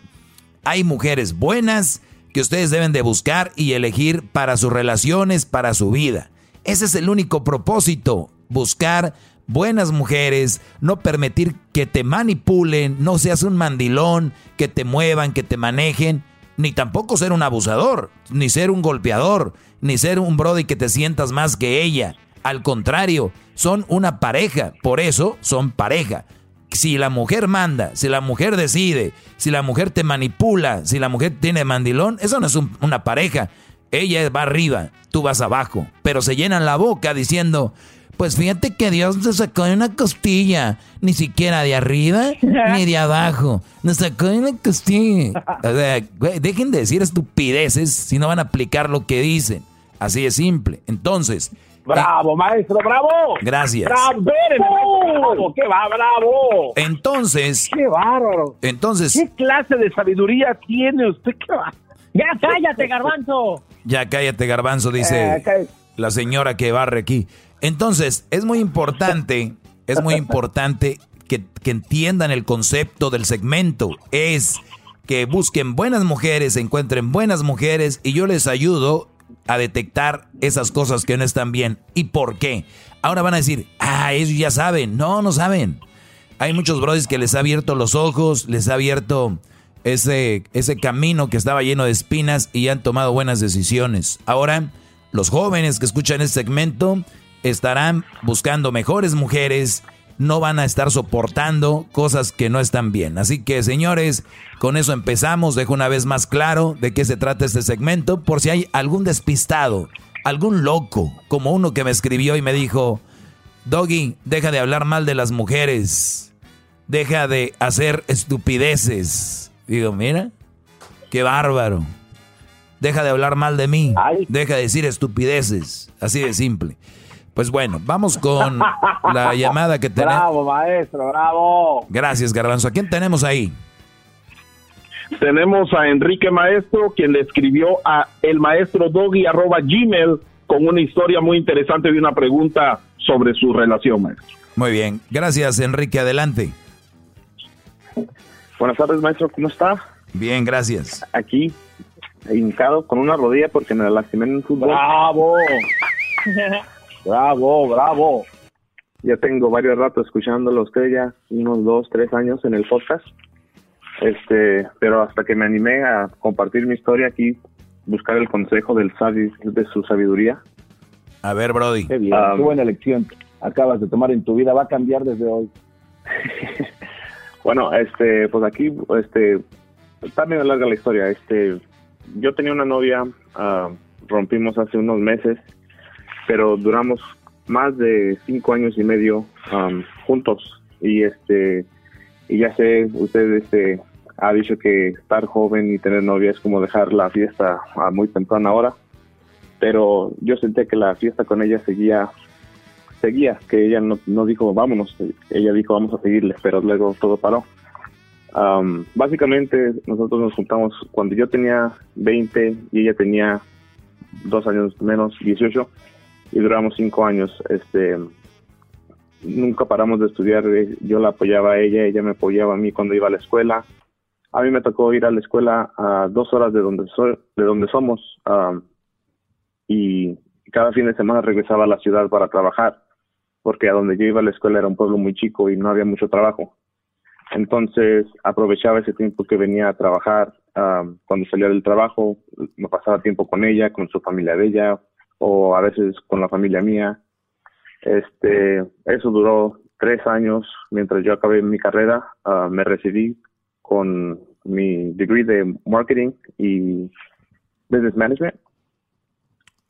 hay mujeres buenas que ustedes deben de buscar y elegir para sus relaciones, para su vida. Ese es el único propósito, buscar buenas mujeres, no permitir que te manipulen, no seas un mandilón, que te muevan, que te manejen, ni tampoco ser un abusador, ni ser un golpeador, ni ser un brody que te sientas más que ella. Al contrario, son una pareja, por eso son pareja si la mujer manda, si la mujer decide, si la mujer te manipula, si la mujer tiene mandilón, eso no es una pareja. Ella va arriba, tú vas abajo, pero se llenan la boca diciendo, pues fíjate que Dios nos sacó de una costilla, ni siquiera de arriba ni de *laughs* abajo, nos sacó de una costilla. *laughs* O sea, dejen de decir estupideces si no van a aplicar lo que dicen. Así de simple. Entonces, Bravo, maestro, bravo. Gracias. Bravo, qué va, bravo. Entonces. Qué bárbaro. Entonces. ¿Qué clase de sabiduría tiene usted? ¿Qué va? Ya cállate, *laughs* garbanzo. Ya cállate, garbanzo, dice eh, la señora que barre aquí. Entonces, es muy importante, es muy *laughs* importante que, que entiendan el concepto del segmento. Es que busquen buenas mujeres, encuentren buenas mujeres y yo les ayudo a detectar esas cosas que no están bien. ¿Y por qué? Ahora van a decir, ah, ellos ya saben. No, no saben. Hay muchos brothers que les ha abierto los ojos, les ha abierto ese, ese camino que estaba lleno de espinas y han tomado buenas decisiones. Ahora, los jóvenes que escuchan este segmento estarán buscando mejores mujeres no van a estar soportando cosas que no están bien. Así que, señores, con eso empezamos. Dejo una vez más claro de qué se trata este segmento, por si hay algún despistado, algún loco, como uno que me escribió y me dijo, Doggy, deja de hablar mal de las mujeres, deja de hacer estupideces. Digo, mira, qué bárbaro. Deja de hablar mal de mí, deja de decir estupideces, así de simple. Pues bueno, vamos con la *laughs* llamada que tenemos. Bravo, maestro, bravo. Gracias, Garbanzo. ¿A quién tenemos ahí? Tenemos a Enrique Maestro, quien le escribió a el maestro doggy arroba gmail con una historia muy interesante y una pregunta sobre su relación, maestro. Muy bien. Gracias, Enrique. Adelante. Buenas tardes, maestro. ¿Cómo está? Bien, gracias. Aquí, hincado con una rodilla porque me lastimé en el fútbol. ¡Bravo! *laughs* Bravo, bravo. Ya tengo varios ratos escuchándolo a usted ya, unos dos, tres años en el podcast. Este, pero hasta que me animé a compartir mi historia aquí, buscar el consejo del sabio, de su sabiduría. A ver, Brody. Qué bien, qué buena elección acabas de tomar en tu vida, va a cambiar desde hoy. *laughs* bueno, este, pues aquí, este, está medio larga la historia. Este, yo tenía una novia, ah, rompimos hace unos meses pero duramos más de cinco años y medio um, juntos. Y este y ya sé usted este ha dicho que estar joven y tener novia es como dejar la fiesta a muy temprana hora pero yo sentí que la fiesta con ella seguía, seguía, que ella no, no dijo vámonos, ella dijo vamos a seguirle, pero luego todo paró. Um, básicamente nosotros nos juntamos cuando yo tenía 20 y ella tenía dos años menos, 18, y duramos cinco años. Este, nunca paramos de estudiar, eh, yo la apoyaba a ella, ella me apoyaba a mí cuando iba a la escuela. A mí me tocó ir a la escuela a dos horas de donde, soy, de donde somos y cada fin de semana regresaba a la ciudad para trabajar, porque a donde yo iba a la escuela era un pueblo muy chico y no había mucho trabajo. Entonces aprovechaba ese tiempo que venía a trabajar. Um, cuando salía del trabajo, me pasaba tiempo con ella, con su familia de ella, o a veces con la familia mía. Este, eso duró tres años mientras yo acabé mi carrera. Uh, me recibí con mi degree de marketing y business management.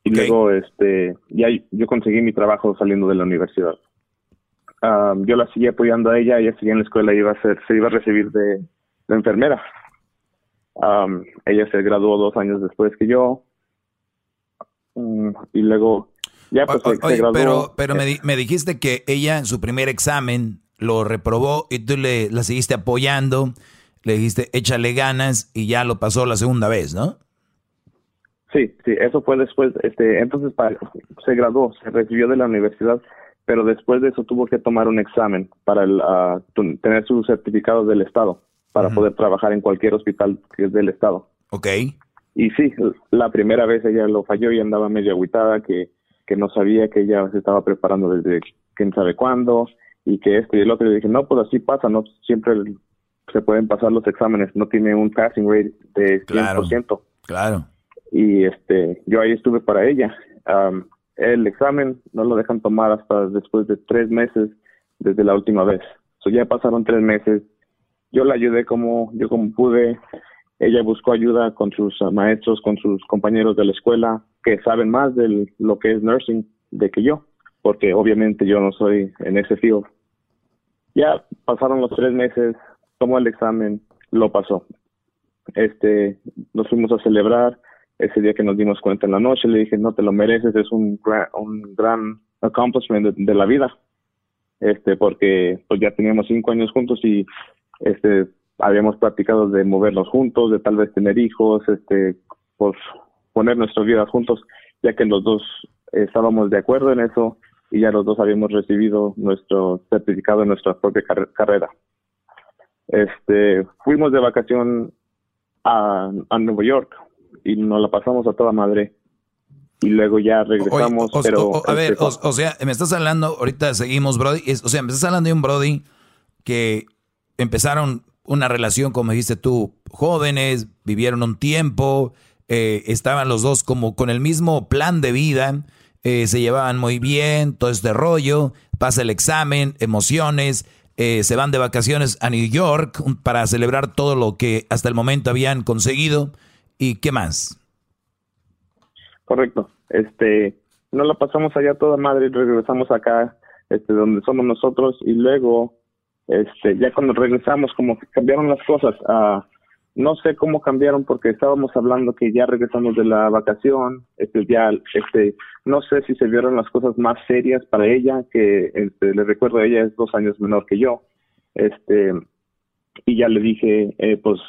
Y luego, este, ya yo conseguí mi trabajo saliendo de la universidad. Um, yo la seguía apoyando a ella, ella seguía en la escuela, iba a ser, se iba a recibir de, enfermera. Um, ella se graduó dos años después que yo. Um, y luego, ya pues se, graduó. Pero, pero me, me, dijiste que ella en su primer examen lo reprobó y tú le la seguiste apoyando, le dijiste échale ganas y ya lo pasó la segunda vez, ¿no? Sí, sí, eso fue después, este, entonces se graduó, se recibió de la universidad pero después de eso tuvo que tomar un examen para el, ah, tener su certificado del Estado, para poder trabajar en cualquier hospital que es del Estado. Ok. Y sí, la primera vez ella lo falló y andaba medio aguitada, que, que no sabía que ella se estaba preparando desde quién sabe cuándo, y que esto y el otro. Y dije, no, pues así pasa, no siempre se pueden pasar los exámenes, no tiene un passing rate de 100%. Claro, claro. Y este, yo ahí estuve para ella el examen no lo dejan tomar hasta después de tres meses desde la última vez. So ya pasaron tres meses. Yo la ayudé como yo como pude. Ella buscó ayuda con sus uh, maestros, con sus compañeros de la escuela que saben más de lo que es nursing de que yo, porque obviamente yo no soy en ese field. Ya pasaron los tres meses, tomó el examen, lo pasó. Este, nos fuimos a celebrar ese día que nos dimos cuenta en la noche, le dije, no te lo mereces, es un gran, un gran accomplishment de, la vida, este, porque pues ya teníamos cinco años juntos y este, habíamos practicado de movernos juntos, de tal vez tener hijos, este, pues poner nuestras vidas juntos, ya que los dos estábamos de acuerdo en eso y ya los dos habíamos recibido nuestro certificado en nuestra propia carrera. Este, fuimos de vacación a, a Nueva York y nos la pasamos a toda madre. Y luego ya regresamos, pero... a ver, o, sea, me estás hablando, ahorita seguimos, Brody, o sea, me estás hablando de un Brody que empezaron una relación, como dijiste tú, jóvenes, vivieron un tiempo, eh, estaban los dos como con el mismo plan de vida, eh, se llevaban muy bien, todo este rollo, pasa el examen, emociones, eh, se van de vacaciones a New York para celebrar todo lo que hasta el momento habían conseguido. ¿Y qué más? Correcto. Este, no la pasamos allá toda madre regresamos acá, este, donde somos nosotros y luego, este, ya cuando regresamos como que cambiaron las cosas. Uh, no sé cómo cambiaron porque estábamos hablando que ya regresamos de la vacación, este, ya, este, no sé si se vieron las cosas más serias para ella, que este, le recuerdo ella es dos años menor que yo, este, y ya le dije, eh, pues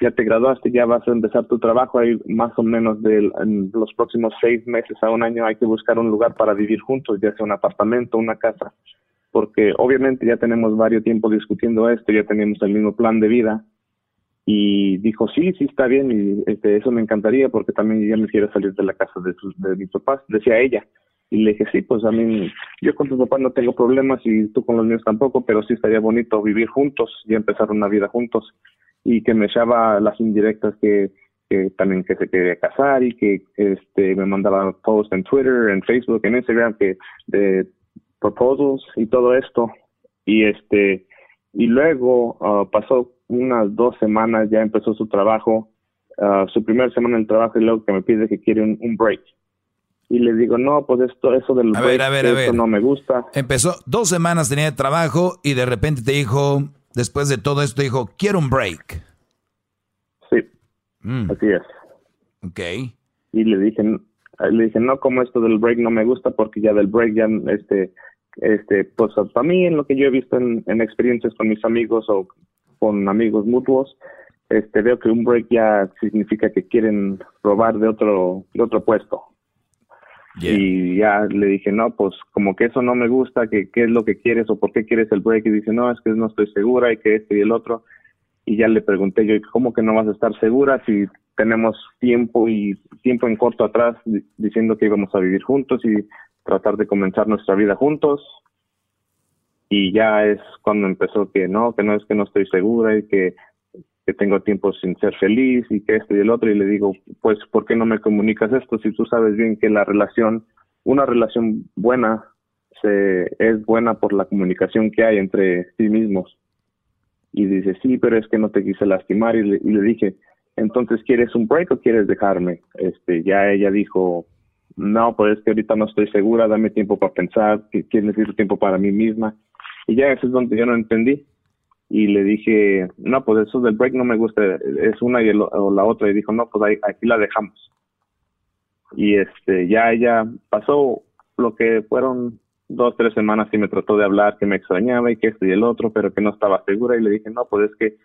ya te graduaste, ya vas a empezar tu trabajo, hay más o menos de los próximos seis meses a un año hay que buscar un lugar para vivir juntos, ya sea un apartamento, una casa, porque obviamente ya tenemos varios tiempos discutiendo esto, ya tenemos el mismo plan de vida y dijo sí, sí está bien y este, eso me encantaría porque también ya me quiero salir de la casa de, sus, de mis papás, decía ella. Y le dije, sí, pues a mí, yo con tu papá no tengo problemas y tú con los míos tampoco, pero sí estaría bonito vivir juntos y empezar una vida juntos y que me echaba las indirectas que, que también que se quería casar y que este me mandaba posts en Twitter, en Facebook, en Instagram que de proposals y todo esto y este y luego uh, pasó unas dos semanas ya empezó su trabajo uh, su primera semana en el trabajo y luego que me pide que quiere un, break y le digo no pues esto eso del break no me gusta empezó dos semanas tenía de trabajo y de repente te dijo después de todo esto dijo, quiero un break. Sí, mm. así es. Ok. Y le dije, Le dije, no, como esto del break no me gusta porque ya del break ya, este, este, pues para mí en lo que yo he visto en, en experiencias con mis amigos o con amigos mutuos, este, veo que un break ya significa que quieren robar de otro, de otro puesto. Y ya le dije, no, pues como que eso no me gusta, que qué es lo que quieres o por qué quieres el break. Y dice, no, es que no estoy segura y que este y el otro. Y ya le pregunté yo, ¿cómo que no vas a estar segura si tenemos tiempo y tiempo en corto atrás diciendo que íbamos a vivir juntos y tratar de comenzar nuestra vida juntos? Y ya es cuando empezó que no, que no es que no estoy segura y que que tengo tiempo sin ser feliz y que esto y el otro y le digo, pues, ¿por qué no me comunicas esto si tú sabes bien que la relación, una relación buena, se, es buena por la comunicación que hay entre sí mismos? Y dice, sí, pero es que no te quise lastimar y le, y le dije, entonces, ¿quieres un break o quieres dejarme? Este, ya ella dijo, no, pues es que ahorita no estoy segura, dame tiempo para pensar, que, necesito tiempo para mí misma. Y ya eso es donde yo no entendí y le dije, no, pues eso del break no me gusta, es una y o la otra. Y dijo, no, pues ahí, aquí la dejamos. Y este, ya ella pasó lo que fueron dos, tres semanas y me trató de hablar que me extrañaba y que esto y el otro, pero que no estaba segura. Y le dije, no, pues es que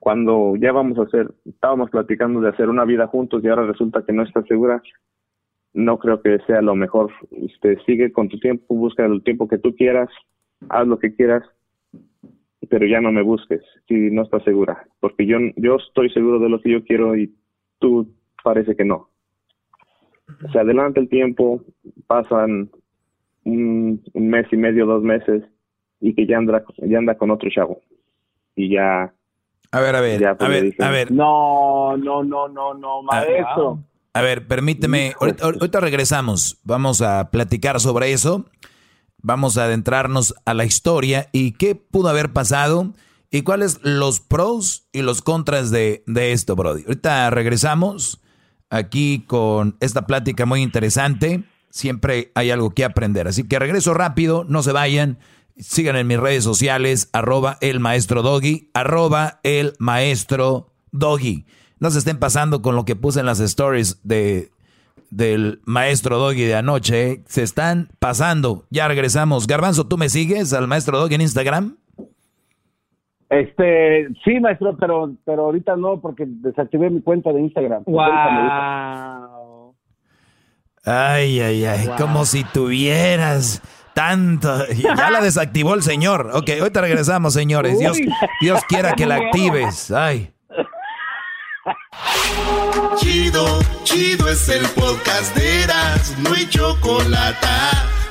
cuando ya vamos a hacer, estábamos platicando de hacer una vida juntos y ahora resulta que no está segura, no creo que sea lo mejor. Este, sigue con tu tiempo, busca el tiempo que tú quieras, haz lo que quieras, pero ya no me busques si no estás segura, porque yo, yo estoy seguro de lo que yo quiero y tú parece que no. Se adelanta el tiempo, pasan un, mes y medio, dos meses, y que ya anda, ya anda con otro chavo. Y ya... A ver, a ver, a ver, a ver. No, no, no, no, no, maestro. A ver, permíteme, ahorita regresamos, vamos a platicar sobre eso. Vamos a adentrarnos a la historia y qué pudo haber pasado y cuáles los pros y los contras de, esto, Brody. Ahorita regresamos aquí con esta plática muy interesante. Siempre hay algo que aprender. Así que regreso rápido, no se vayan. Sigan en mis redes sociales, arroba el maestro doggy, arroba el maestro doggy. No se estén pasando con lo que puse en las stories de del maestro Doggy de anoche se están pasando. Ya regresamos. Garbanzo, ¿tú me sigues al maestro Doggy en Instagram? Este, sí, maestro, pero, pero ahorita no, porque desactivé mi cuenta de Instagram. Wow. Ay, ay, ay, como si tuvieras tanto. Ya la desactivó el señor. Ok, ahorita regresamos, señores. Dios, Dios quiera que la *laughs* actives. Ay. Chido, chido es el podcast de Eras, no hay chocolate.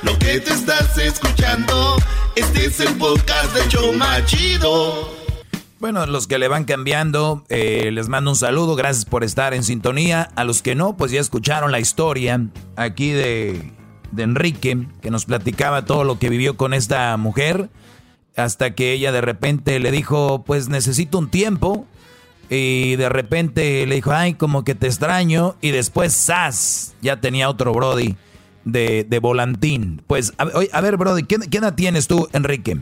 Lo que te estás escuchando, este es el podcast de Choma Chido. Bueno, los que le van cambiando, eh, les mando un saludo, gracias por estar en sintonía. A los que no, pues ya escucharon la historia aquí de, de Enrique, que nos platicaba todo lo que vivió con esta mujer, hasta que ella de repente le dijo, pues necesito un tiempo, y de repente le dijo, ay, como que te extraño. Y después, ¡zas! Ya tenía otro Brody de, de volantín. Pues, a, ver, Brody, ¿qué, edad tienes tú, Enrique?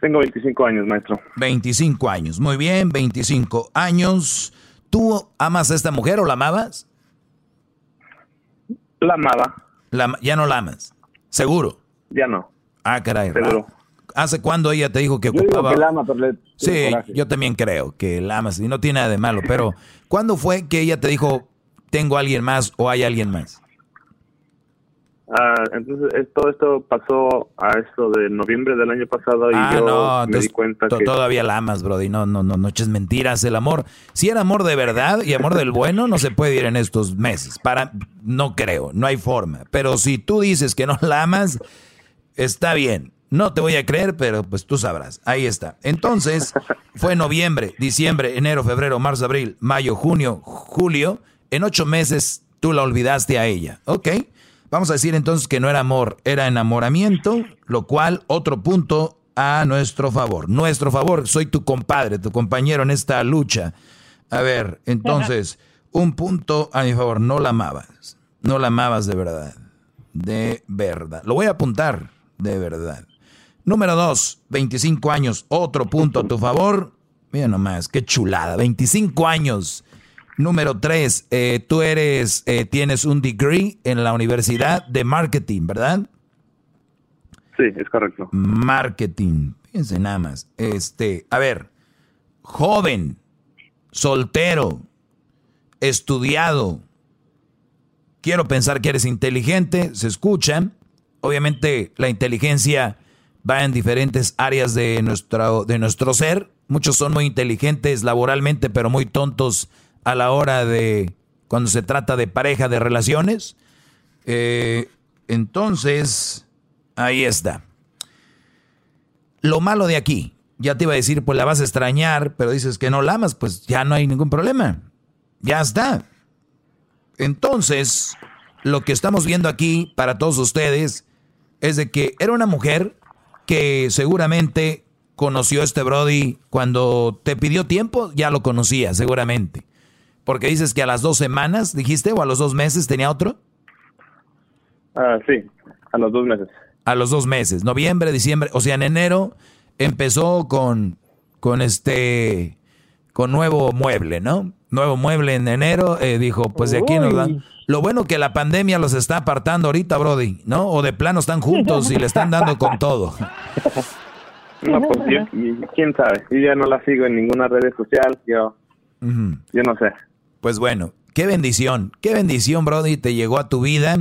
Tengo 25 años, maestro. 25 años, muy bien, 25 años. ¿Tú amas a esta mujer o la amabas? La amaba. ¿Ya no la amas? ¿Seguro? Ya no. Ah, caray. Seguro. ¿Hace cuándo ella te dijo que ocupaba? sí, yo también creo que la amas y no tiene nada de malo, pero ¿cuándo fue que ella te dijo tengo a alguien más o hay alguien más? Ah, entonces todo esto pasó a esto de noviembre del año pasado y ah, yo me di cuenta que todavía la amas, Brody. No, no, no, no eches mentiras. El amor, si era amor de verdad y amor del bueno, no se puede ir en estos meses. Para, no creo, no hay forma. Pero si tú dices que no la amas, está bien. No te voy a creer, pero pues tú sabrás. Ahí está. Entonces, fue noviembre, diciembre, enero, febrero, marzo, abril, mayo, junio, julio. En ocho meses tú la olvidaste a ella. Ok. Vamos a decir entonces que no era amor, era enamoramiento, lo cual otro punto a nuestro favor. Nuestro favor, soy tu compadre, tu compañero en esta lucha. A ver, entonces, un punto a mi favor, no la amabas. No la amabas de verdad. De verdad. Lo voy a apuntar, de verdad. Número dos, 25 años, otro punto a tu favor. Mira nomás, qué chulada, 25 años. Número tres, eh, tú eres, eh, tienes un degree en la universidad de marketing, ¿verdad? Sí, es correcto. Marketing. Fíjense nada más. Este, a ver, joven, soltero, estudiado. Quiero pensar que eres inteligente, se escucha. Obviamente la inteligencia va en diferentes áreas de nuestro, de nuestro ser. Muchos son muy inteligentes laboralmente, pero muy tontos a la hora de cuando se trata de pareja, de relaciones. Eh, entonces, ahí está. Lo malo de aquí, ya te iba a decir, pues la vas a extrañar, pero dices que no la amas, pues ya no hay ningún problema. Ya está. Entonces, lo que estamos viendo aquí para todos ustedes es de que era una mujer que seguramente conoció a este Brody cuando te pidió tiempo, ya lo conocía, seguramente. Porque dices que a las dos semanas, dijiste, o a los dos meses tenía otro. Ah, sí, a los dos meses. A los dos meses, noviembre, diciembre, o sea, en enero empezó con, con este, con nuevo mueble, ¿no? Nuevo mueble en enero, eh, dijo, pues de aquí nos dan. Lo bueno que la pandemia los está apartando ahorita, Brody, ¿no? O de plano están juntos y le están dando con todo. *laughs* No, pues yo, quién sabe. Yo ya no la sigo en ninguna red social, yo, yo no sé. Pues bueno, qué bendición, qué bendición, Brody, te llegó a tu vida.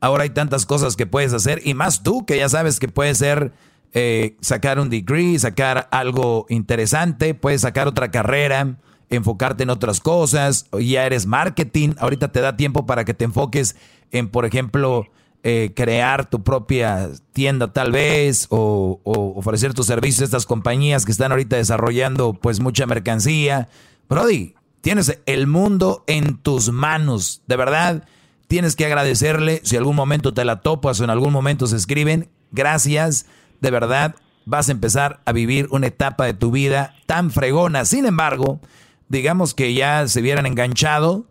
Ahora hay tantas cosas que puedes hacer y más tú que ya sabes que puedes ser eh, sacar un degree, sacar algo interesante, puedes sacar otra carrera, enfocarte en otras cosas, ya eres marketing, ahorita te da tiempo para que te enfoques en, por ejemplo, eh, crear tu propia tienda tal vez o, o, ofrecer tus servicios a estas compañías que están ahorita desarrollando pues mucha mercancía. Brody, tienes el mundo en tus manos, de verdad. Tienes que agradecerle si algún momento te la topas o en algún momento se escriben. Gracias de verdad vas a empezar a vivir una etapa de tu vida tan fregona. Sin embargo, digamos que ya se hubieran enganchado,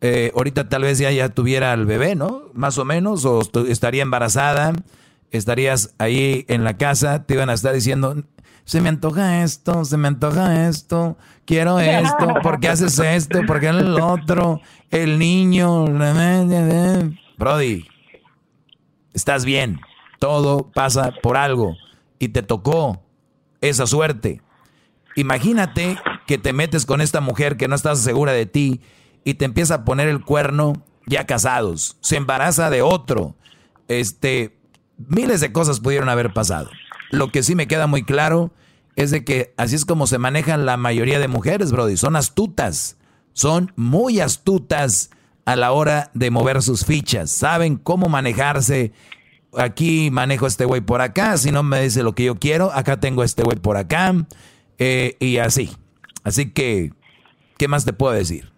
eh, ahorita tal vez ya, ya tuviera el bebé, ¿no? Más o menos, o estaría embarazada, estarías ahí en la casa, te iban a estar diciendo, se me antoja esto, se me antoja esto, quiero esto, ¿por qué haces esto? ¿Por qué el otro? El niño, Brody, estás bien. Todo pasa por algo y te tocó esa suerte. Imagínate que te metes con esta mujer que no estás segura de ti y te empieza a poner el cuerno ya casados, se embaraza de otro. Este, miles de cosas pudieron haber pasado. Lo que sí me queda muy claro es de que así es como se manejan la mayoría de mujeres, Brody. Son astutas, son muy astutas a la hora de mover sus fichas. Saben cómo manejarse aquí manejo este güey por acá, si no me dice lo que yo quiero, acá tengo este güey por acá, eh, y así. Así que, ¿qué más te puedo decir?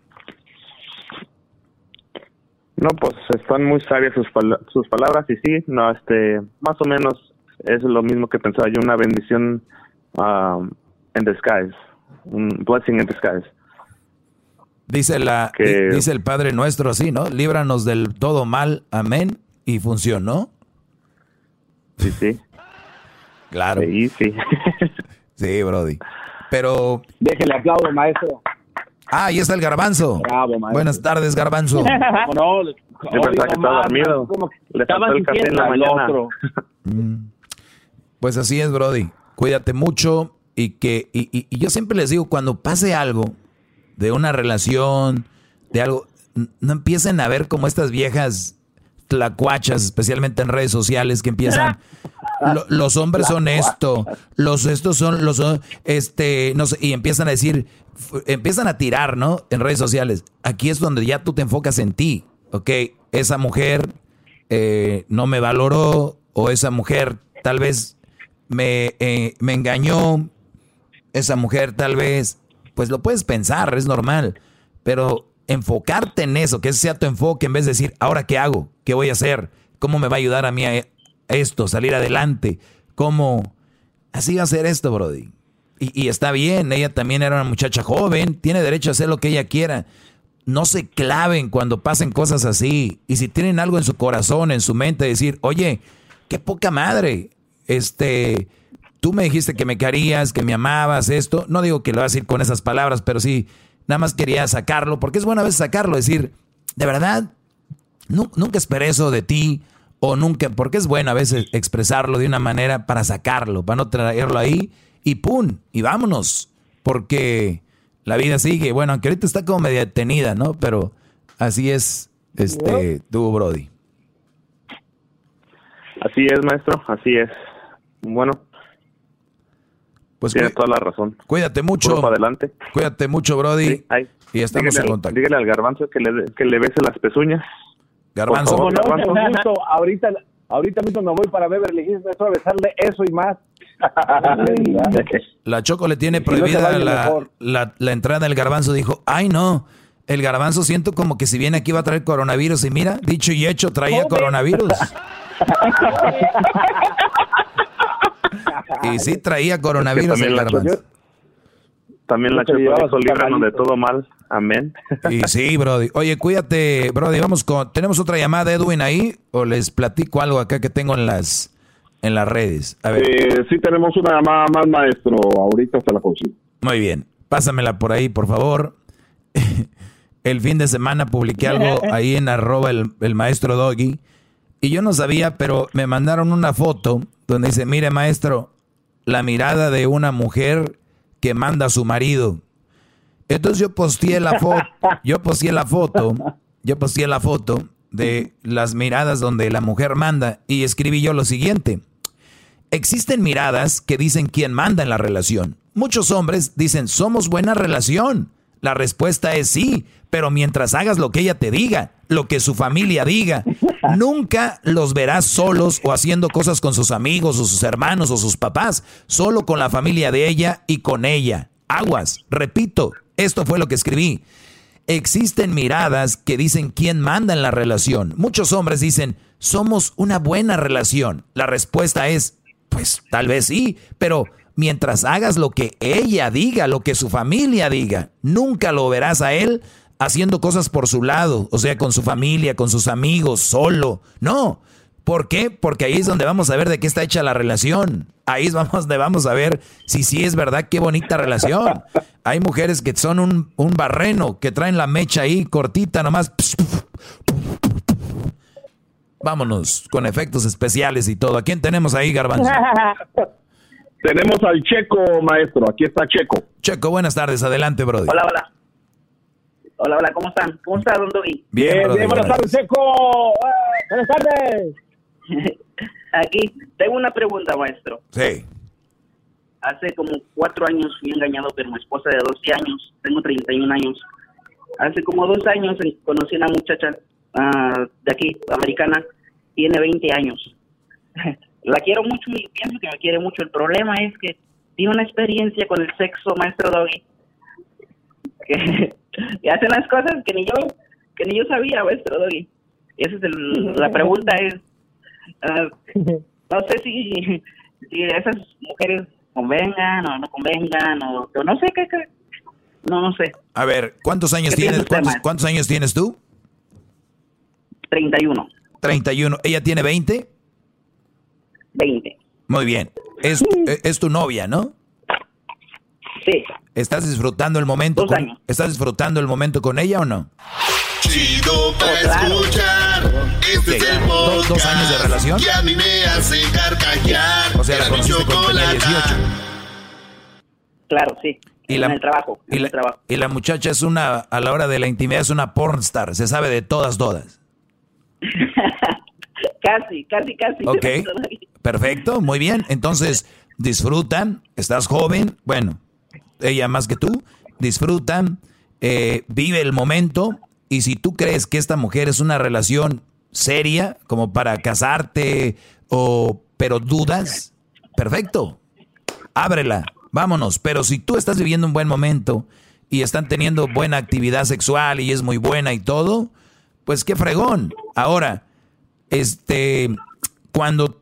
No, pues están muy sabias sus, sus palabras y sí, no, este, más o menos es lo mismo que pensaba yo, una bendición um, en disguise, un blessing in disguise. Dice la, dice el Padre Nuestro así, ¿no? Líbranos del todo mal, amén, y funcionó. Sí, sí. Claro. Sí, sí. *laughs* sí, Brody. Pero. Déjele aplaudo, maestro. Ah, ahí está el garbanzo. Bravo, maestro. Buenas tardes, garbanzo. *laughs* no, Yo pensaba que estaba dormido. Le faltó el café en la mañana. Mm. Pues así es, Brody. Cuídate mucho y que y, y, y, yo siempre les digo cuando pase algo de una relación, de algo, no empiecen a ver como estas viejas tlacuachas, especialmente en redes sociales, que empiezan. *laughs* los hombres son esto, los estos son los este, no sé, y empiezan a decir, empiezan a tirar, ¿no? En redes sociales. Aquí es donde ya tú te enfocas en ti, ¿ok? Esa mujer eh, no me valoró, o esa mujer tal vez me, eh, me engañó, esa mujer tal vez, pues lo puedes pensar, es normal, pero enfocarte en eso, que ese sea tu enfoque en vez de decir, ahora qué hago, qué voy a hacer, cómo me va a ayudar a mí a esto, salir adelante, cómo... Así va a ser esto, Brody. Y, está bien, ella también era una muchacha joven, tiene derecho a hacer lo que ella quiera. No se claven cuando pasen cosas así. Y si tienen algo en su corazón, en su mente, decir, oye, qué poca madre, este, tú me dijiste que me querías, que me amabas, esto. No digo que lo vas a decir con esas palabras, pero sí, Nada más quería sacarlo, porque es bueno a veces sacarlo, decir, de verdad, nunca esperé eso de ti, o nunca, porque es bueno a veces expresarlo de una manera para sacarlo, para no traerlo ahí, y ¡pum! Y vámonos, porque la vida sigue. Bueno, aunque ahorita está como media detenida, ¿no? Pero así es, este, tú, Brody. Así es, maestro, así es. Bueno, pues tiene toda la razón. Cuídate mucho. adelante. Cuídate mucho, Brody. y estamos dígale, en contacto. Dígale al garbanzo que le, que le bese las pezuñas. Garbanzo. No, justo *laughs* ahorita, ahorita mismo me voy para Beverly Hills maestro, a besarle eso y más. La Choco le tiene *laughs* prohibida la, la, la entrada del garbanzo. Dijo, ay no, el garbanzo siento como que si viene aquí va a traer coronavirus. Y mira, dicho y hecho, traía coronavirus. *laughs* y sí traía coronavirus el garbanzo. También la dijo, líbranos de todo mal. Amén. Y sí, Brody. Oye, cuídate, Brody. Vamos con. ¿Tenemos otra llamada, Edwin, ahí? ¿O les platico algo acá que tengo en las en las redes? A ver. Eh, sí, tenemos una llamada más, maestro. Ahorita se la consigo. Muy bien. Pásamela por ahí, por favor. *laughs* el fin de semana publiqué algo *laughs* ahí en arroba el, el maestro Doggy. Y yo no sabía, pero me mandaron una foto donde dice, mire maestro, la mirada de una mujer que manda a su marido. Entonces yo posteé la foto, yo posteé la foto, yo posteé la foto de las miradas donde la mujer manda y escribí yo lo siguiente. Existen miradas que dicen quién manda en la relación. Muchos hombres dicen, somos buena relación. La respuesta es sí, pero mientras hagas lo que ella te diga, lo que su familia diga, *laughs* nunca los verás solos o haciendo cosas con sus amigos o sus hermanos o sus papás, solo con la familia de ella y con ella. Aguas, repito, esto fue lo que escribí. Existen miradas que dicen quién manda en la relación. Muchos hombres dicen, somos una buena relación. La respuesta es, pues tal vez sí, pero mientras hagas lo que ella diga, lo que su familia diga, nunca lo verás a él haciendo cosas por su lado, o sea, con su familia, con sus amigos, solo. No. ¿Por qué? Porque ahí es donde vamos a ver de qué está hecha la relación. Ahí es donde vamos a ver si sí es verdad qué bonita relación. Hay mujeres que son un, un barreno, que traen la mecha ahí cortita nomás. Vámonos con efectos especiales y todo. ¿A quién tenemos ahí, Garbanzo? *laughs* Tenemos al Checo, maestro. Aquí está Checo. Checo, buenas tardes. Adelante, Brody. Hola, hola. Hola, hola, ¿cómo están? ¿Cómo está, Don Doggy? Bien, bien, buenas tardes, Checo. Eh, buenas tardes. *laughs* Aquí, tengo una pregunta, maestro. Sí. Hace como cuatro años fui engañado por mi esposa de 12 años. Tengo 31 años. Hace como dos años conocí a una muchacha ah, de aquí, americana. Tiene 20 años. *laughs* La quiero mucho y pienso que me quiere mucho. El problema es que tiene una experiencia con el sexo, maestro Doggy. Que, *laughs* que hace unas cosas que ni yo que ni yo sabía, maestro Doggy. Esa es el- la *laughs* pregunta es, ah, *laughs* no sé si, si esas mujeres convengan o no convengan o, o no sé qué, qué- no no sé. A ver, ¿cuántos años ¿Qué piensa tienes? ¿Cuántos, cuántos años tienes tú? 31. 31. ¿Ella tiene 20? 20. Muy bien. Es, eh, es tu novia, ¿no? Sí. ¿Estás disfrutando el momento? Dos con- años. ¿Estás disfrutando el momento con ella o no? Chido para escuchar. Este es el ¿Dos- podcast. dos años de relación? Que a mí me hace carcajear. O sea, la conociste cuando tenía chocolata. 18. Claro, sí. Y en la, el trabajo. y, la, y la muchacha es una, a la hora de la intimidad, es una pornstar. Se sabe de todas, todas. *laughs* Casi, casi, casi. Ok. *laughs* Perfecto, muy bien. Entonces, disfrutan, estás joven, bueno, ella más que tú, disfrutan, eh, vive el momento y si tú crees que esta mujer es una relación seria, como para casarte, o pero dudas, perfecto, ábrela, vámonos. Pero si tú estás viviendo un buen momento y están teniendo buena actividad sexual y es muy buena y todo, pues qué fregón. Ahora, este, cuando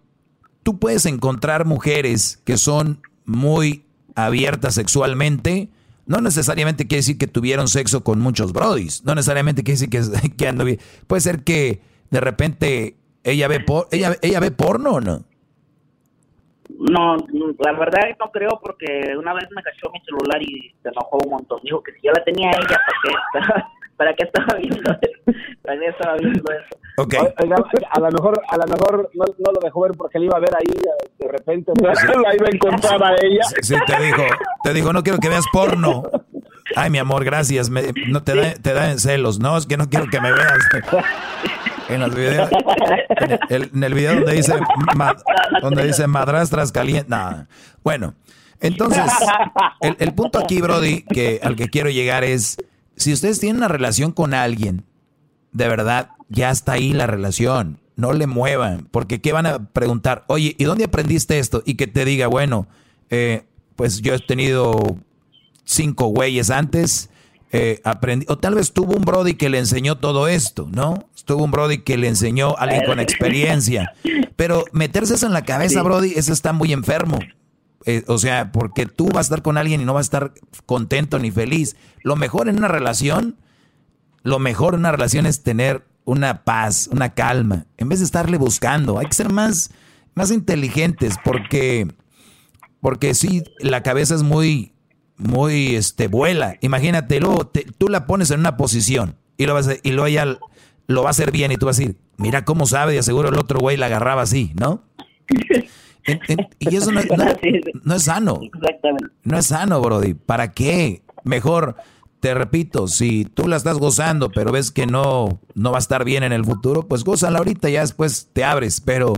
tú puedes encontrar mujeres que son muy abiertas sexualmente, no necesariamente quiere decir que tuvieron sexo con muchos brodis, no necesariamente quiere decir que, *laughs* que ando bien. Puede ser que de repente ella ve por, ella, ella ve porno o no. No, la verdad no creo porque una vez me cachó mi celular y se enojó un montón. Dijo que si yo la tenía ella, ¿para qué *laughs* para qué estaba viendo eso? ¿Para qué estaba viendo eso? Okay. Oiga, a lo mejor, a lo mejor no, no, lo dejó ver porque le iba a ver ahí de repente, la *laughs* iba a encontrar a ella. Sí, te dijo, te dijo, no quiero que veas porno. Ay, mi amor, gracias. Me, no te da, te da en celos. No, es que no quiero que me veas. En, los videos, en, el, en el video donde dice, donde dice madrastras calientes. Nah. Bueno, entonces, el, el punto aquí, Brody, que al que quiero llegar es, si ustedes tienen una relación con alguien, de verdad, ya está ahí la relación. No le muevan, porque ¿qué van a preguntar? Oye, ¿y dónde aprendiste esto? Y que te diga, bueno, eh, pues yo he tenido cinco güeyes antes, eh, aprendí, o tal vez tuvo un Brody que le enseñó todo esto, ¿no? Tuvo un Brody que le enseñó a alguien con experiencia. Pero meterse eso en la cabeza, Brody, eso está muy enfermo. Eh, o sea, porque tú vas a estar con alguien y no vas a estar contento ni feliz. Lo mejor en una relación, lo mejor en una relación es tener una paz, una calma, en vez de estarle buscando. Hay que ser más, más inteligentes porque, porque sí, la cabeza es muy, muy, este, vuela. Imagínate, luego te, tú la pones en una posición y lo, vas a, y luego ella lo va a hacer bien y tú vas a decir, mira cómo sabe, y aseguro el otro güey la agarraba así, ¿no? *laughs* Y eso no, no, no es sano. No es sano, Brody. ¿Para qué? Mejor te repito, si tú la estás gozando, pero ves que no, no va a estar bien en el futuro, pues gózala ahorita, ya después te abres. Pero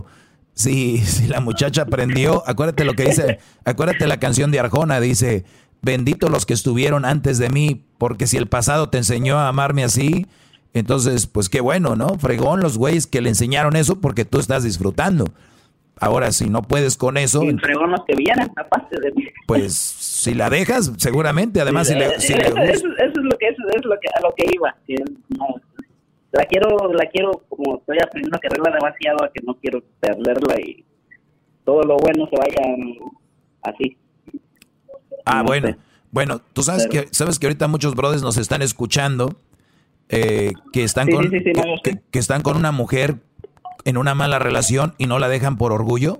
si, si la muchacha aprendió, acuérdate lo que dice, acuérdate la canción de Arjona, dice, bendito los que estuvieron antes de mí, porque si el pasado te enseñó a amarme así, entonces, pues qué bueno, ¿no? Fregón los güeyes que le enseñaron eso porque tú estás disfrutando. Ahora, si no puedes con eso... Y fregón los que vienen, aparte de mí. Pues si la dejas, seguramente, además si le, si le eso, es lo que, eso es lo que, a lo que iba. Que no, la quiero, la quiero, como estoy aprendiendo a quererla demasiado, a que no quiero perderla y todo lo bueno se vaya así. Ah, bueno. Bueno, tú sabes Pero, que sabes que ahorita muchos brothers nos están escuchando eh, que están sí, con sí, no, que, que, que están con una mujer en una mala relación y no la dejan por orgullo.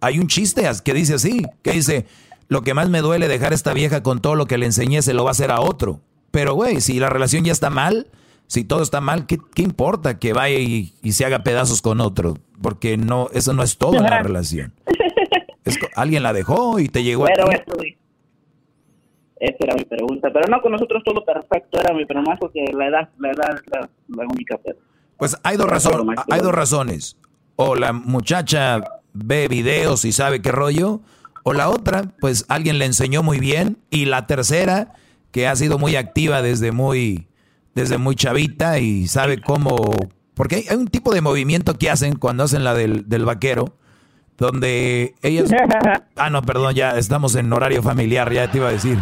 Hay un chiste que dice así, que dice, lo que más me duele dejar a esta vieja con todo lo que le enseñé se lo va a hacer a otro. Pero, güey, si la relación ya está mal, si todo está mal, ¿qué, qué importa que vaya y, y, se haga pedazos con otro? Porque no, eso no es todo en la relación. *laughs* Es, alguien la dejó y te llegó Pero a ti. eso, esa era mi pregunta. Pero no, con nosotros todo perfecto era mi problema porque la edad, la edad es la, la única. Pero... Pues hay dos, razón, hay dos razones. O la muchacha ve videos y sabe qué rollo, o la otra, pues alguien le enseñó muy bien, y la tercera, que ha sido muy activa desde muy, desde muy chavita y sabe cómo, porque hay, hay un tipo de movimiento que hacen cuando hacen la del, del vaquero, donde ellas, *laughs* ah no, perdón, ya estamos en horario familiar, ya te iba a decir.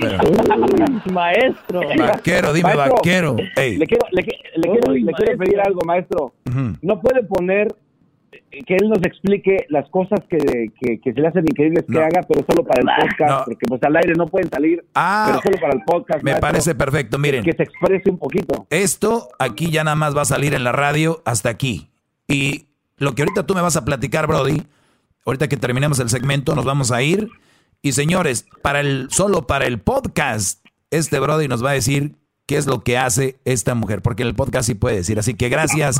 Pero, *laughs* maestro. Vaquero, dime maestro, vaquero. Hey. Le, quiero, le, le, quiero, le quiero pedir algo, maestro. Uh -huh. No puede poner que él nos explique las cosas que, que, que se le hacen increíbles no. que haga, pero solo para el podcast, no. porque pues al aire no pueden salir, ah, pero solo para el podcast. Me maestro, parece perfecto, miren. Que se exprese un poquito. Esto aquí ya nada más va a salir en la radio hasta aquí. Y lo que ahorita tú me vas a platicar, Brody, ahorita que terminemos el segmento, nos vamos a ir. Y señores, para el, solo para el podcast, este Brody nos va a decir qué es lo que hace esta mujer, porque el podcast sí puede decir. Así que gracias.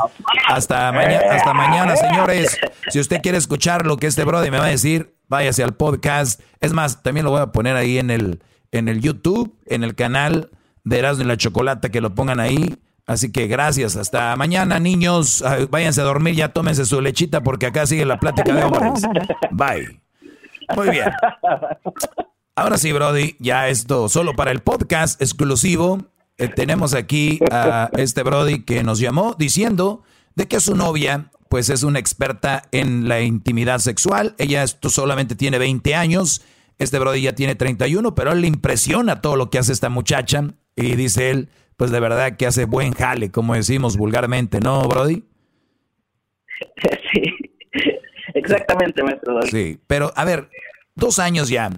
Hasta mañana, hasta mañana, señores. Si usted quiere escuchar lo que este Brody me va a decir, váyase al podcast. Es más, también lo voy a poner ahí en el, en el YouTube, en el canal de Erasmo y la Chocolata, que lo pongan ahí. Así que gracias. Hasta mañana, niños. Váyanse a dormir, ya tómense su lechita, porque acá sigue la plática de hombres. Bye. Muy bien. Ahora sí, Brody, ya esto solo para el podcast exclusivo eh, tenemos aquí a este Brody que nos llamó diciendo de que su novia pues es una experta en la intimidad sexual. Ella esto solamente tiene 20 años. Este Brody ya tiene 31, pero él le impresiona todo lo que hace esta muchacha. Y dice él, pues de verdad que hace buen jale, como decimos vulgarmente, ¿no, Brody? *laughs* Sí, exactamente, maestro. Sí, pero a ver, dos años ya.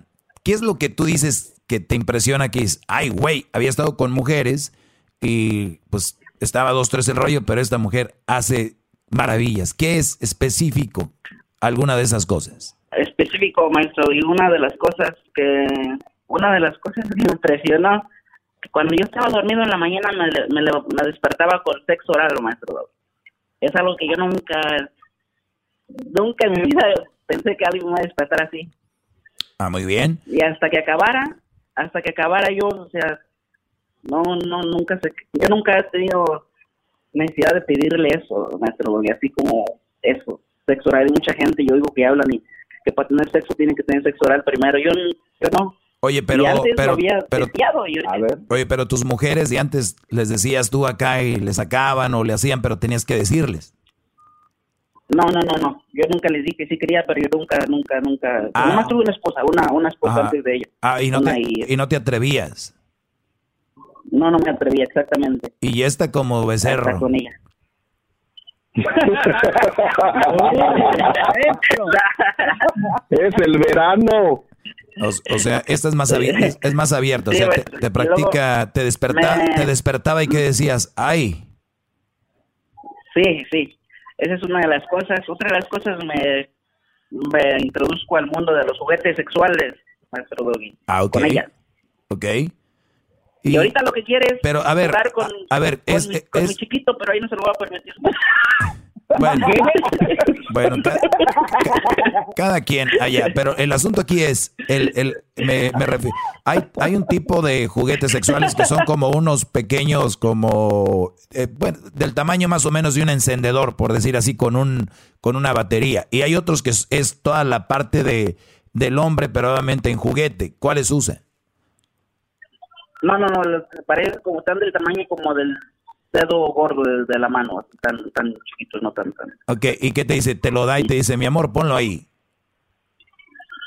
¿Qué es lo que tú dices que te impresiona que es, ay, güey, había estado con mujeres y pues estaba dos, tres el rollo, pero esta mujer hace maravillas. ¿Qué es específico alguna de esas cosas? específico, maestro, y una de las cosas que, una de las cosas que me impresionó, cuando yo estaba dormido en la mañana me, me, me despertaba con sexo oral, maestro. Es algo que yo nunca, nunca en mi vida pensé que alguien me iba a despertar así. Ah, muy bien. Y hasta que acabara, hasta que acabara yo, o sea, no, no, nunca sé, yo nunca he tenido necesidad de pedirle eso, maestro, porque así como eso, sexo oral, hay mucha gente, yo digo que hablan y que para tener sexo tienen que tener sexo oral primero, yo, yo no. Oye, pero, Y antes pero, lo había pero, deseado, y ahorita- oye, pero tus mujeres de antes les decías tú acá y les sacaban o le hacían, pero tenías que decirles. No, no, no, no. Yo nunca les dije que sí quería, pero yo nunca, nunca, nunca. Ah. Nomás tuve una esposa, una, una esposa Ajá. antes de ella. Ah, y no, Una te, y- y no te atrevías. No, no me atreví exactamente. Y esta como becerro. con ella. *laughs* Es el verano. O, o sea, esta es más, abi- es, es más abierta. O sea, te, practica, te, desperta, me- te despertaba y que decías, ay, Sí, sí. Esa es una de las cosas. Otra de las cosas me, me introduzco al mundo de los juguetes sexuales, maestro Doggy. ah, ok. Con ella. Ok. Y, ahorita lo que quiere es Pero, a ver, con, a ver, con es, mi, con es- mi chiquito, pero ahí no se lo voy a permitir. *laughs* Bueno, bueno ca- ca- cada quien allá, pero el asunto aquí es, el, el, me, me refiero, hay, hay un tipo de juguetes sexuales que son como unos pequeños, como, eh, bueno, del tamaño más o menos de un encendedor, por decir así, con, un, con una batería. Y hay otros que es, es toda la parte de, del hombre, pero obviamente en juguete. ¿Cuáles usa? No, no, no, los que parecen como están del tamaño como del dedo gordo de, de la mano, así tan, tan chiquitos, no tan, tan. Ok, ¿y qué te dice? Te lo da y te dice, mi amor, ponlo ahí.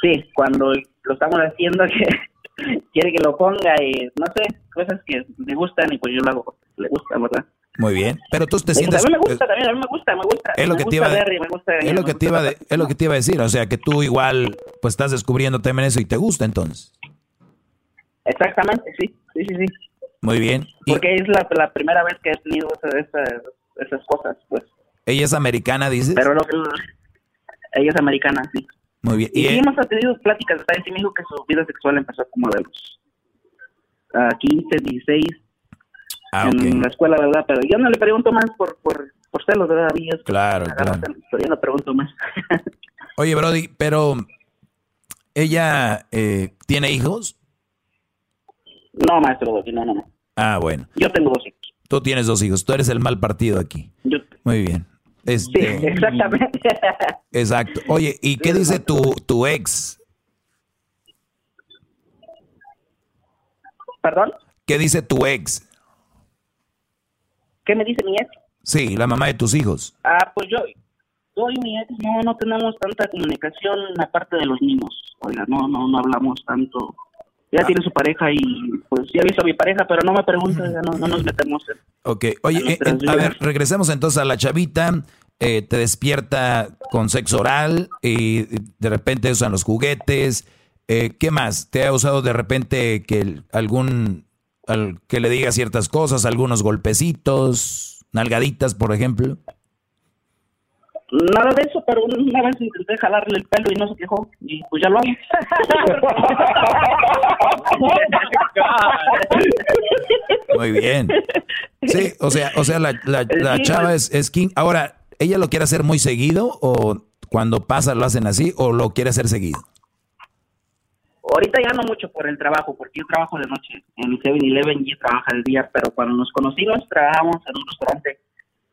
Sí, cuando lo estamos haciendo *laughs* que quiere que lo ponga y no sé, cosas que me gustan y pues yo lo hago, le gusta, ¿verdad? Muy bien, pero tú te sientes... a mí me gusta también, a mí me gusta, me gusta. Es lo que te iba a- ver y me gusta Es lo me que te gusta iba a, de- es lo que te iba a decir, o sea, que tú igual pues estás descubriendo también eso y te gusta entonces. Exactamente, sí, sí, sí, sí. Muy bien. Y Porque es la, la primera vez que he tenido esa- esa- esas cosas, pues. ella es americana, dices. Pero lo que ella es americana, sí. Muy bien. Y, Y, hemos tenido pláticas, ¿sabes? Sí me dijo que su vida sexual empezó como de los ah, 15, 16 ah, en la escuela, ¿verdad? Pero yo no le pregunto más por, por, por celos, ¿verdad? Es- Claro, claro. Pero yo no pregunto más. *laughs* Oye, Brody, pero ella eh, tiene hijos. no, maestro, no, no. Ah, bueno. Yo tengo dos hijos. Tú tienes dos hijos. Tú eres el mal partido aquí. Yo- Muy bien. Sí, Este, exactamente. *laughs* exacto. Oye, ¿y qué dice tu, tu ex? ¿Perdón? ¿Qué dice tu ex? ¿Qué me dice mi ex? Sí, la mamá de tus hijos. Ah, pues yo, yo y mi ex no, no tenemos tanta comunicación aparte de los niños. Oiga, no, no, no hablamos tanto. Ya Ah. tiene su pareja y pues ya visto a mi pareja, pero no me pregunta, ya no, no nos metemos. en- Ok, oye, eh, eh, a ver, regresemos entonces a la chavita. eh, te despierta con sexo oral y de repente usan los juguetes. Eh, ¿Qué más? ¿Te ha usado de repente que algún al- que le diga ciertas cosas, algunos golpecitos, nalgaditas, por ejemplo? Nada de eso, pero una vez intenté jalarle el pelo y no se quejó y pues ya lo hago. *laughs* Muy bien. Sí, o sea, o sea, la, la- la chava es, es king. Ahora, ¿ella lo quiere hacer muy seguido o cuando pasa lo hacen así o lo quiere hacer seguido? Ahorita ya no mucho por el trabajo, porque yo trabajo de noche en 7-Eleven y trabaja el día, pero cuando nos conocimos trabajamos en un restaurante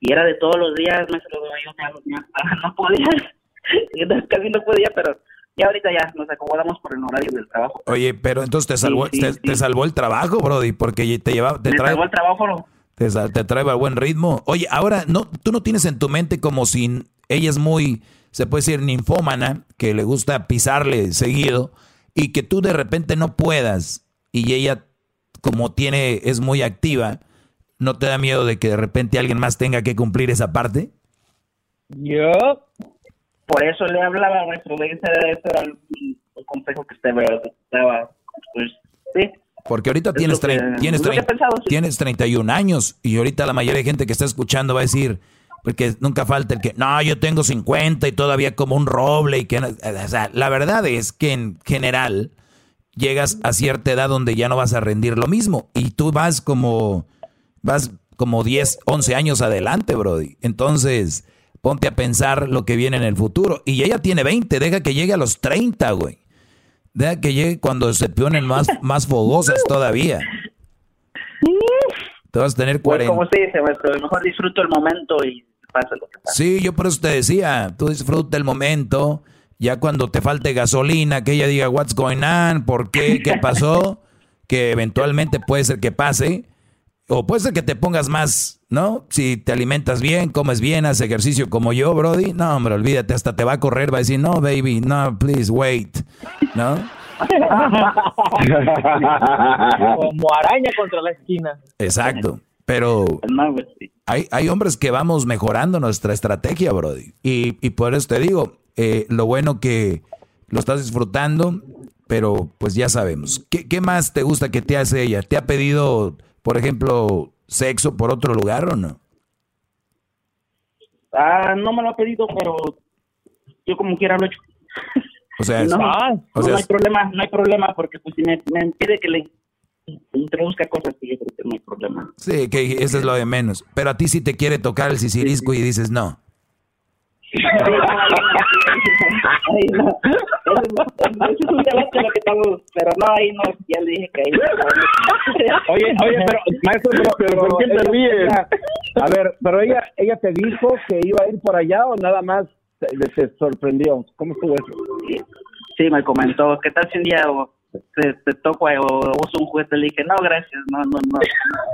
y era de todos los días, me lo yo ya, ya, *laughs* no podía, *laughs* casi no podía, pero ya ahorita ya nos acomodamos por el horario del trabajo. Oye, pero entonces te salvó, Sí, sí, te, sí. te salvó el trabajo, Brody, porque te lleva, te Me trae, salvó el trabajo, ¿no? te, trae a buen ritmo. Oye, ahora, no, tú no tienes en tu mente como si ella es muy, se puede decir, ninfómana, que le gusta pisarle seguido, y que tú de repente no puedas, y ella, como tiene, es muy activa, ¿no te da miedo de que de repente alguien más tenga que cumplir esa parte? Yo. Por eso le hablaba, maestro, de ese, era el, consejo que usted me daba. Pues, sí. Porque ahorita Es tienes, que- tienes, pensado, sí. tienes 31 años y ahorita la mayoría de gente que está escuchando va a decir, Porque nunca falta el que, no, yo tengo 50 y todavía como un roble y que... O sea, la verdad es que en general llegas a cierta edad donde ya no vas a rendir lo mismo y tú vas como... Vas como 10, 11 años adelante, Brody. Entonces, ponte a pensar lo que viene en el futuro. Y ella tiene 20, deja que llegue a los 30, güey. Deja que llegue cuando se ponen más, *laughs* más fogosas todavía. Te vas a tener 40. Como se dice, maestro, mejor disfruto el momento y pasa lo que pasa. Sí, yo por eso te decía, tú disfruta el momento, ya cuando te falte gasolina, que ella diga, what's going on, por qué, qué pasó, *laughs* que eventualmente puede ser que pase, o puede ser que te pongas más, ¿no? Si te alimentas bien, comes bien, haces ejercicio como yo, Brody, no, hombre, olvídate, hasta te va a correr, va a decir, no, baby, no, please, wait, ¿no? *laughs* Como araña contra la esquina. Exacto. Pero hay, hay hombres que vamos mejorando nuestra estrategia, Brody. Y, y por eso te digo, eh, lo bueno que lo estás disfrutando, pero pues ya sabemos. ¿Qué, ¿Qué más te gusta que te hace ella? ¿Te ha pedido, por ejemplo, sexo por otro lugar o no? Ah, no me lo ha pedido, pero yo como quiera lo he hecho. O sea, *laughs* no, o no sea, hay problema, no hay problema, porque pues si me, me pide que le introduzca cosas, pues yo creo que no hay problema. sí, que eso es lo de menos. Pero a ti sí te quiere tocar el sisirisco y dices no. Ay, no. Eso es un debate lo que estamos, pero no, ahí no, ya le dije que ahí. Oye, oye, pero *laughs* maestro, pero, pero ¿por qué te ríes? A ver, pero ella, ella te dijo que iba a ir por allá o nada más te, te sorprendió. ¿Cómo estuvo eso? Sí, me comentó, ¿qué tal si un día o te, te toco o uso un juguete? Le dije, no, gracias, no, no, no.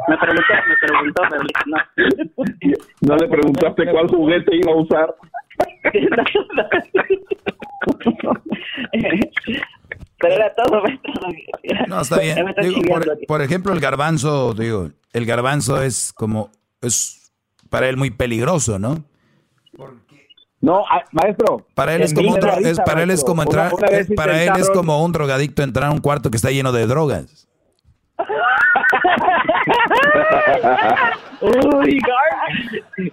Me preguntó, me preguntó, pero le dije, no. *laughs* No le preguntaste cuál juguete iba a usar. *laughs* Pero era todo. No, está bien. Digo, por, ejemplo, el garbanzo, digo, el garbanzo es como, es para él muy peligroso, ¿no? No, maestro. Para él es como un es, para él es como entrar, Una- una vez para él es como un drogadicto entrar a un cuarto que está lleno de drogas. Uy,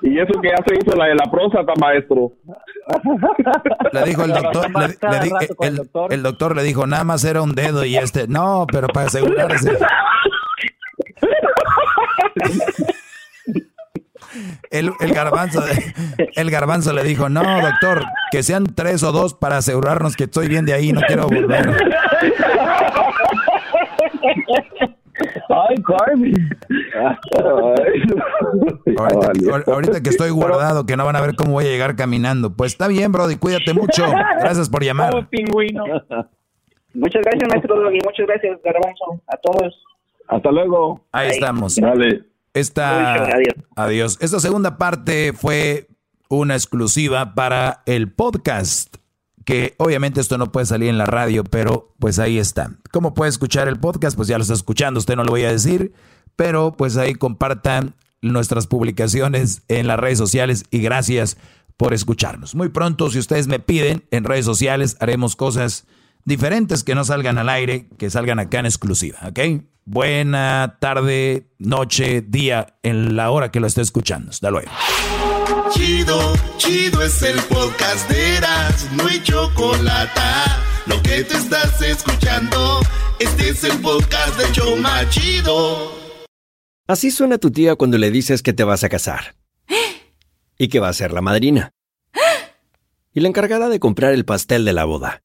Y eso que ya se hizo la de la próstata, maestro. Le dijo el doctor, le, le di- el, el doctor le dijo, nada más era un dedo y este, no, pero para asegurarse. El, el garbanzo, el garbanzo le dijo, no, doctor, que sean tres o dos para asegurarnos que estoy bien de ahí, no quiero volver. Ay, Carmen. Ahorita, ahor- ahorita que estoy guardado, que no van a ver cómo voy a llegar caminando. Pues está bien, Brody, cuídate mucho. Gracias por llamar. pingüino. Muchas gracias, maestro Doggy. Muchas gracias, Garbanzo. A todos. Hasta luego. Ahí estamos. Dale. Esta, adiós. Esta segunda parte fue una exclusiva para el podcast, que obviamente esto no puede salir en la radio, pero pues ahí está. ¿Cómo puede escuchar el podcast? Pues ya lo está escuchando, usted no lo voy a decir, pero pues ahí compartan nuestras publicaciones en las redes sociales y gracias por escucharnos. Muy pronto, si ustedes me piden, en redes sociales haremos cosas diferentes que no salgan al aire, que salgan acá en exclusiva, ¿ok? Buena tarde, noche, día, en la hora que lo esté escuchando. Hasta luego. Chido, chido es el podcast de Eras, no hay chocolate. Lo que te estás escuchando, este es el podcast de Choma Chido. Así suena tu tía cuando le dices que te vas a casar. *gasps* Y que va a ser la madrina. *gasps* Y la encargada de comprar el pastel de la boda.